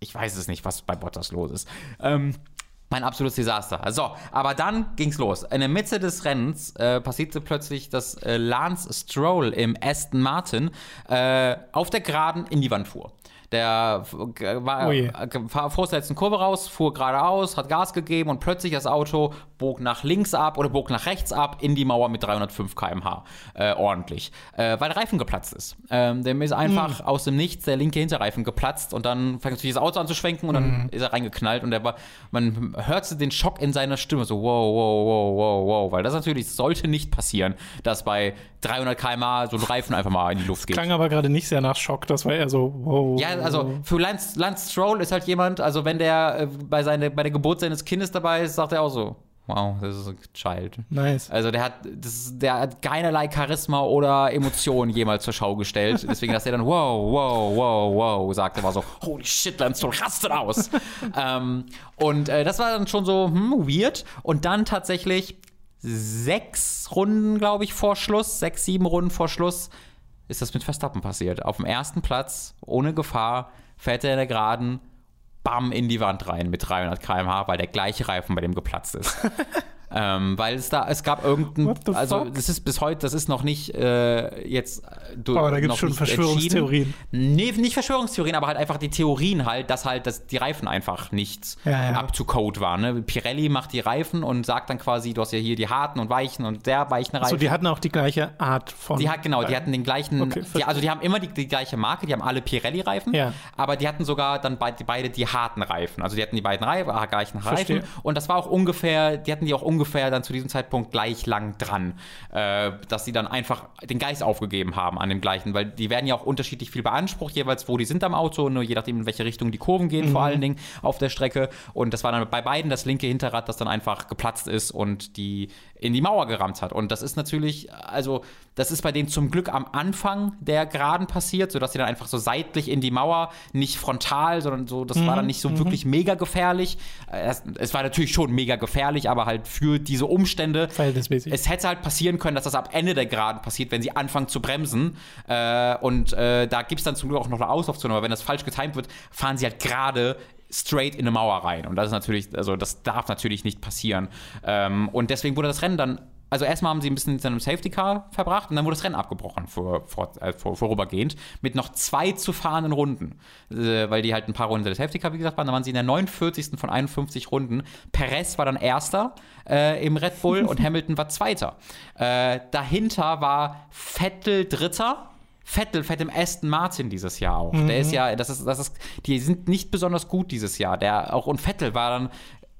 ich weiß es nicht, was bei Bottas los ist. Ähm, mein absolutes Desaster. So, aber dann ging's los. In der Mitte des Rennens äh, passierte plötzlich, dass äh, Lance Stroll im Aston Martin äh, auf der Geraden in die Wand fuhr. Der war, äh, fahr vor der letzten Kurve raus, fuhr geradeaus, hat Gas gegeben und plötzlich das Auto bog nach links ab oder bog nach rechts ab in die Mauer mit 305 km/h. Äh, ordentlich. Äh, weil der Reifen geplatzt ist. Ähm, dem ist einfach Hm. aus dem Nichts der linke Hinterreifen geplatzt und dann fängt natürlich das Auto an zu schwenken und dann ist er reingeknallt und der war, man hörte den Schock in seiner Stimme so wow, wow, wow, wow, wow, weil das natürlich sollte nicht passieren, dass bei 300 km/h so ein Reifen einfach mal in die Luft geht. Klang aber gerade nicht sehr nach Schock. Das war eher so, wow. Ja, also für Lance, Lance Stroll ist halt jemand, also wenn der äh, bei, seine, bei der Geburt seines Kindes dabei ist, sagt er auch so, wow, das ist a child. Nice. Also der hat, das, ist- der hat keinerlei Charisma oder Emotionen jemals zur Schau gestellt. Deswegen, dass er dann wow, wow, wow, wow sagt, er war so, holy shit, Lance Stroll rastet aus. ähm, und äh, das war dann schon so, hm, weird. Und dann tatsächlich sechs Runden, glaube ich, vor Schluss, sechs, sieben Runden vor Schluss, ist das mit Verstappen passiert. Auf dem ersten Platz, ohne Gefahr, fährt er in der Geraden, bam, in die Wand rein mit 300 km/h, weil der gleiche Reifen bei dem geplatzt ist. ähm, weil es da, es gab irgendein, also das ist bis heute, das ist noch nicht äh, jetzt du, Aber da gibt's noch schon Verschwörungstheorien. Nee, nicht Verschwörungstheorien, aber halt einfach die Theorien halt, dass halt dass die Reifen einfach nicht Ja, ja. up to code waren. Ne? Pirelli macht die Reifen und sagt dann quasi, du hast ja hier die harten und weichen und sehr weichen Reifen. So, die hatten auch die gleiche Art von. Die hat, genau, die hatten den gleichen, Okay, die, also die haben immer die, die gleiche Marke, die haben alle Pirelli-Reifen, Ja. aber die hatten sogar dann beide, beide die harten Reifen. Also die hatten die beiden Reifen, gleichen Reifen Verstehe. und das war auch ungefähr, die hatten die auch ungefähr ungefähr dann zu diesem Zeitpunkt gleich lang dran, äh, dass sie dann einfach den Geist aufgegeben haben an dem gleichen, weil die werden ja auch unterschiedlich viel beansprucht, jeweils wo die sind am Auto, nur je nachdem, in welche Richtung die Kurven gehen, mhm. vor allen Dingen auf der Strecke. Und das war dann bei beiden das linke Hinterrad, das dann einfach geplatzt ist und die in die Mauer gerammt hat. Und das ist natürlich, also das ist bei denen zum Glück am Anfang der Geraden passiert, sodass sie dann einfach so seitlich in die Mauer, nicht frontal, sondern so, das mhm. war dann nicht so mhm. wirklich mega gefährlich. Es, es, war natürlich schon mega gefährlich, aber halt für diese Umstände. Verhältnismäßig. Es hätte halt passieren können, dass das ab Ende der Geraden passiert, wenn sie anfangen zu bremsen. Äh, und äh, da gibt es dann zum Glück auch noch eine Auslaufzone, aber wenn das falsch getimt wird, fahren sie halt gerade straight in eine Mauer rein. Und das ist natürlich, also das darf natürlich nicht passieren. Ähm, und deswegen wurde das Rennen dann also erstmal haben sie ein bisschen in einem Safety Car verbracht und dann wurde das Rennen abgebrochen vor, vor, äh, vor, vorübergehend mit noch zwei zu fahrenden Runden, äh, weil die halt ein paar Runden der Safety Car, wie gesagt, waren. Da waren sie in der 49. von 51 Runden. Perez war dann Erster äh, im Red Bull und Hamilton war Zweiter. Äh, dahinter war Vettel Dritter Vettel fährt im Aston Martin dieses Jahr auch. Mhm. Der ist ja, das ist, das ist, die sind nicht besonders gut dieses Jahr. Der auch und Vettel war dann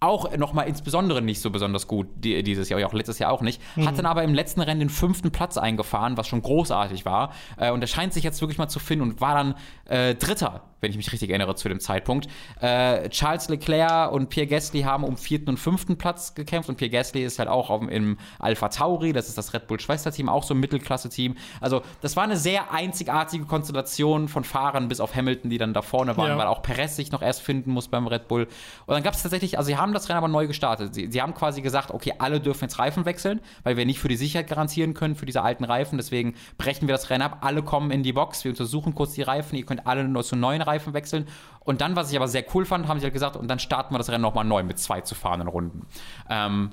auch nochmal insbesondere nicht so besonders gut die, dieses Jahr, auch letztes Jahr auch nicht. Mhm. Hat dann aber im letzten Rennen den fünften Platz eingefahren, was schon großartig war. Äh, und er scheint sich jetzt wirklich mal zu finden und war dann äh, Dritter wenn ich mich richtig erinnere, zu dem Zeitpunkt. Äh, Charles Leclerc und Pierre Gasly haben um vierten und fünften Platz gekämpft und Pierre Gasly ist halt auch auf, im Alpha Tauri, das ist das Red Bull Schwesterteam, auch so ein Mittelklasse-Team. Also, das war eine sehr einzigartige Konstellation von Fahrern bis auf Hamilton, die dann da vorne waren, ja. weil auch Perez sich noch erst finden muss beim Red Bull. Und dann gab es tatsächlich, also sie haben das Rennen aber neu gestartet. Sie, sie haben quasi gesagt, okay, alle dürfen jetzt Reifen wechseln, weil wir nicht für die Sicherheit garantieren können für diese alten Reifen. Deswegen brechen wir das Rennen ab. Alle kommen in die Box, wir untersuchen kurz die Reifen. Ihr könnt alle nur zu neuen Reifen Reifen wechseln. Und dann, was ich aber sehr cool fand, haben sie halt gesagt, und dann starten wir das Rennen nochmal neu mit zwei zu fahrenden Runden. Ähm,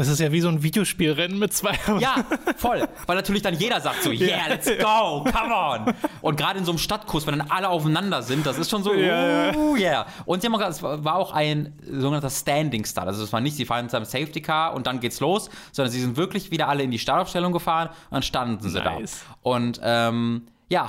das ist ja wie so ein Videospielrennen mit zwei. Ja, voll. Weil natürlich dann jeder sagt so, yeah, let's go, come on. Und gerade in so einem Stadtkurs, wenn dann alle aufeinander sind, das ist schon so, yeah. Uh, yeah. Und sie haben auch es war auch ein sogenannter Standing Start. Also es war nicht, sie fahren mit seinem Safety Car und dann geht's los, sondern sie sind wirklich wieder alle in die Startaufstellung gefahren und dann standen sie nice. da. Und ähm, ja,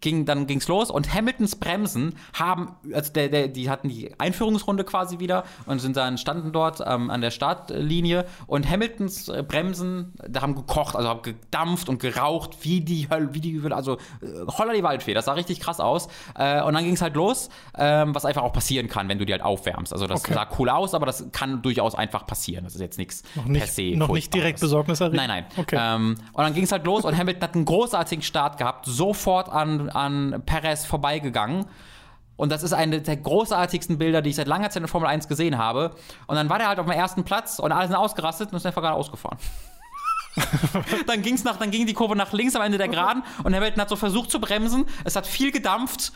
ging, dann ging's los und Hamiltons Bremsen haben, also der, der, die hatten die Einführungsrunde quasi wieder und sind dann standen dort ähm, an der Startlinie und Hamiltons äh, Bremsen, da haben gekocht, also haben gedampft und geraucht, wie die Hölle, wie die also äh, holla die Waldfee, das sah richtig krass aus. Äh, und dann ging's halt los, ähm, was einfach auch passieren kann, wenn du die halt aufwärmst. Also das okay. sah cool aus, aber das kann durchaus einfach passieren. Das ist jetzt nichts per se. Noch nicht direkt besorgniserregend? Nein, nein. Okay. Ähm, und dann ging's halt los und Hamilton hat einen großartigen Start gehabt, sofort an an, Perez vorbeigegangen. Und das ist eine der großartigsten Bilder, die ich seit langer Zeit in Formel 1 gesehen habe. Und dann war der halt auf dem ersten Platz und alle sind ausgerastet und ist einfach gerade ausgefahren. dann ging's nach, dann ging die Kurve nach links am Ende der Geraden und Hamilton hat so versucht zu bremsen. Es hat viel gedampft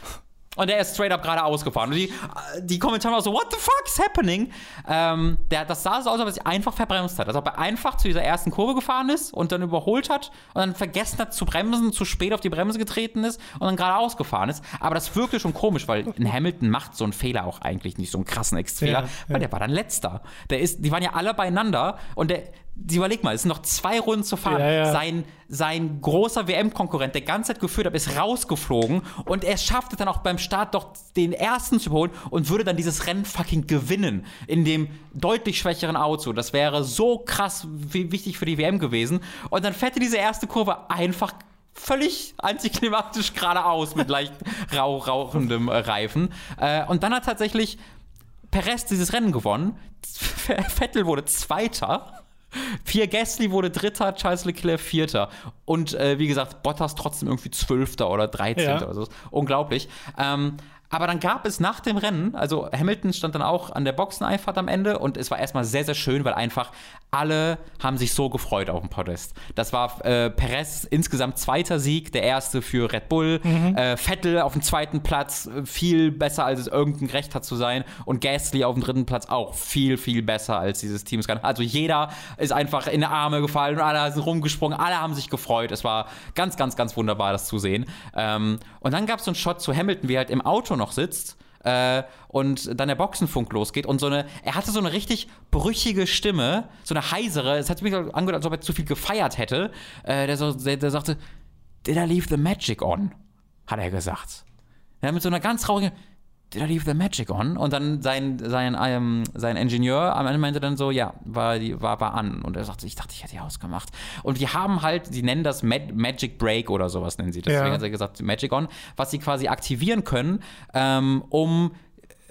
und der ist straight up gerade ausgefahren. Und die, die Kommentare waren so, what the fuck is happening? Ähm, der, das sah so aus, als ob er sich einfach verbremst hat. Als ob er einfach zu dieser ersten Kurve gefahren ist und dann überholt hat und dann vergessen hat zu bremsen, zu spät auf die Bremse getreten ist und dann gerade ausgefahren ist. Aber das wirkte schon komisch, weil in Hamilton macht so ein Fehler auch eigentlich nicht so einen krassen Ex-Fehler, ja, weil der war dann letzter. Der ist, die waren ja alle beieinander und der, überleg mal, es sind noch zwei Runden zu fahren. Ja, ja. Sein, sein großer WM-Konkurrent, der ganze Zeit geführt hat, ist rausgeflogen und er schaffte dann auch beim Start doch den ersten zu holen und würde dann dieses Rennen fucking gewinnen in dem deutlich schwächeren Auto. Das wäre so krass wichtig für die WM gewesen. Und dann fährt er diese erste Kurve einfach völlig antiklimatisch geradeaus mit leicht rauch, rauchendem äh, Reifen. Äh, und dann hat tatsächlich Perez dieses Rennen gewonnen. Vettel wurde Zweiter. Pierre Gasly wurde Dritter, Charles Leclerc Vierter. Und äh, wie gesagt, Bottas trotzdem irgendwie Zwölfter oder Dreizehnter. Ja. Also, unglaublich. Ähm, aber dann gab es nach dem Rennen, also Hamilton stand dann auch an der Boxeneinfahrt am Ende und es war erstmal sehr, sehr schön, weil einfach alle haben sich so gefreut auf dem Podest. Das war äh, Perez insgesamt zweiter Sieg, der erste für Red Bull. Mhm. Äh, Vettel auf dem zweiten Platz, viel besser, als es irgendein Recht hat zu sein. Und Gasly auf dem dritten Platz auch viel, viel besser als dieses Team. Also jeder ist einfach in die Arme gefallen und alle sind rumgesprungen, alle haben sich gefreut. Es war ganz, ganz, ganz wunderbar, das zu sehen. Ähm, und dann gab es so einen Shot zu Hamilton, wie halt im Auto noch sitzt. Äh, und dann der Boxenfunk losgeht und so eine, er hatte so eine richtig brüchige Stimme, so eine heisere, es hat mich angehört, als ob er zu viel gefeiert hätte. Äh, der, so, der, der, sagte, Did I leave the magic on? Hat er gesagt. Ja, mit so einer ganz traurigen, did I leave the magic on? Und dann sein, sein, ähm, sein Ingenieur am Ende meinte dann so, ja, war, war, war an. Und er sagte, ich dachte, ich hätte die ausgemacht. Und die haben halt, sie nennen das Mag Magic Break oder sowas nennen sie das. Ja. Deswegen hat er gesagt, Magic on, was sie quasi aktivieren können, ähm, um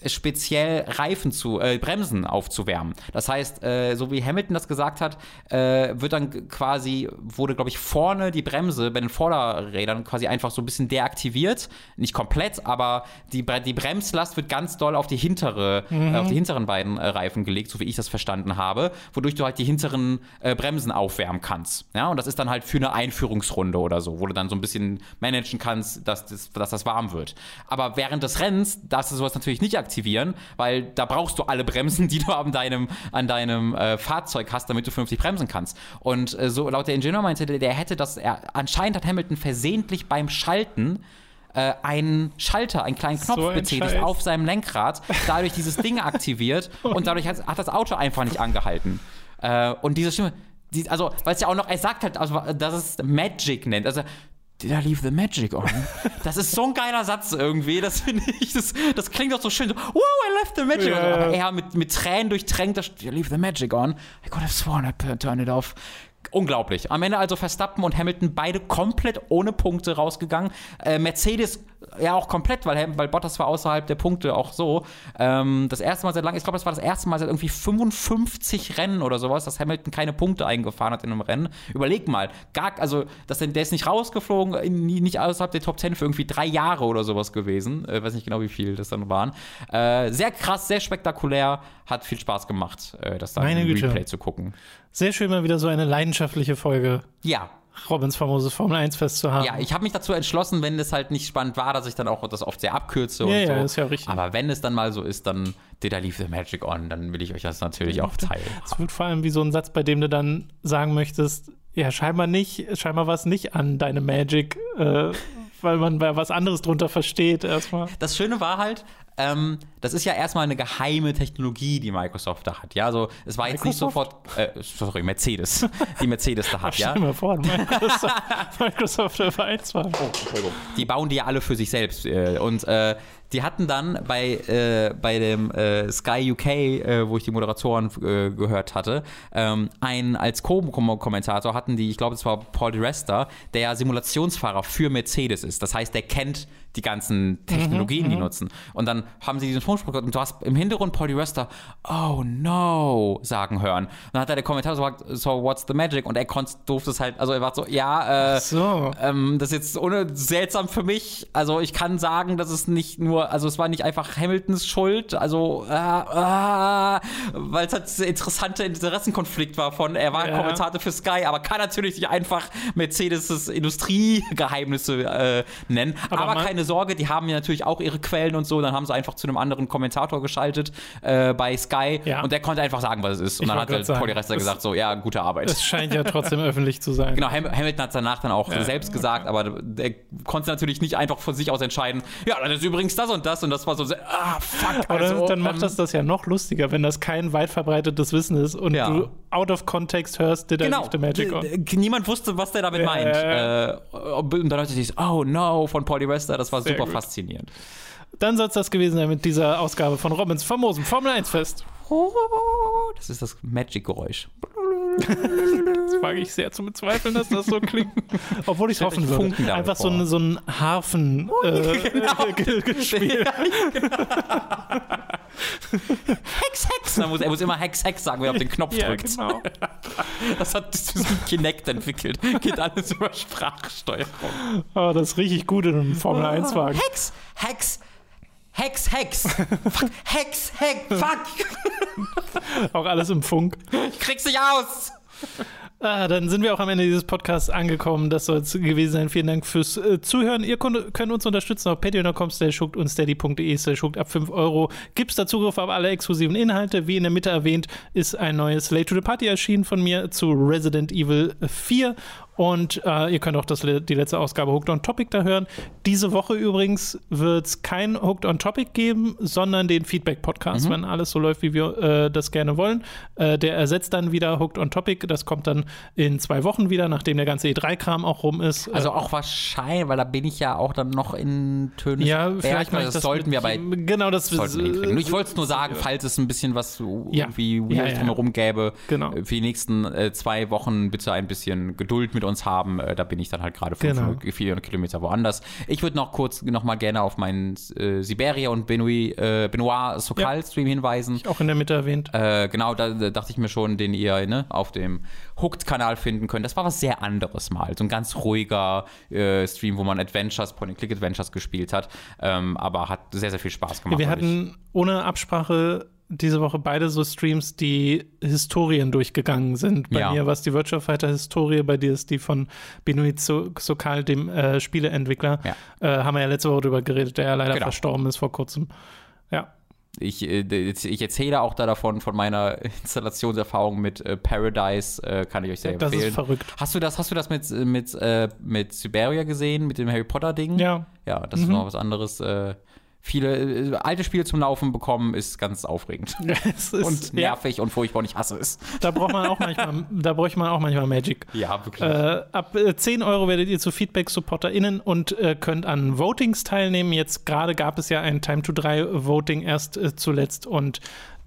speziell Reifen zu, äh, Bremsen aufzuwärmen. Das heißt, äh, so wie Hamilton das gesagt hat, äh, wird dann quasi, wurde, glaube ich, vorne die Bremse bei den Vorderrädern quasi einfach so ein bisschen deaktiviert. Nicht komplett, aber die, die Bremslast wird ganz doll auf die hintere, äh, auf die hinteren beiden äh, Reifen gelegt, so wie ich das verstanden habe, wodurch du halt die hinteren äh, Bremsen aufwärmen kannst. Ja, und das ist dann halt für eine Einführungsrunde oder so, wo du dann so ein bisschen managen kannst, dass das, dass das warm wird. Aber während des Rennens darfst du sowas natürlich nicht aktivieren, weil da brauchst du alle Bremsen, die du an deinem, an deinem äh, Fahrzeug hast, damit du vernünftig bremsen kannst. Und äh, so laut der Ingenieur meinte, der, der hätte das, er, anscheinend hat Hamilton versehentlich beim Schalten äh, einen Schalter, einen kleinen Knopf So ein betätigt Scheiß. auf seinem Lenkrad, dadurch dieses Ding aktiviert und dadurch hat, hat das Auto einfach nicht angehalten. Äh, und diese Stimme, die, also, weil es ja auch noch, er sagt halt, also, dass es Magic nennt. Also, Did I leave the magic on? Das ist so ein geiler Satz irgendwie. Das finde ich, das, das klingt doch so schön. So, wow, I left the magic Ja. on. Aber er mit, mit Tränen durchtränkt, da steht, Did I leave the magic on? I could have sworn I turned it off. Unglaublich. Am Ende also Verstappen und Hamilton beide komplett ohne Punkte rausgegangen. Äh, Mercedes ja auch komplett, weil, weil Bottas war außerhalb der Punkte auch so. Ähm, das erste Mal seit langem, ich glaube, das war das erste Mal seit irgendwie 55 Rennen oder sowas, dass Hamilton keine Punkte eingefahren hat in einem Rennen. Überleg mal, gar, also das, der ist nicht rausgeflogen, in- nicht außerhalb der Top 10 für irgendwie drei Jahre oder sowas gewesen. Äh, weiß nicht genau, wie viel das dann waren. Äh, sehr krass, sehr spektakulär, hat viel Spaß gemacht, äh, das dann Meine im. Replay zu gucken. Sehr schön, mal wieder so eine leidenschaftliche Folge Ja, Robins famoses Formel 1 Fest zu haben. Ja, ich habe mich dazu entschlossen, wenn es halt nicht spannend war, dass ich dann auch das oft sehr abkürze und Ja, so. ja, ist ja richtig. Aber wenn es dann mal so ist, dann did I leave the magic on, dann will ich euch das natürlich auch teilen. Es wird vor allem wie so ein Satz, bei dem du dann sagen möchtest, ja, scheinbar nicht, scheinbar war es nicht an deine Magic, äh, weil man was anderes drunter versteht erstmal. Das Schöne war halt, ähm, das ist ja erstmal eine geheime Technologie, die Microsoft da hat. Ja, also es war jetzt nicht sofort, äh, sorry, Mercedes, die Mercedes da hat, ja. Stell mal vor, Microsoft, Microsoft F1 war. Die bauen die ja alle für sich selbst. Äh, und äh, die hatten dann bei, äh, bei dem äh, Sky UK, äh, wo ich die Moderatoren äh, gehört hatte, ähm, einen als Co-Kommentator hatten die, ich glaube, es war Paul Di Resta, der Simulationsfahrer für Mercedes ist. Das heißt, der kennt die ganzen Technologien, die nutzen. Und dann haben sie diesen Funkspruch gehört und du hast im Hintergrund Paul Resta, oh no, sagen hören. Und dann hat er der Kommentator gesagt, so what's the magic? Und er konnte, durfte es halt, also er war so, ja, äh, So. ähm, das ist jetzt ohne seltsam für mich. Also ich kann sagen, dass es nicht nur, also es war nicht einfach Hamiltons Schuld, also äh, äh, weil es halt ein interessanter Interessenkonflikt war von, er war Ja. Kommentator für Sky, aber kann natürlich nicht einfach Mercedes' Industriegeheimnisse äh, nennen. Aber Aber, man- keine Sorge, die haben ja natürlich auch ihre Quellen und so. Dann haben sie einfach zu einem anderen Kommentator geschaltet äh, bei Sky Ja. und der konnte einfach sagen, was es ist. Und Ich dann hat grad halt sagen, Paul Rester das- gesagt, so, ja, gute Arbeit. Es scheint ja trotzdem öffentlich zu sein. Genau, Ham Hamilton hat es danach dann auch Ja, selbst gesagt, aber der konnte natürlich nicht einfach von sich aus entscheiden, ja, das ist übrigens das und das und das war so, ah, fuck. Aber also, dann, dann macht ähm, das das ja noch lustiger, wenn das kein weit verbreitetes Wissen ist und Ja. du out of context hörst, did I Genau, leave the magic on? Niemand wusste, was der damit Ja, meint. ja, Äh, und dann hörte sich, oh no, von Paul Resta, das war Sehr super gut. faszinierend. Dann soll es das gewesen sein mit dieser Ausgabe von Robins famosem Formel 1 Fest. Das ist das Magic-Geräusch. Das wage ich sehr zu bezweifeln, dass das so klingt. Obwohl ich es hoffen würde. Einfach so, ein- so ein Harfen äh, ge- gespielt. Hex, Hex! Er muss, er muss immer Hex, Hex sagen, wenn er auf den Knopf Ja, drückt. genau. Das hat diesen Kinect entwickelt. Geht alles über Sprachsteuerung. Oh, das ist richtig gut in einem Formel 1 Wagen. Hex, Hex, Hex, Hex. Fuck, Hex, Hex, fuck. Auch alles im Funk. Ich krieg's nicht aus. Ah, dann sind wir auch am Ende dieses Podcasts angekommen. Das soll es gewesen sein. Vielen Dank fürs äh, Zuhören. Ihr könnt, könnt uns unterstützen auf patreon.com schuckt und steady.de schuckt ab 5 Euro. Gibt es da Zugriff auf alle exklusiven Inhalte. Wie in der Mitte erwähnt, ist ein neues Late to the Party erschienen von mir zu Resident Evil 4. Und äh, ihr könnt auch das, die letzte Ausgabe Hooked on Topic da hören. Diese Woche übrigens wird es kein Hooked on Topic geben, sondern den Feedback-Podcast, mhm. wenn alles so läuft, wie wir äh, das gerne wollen. Äh, der ersetzt dann wieder Hooked on Topic. Das kommt dann in zwei Wochen wieder, nachdem der ganze E3-Kram auch rum ist. Also auch wahrscheinlich, weil da bin ich ja auch dann noch in Töne. Ja, vielleicht mal das, das sollten wir bei. Genau, das sollten wir Ich wollte es nur sagen, falls es ein bisschen was so ja. irgendwie ja, ja. drumherum gäbe. Genau. Für die nächsten äh, zwei Wochen bitte ein bisschen Geduld mit uns haben. Äh, da bin ich dann halt gerade 500 genau. 400 Kilometer woanders. Ich würde noch kurz noch mal gerne auf meinen äh, Siberia und Benoit, äh, Benoit Sokal-Stream hinweisen. Ich auch in der Mitte erwähnt. Äh, genau, da, da, dachte ich mir schon, den ihr ne, auf dem Hooked-Kanal finden könnt. Das war was sehr anderes mal. So ein ganz ruhiger äh, Stream, wo man Adventures, Point-and-Click-Adventures gespielt hat. Ähm, aber hat sehr, sehr viel Spaß gemacht. Ja, wir hatten ohne Absprache diese Woche beide so Streams, die Historien durchgegangen sind. Bei ja. mir war es die Virtual Fighter Historie, bei dir ist die von Benoit Sokal, dem äh, Spieleentwickler. Ja. Äh, haben wir ja letzte Woche drüber geredet, der ja leider genau. verstorben ist vor kurzem. Ja. Ich, äh, ich erzähle auch da davon, von meiner Installationserfahrung mit äh, Paradise, äh, kann ich euch sehr empfehlen. Das ist verrückt. Hast du das, hast du das mit, mit, mit Siberia gesehen, mit dem Harry Potter-Ding? Ja. Ja, das mhm. ist noch was anderes. Äh, viele äh, alte Spiele zum Laufen bekommen, ist ganz aufregend. ist, und nervig ja. und furchtbar und ich hasse es. Da braucht man auch manchmal, da bräuchte man auch manchmal Magic. Ja, wirklich. Äh, ab äh, 10 Euro werdet ihr zu Feedback-SupporterInnen und äh, könnt an Votings teilnehmen. Jetzt gerade gab es ja ein Time to 3 Voting erst äh, zuletzt und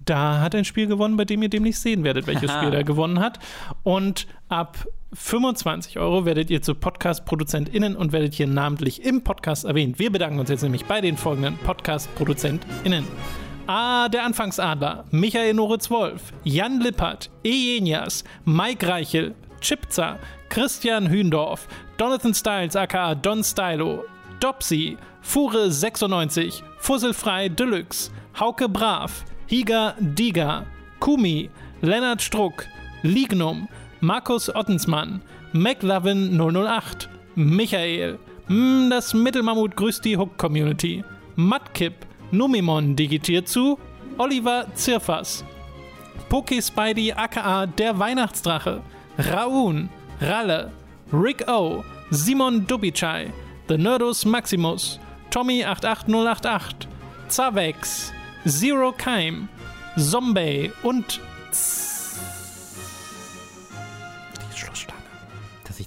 da hat ein Spiel gewonnen, bei dem ihr demnächst sehen werdet, welches Spiel er gewonnen hat. Und ab 25 Euro werdet ihr zu Podcast-ProduzentInnen und werdet hier namentlich im Podcast erwähnt. Wir bedanken uns jetzt nämlich bei den folgenden Podcast-ProduzentInnen. A. Der Anfangsadler, Michael Noritz-Wolf, Jan Lippert, Ejenias, Mike Reichel, Chipza, Christian Hündorf, Jonathan Styles aka Don Stylo, Dopsy, Fure96, Fusselfrei Deluxe, Hauke Brav, Higa Diga, Kumi, Lennart Struck, Lignum, Markus Ottensmann, McLovin 008, Michael, mm, das Mittelmammut grüßt die Hook-Community, Matkip, Numimon digitiert zu, Oliver Zirfas, Poke Spidey aka der Weihnachtsdrache, Raun, Ralle, Rick O, Simon Dubichai, The Nerdus Maximus, Tommy 88088, Zavex, Zero Keim, Zombie und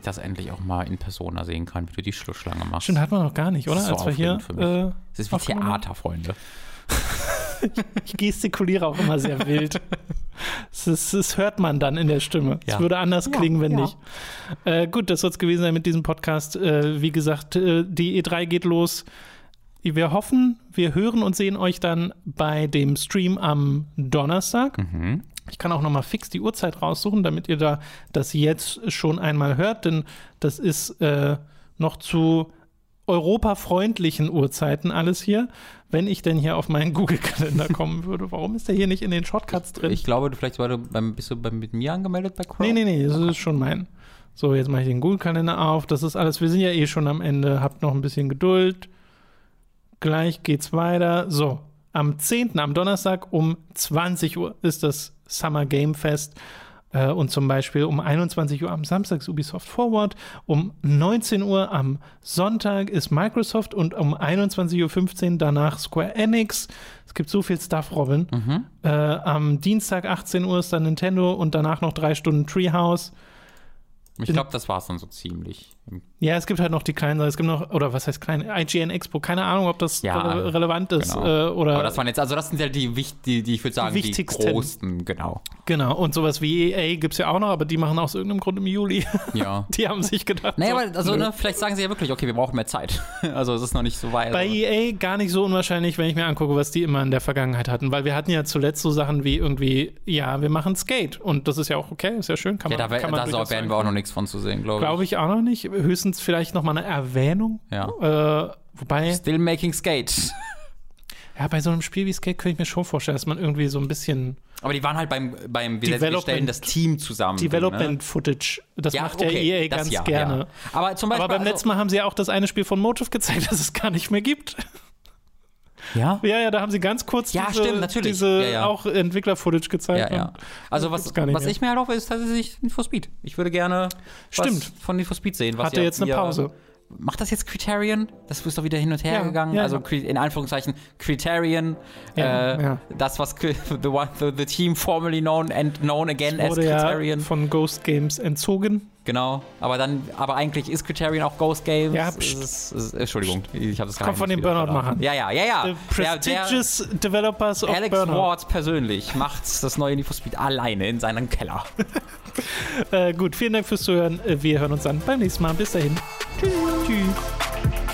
das endlich auch mal in Persona sehen kann, wie du die Schlussschlange machst. Stimmt, hat man noch gar nicht, oder? Das ist so Als wir hier. Für mich. Äh, das ist wie Theater, Freunde. ich gestikuliere auch immer sehr wild. Das, das, hört man dann in der Stimme. Es ja. würde anders klingen, wenn ja. nicht. Äh, gut, das soll es gewesen sein mit diesem Podcast. Äh, wie gesagt, äh, die E3 geht los. Wir hoffen, wir hören und sehen euch dann bei dem Stream am Donnerstag. Mhm. Ich kann auch noch mal fix die Uhrzeit raussuchen, damit ihr da das jetzt schon einmal hört, denn das ist äh, noch zu europafreundlichen Uhrzeiten alles hier, wenn ich denn hier auf meinen Google-Kalender kommen würde. Warum ist der hier nicht in den Shortcuts drin? Ich glaube, vielleicht war du beim, bist du beim, mit mir angemeldet bei Chrome? Nee, nee, nee, das ist schon mein. So, jetzt mache ich den Google-Kalender auf. Das ist alles, wir sind ja eh schon am Ende. Habt noch ein bisschen Geduld. Gleich geht's weiter. So, am 10., am Donnerstag um 20 Uhr ist das Summer Game Fest. Äh, und zum Beispiel um 21 Uhr am Samstag ist Ubisoft Forward, um 19 Uhr am Sonntag ist Microsoft und um 21.15 Uhr danach Square Enix. Es gibt so viel Stuff, Robin. Mhm. Äh, am Dienstag 18 Uhr ist dann Nintendo und danach noch drei Stunden Treehouse. Ich glaube, das war es dann so ziemlich. Ja, es gibt halt noch die kleinen, es gibt noch, oder was heißt klein, IGN Expo, keine Ahnung, ob das ja, re relevant ist. Genau. Äh, oder Aber das waren jetzt, also das sind ja die, die, die ich würde sagen, die, wichtigsten. großen, genau. Genau, und sowas wie EA gibt es ja auch noch, aber die machen aus irgendeinem Grund im Juli. Ja. die haben sich gedacht. Naja, so, aber also, ne, vielleicht sagen sie ja wirklich, okay, wir brauchen mehr Zeit. also es ist noch nicht so weit. Bei EA gar nicht so unwahrscheinlich, wenn ich mir angucke, was die immer in der Vergangenheit hatten, weil wir hatten ja zuletzt so Sachen wie irgendwie, ja, wir machen Skate und das ist ja auch okay, ist ja schön, kann man Ja, da, kann man da werden wir auch noch nichts von zu sehen, glaube ich. Glaube ich auch noch nicht. Höchstens vielleicht nochmal eine Erwähnung. Ja. Äh, wobei. Still making Skate. Ja, bei so einem Spiel wie Skate könnte ich mir schon vorstellen, dass man irgendwie so ein bisschen. Aber die waren halt beim, beim wir stellen das Team zusammen. Development ne? Footage. Das ja, macht der okay, EA ganz ja, gerne. Ja. Aber, zum Beispiel, Aber beim also, letzten Mal haben sie ja auch das eine Spiel von Motive gezeigt, das es gar nicht mehr gibt. Ja? Ja, ja, da haben sie ganz kurz Ja, diese, stimmt, natürlich. diese Ja, ja. auch Entwickler-Footage gezeigt. Ja, ja. Also was, was ich mir halt hoffe, ist tatsächlich Need for Speed. Ich würde gerne Stimmt. von Need for Speed sehen. Was Hatte jetzt eine Pause. Macht das jetzt Criterion? Das ist doch wieder hin und her Ja, gegangen. ja, also. Cri- in Anführungszeichen Criterion, Ja, äh, das was the, one, the, the team formerly known and known again as Wurde ja Criterion. von Ghost Games entzogen. Genau. Aber dann, aber eigentlich ist Criterion auch Ghost Games. Ja, pst. ist, ist, Entschuldigung, ich habe das Kommt von den Burnout-Machern. Ja, ja, ja, ja. The Der- der- prestigious Developers of Alex Burnout. Ward persönlich macht das neue Need for Speed alleine in seinem Keller. Äh, gut, vielen Dank fürs Zuhören. Äh, wir hören uns dann beim nächsten Mal. Bis dahin. Tschüss. Tschüss.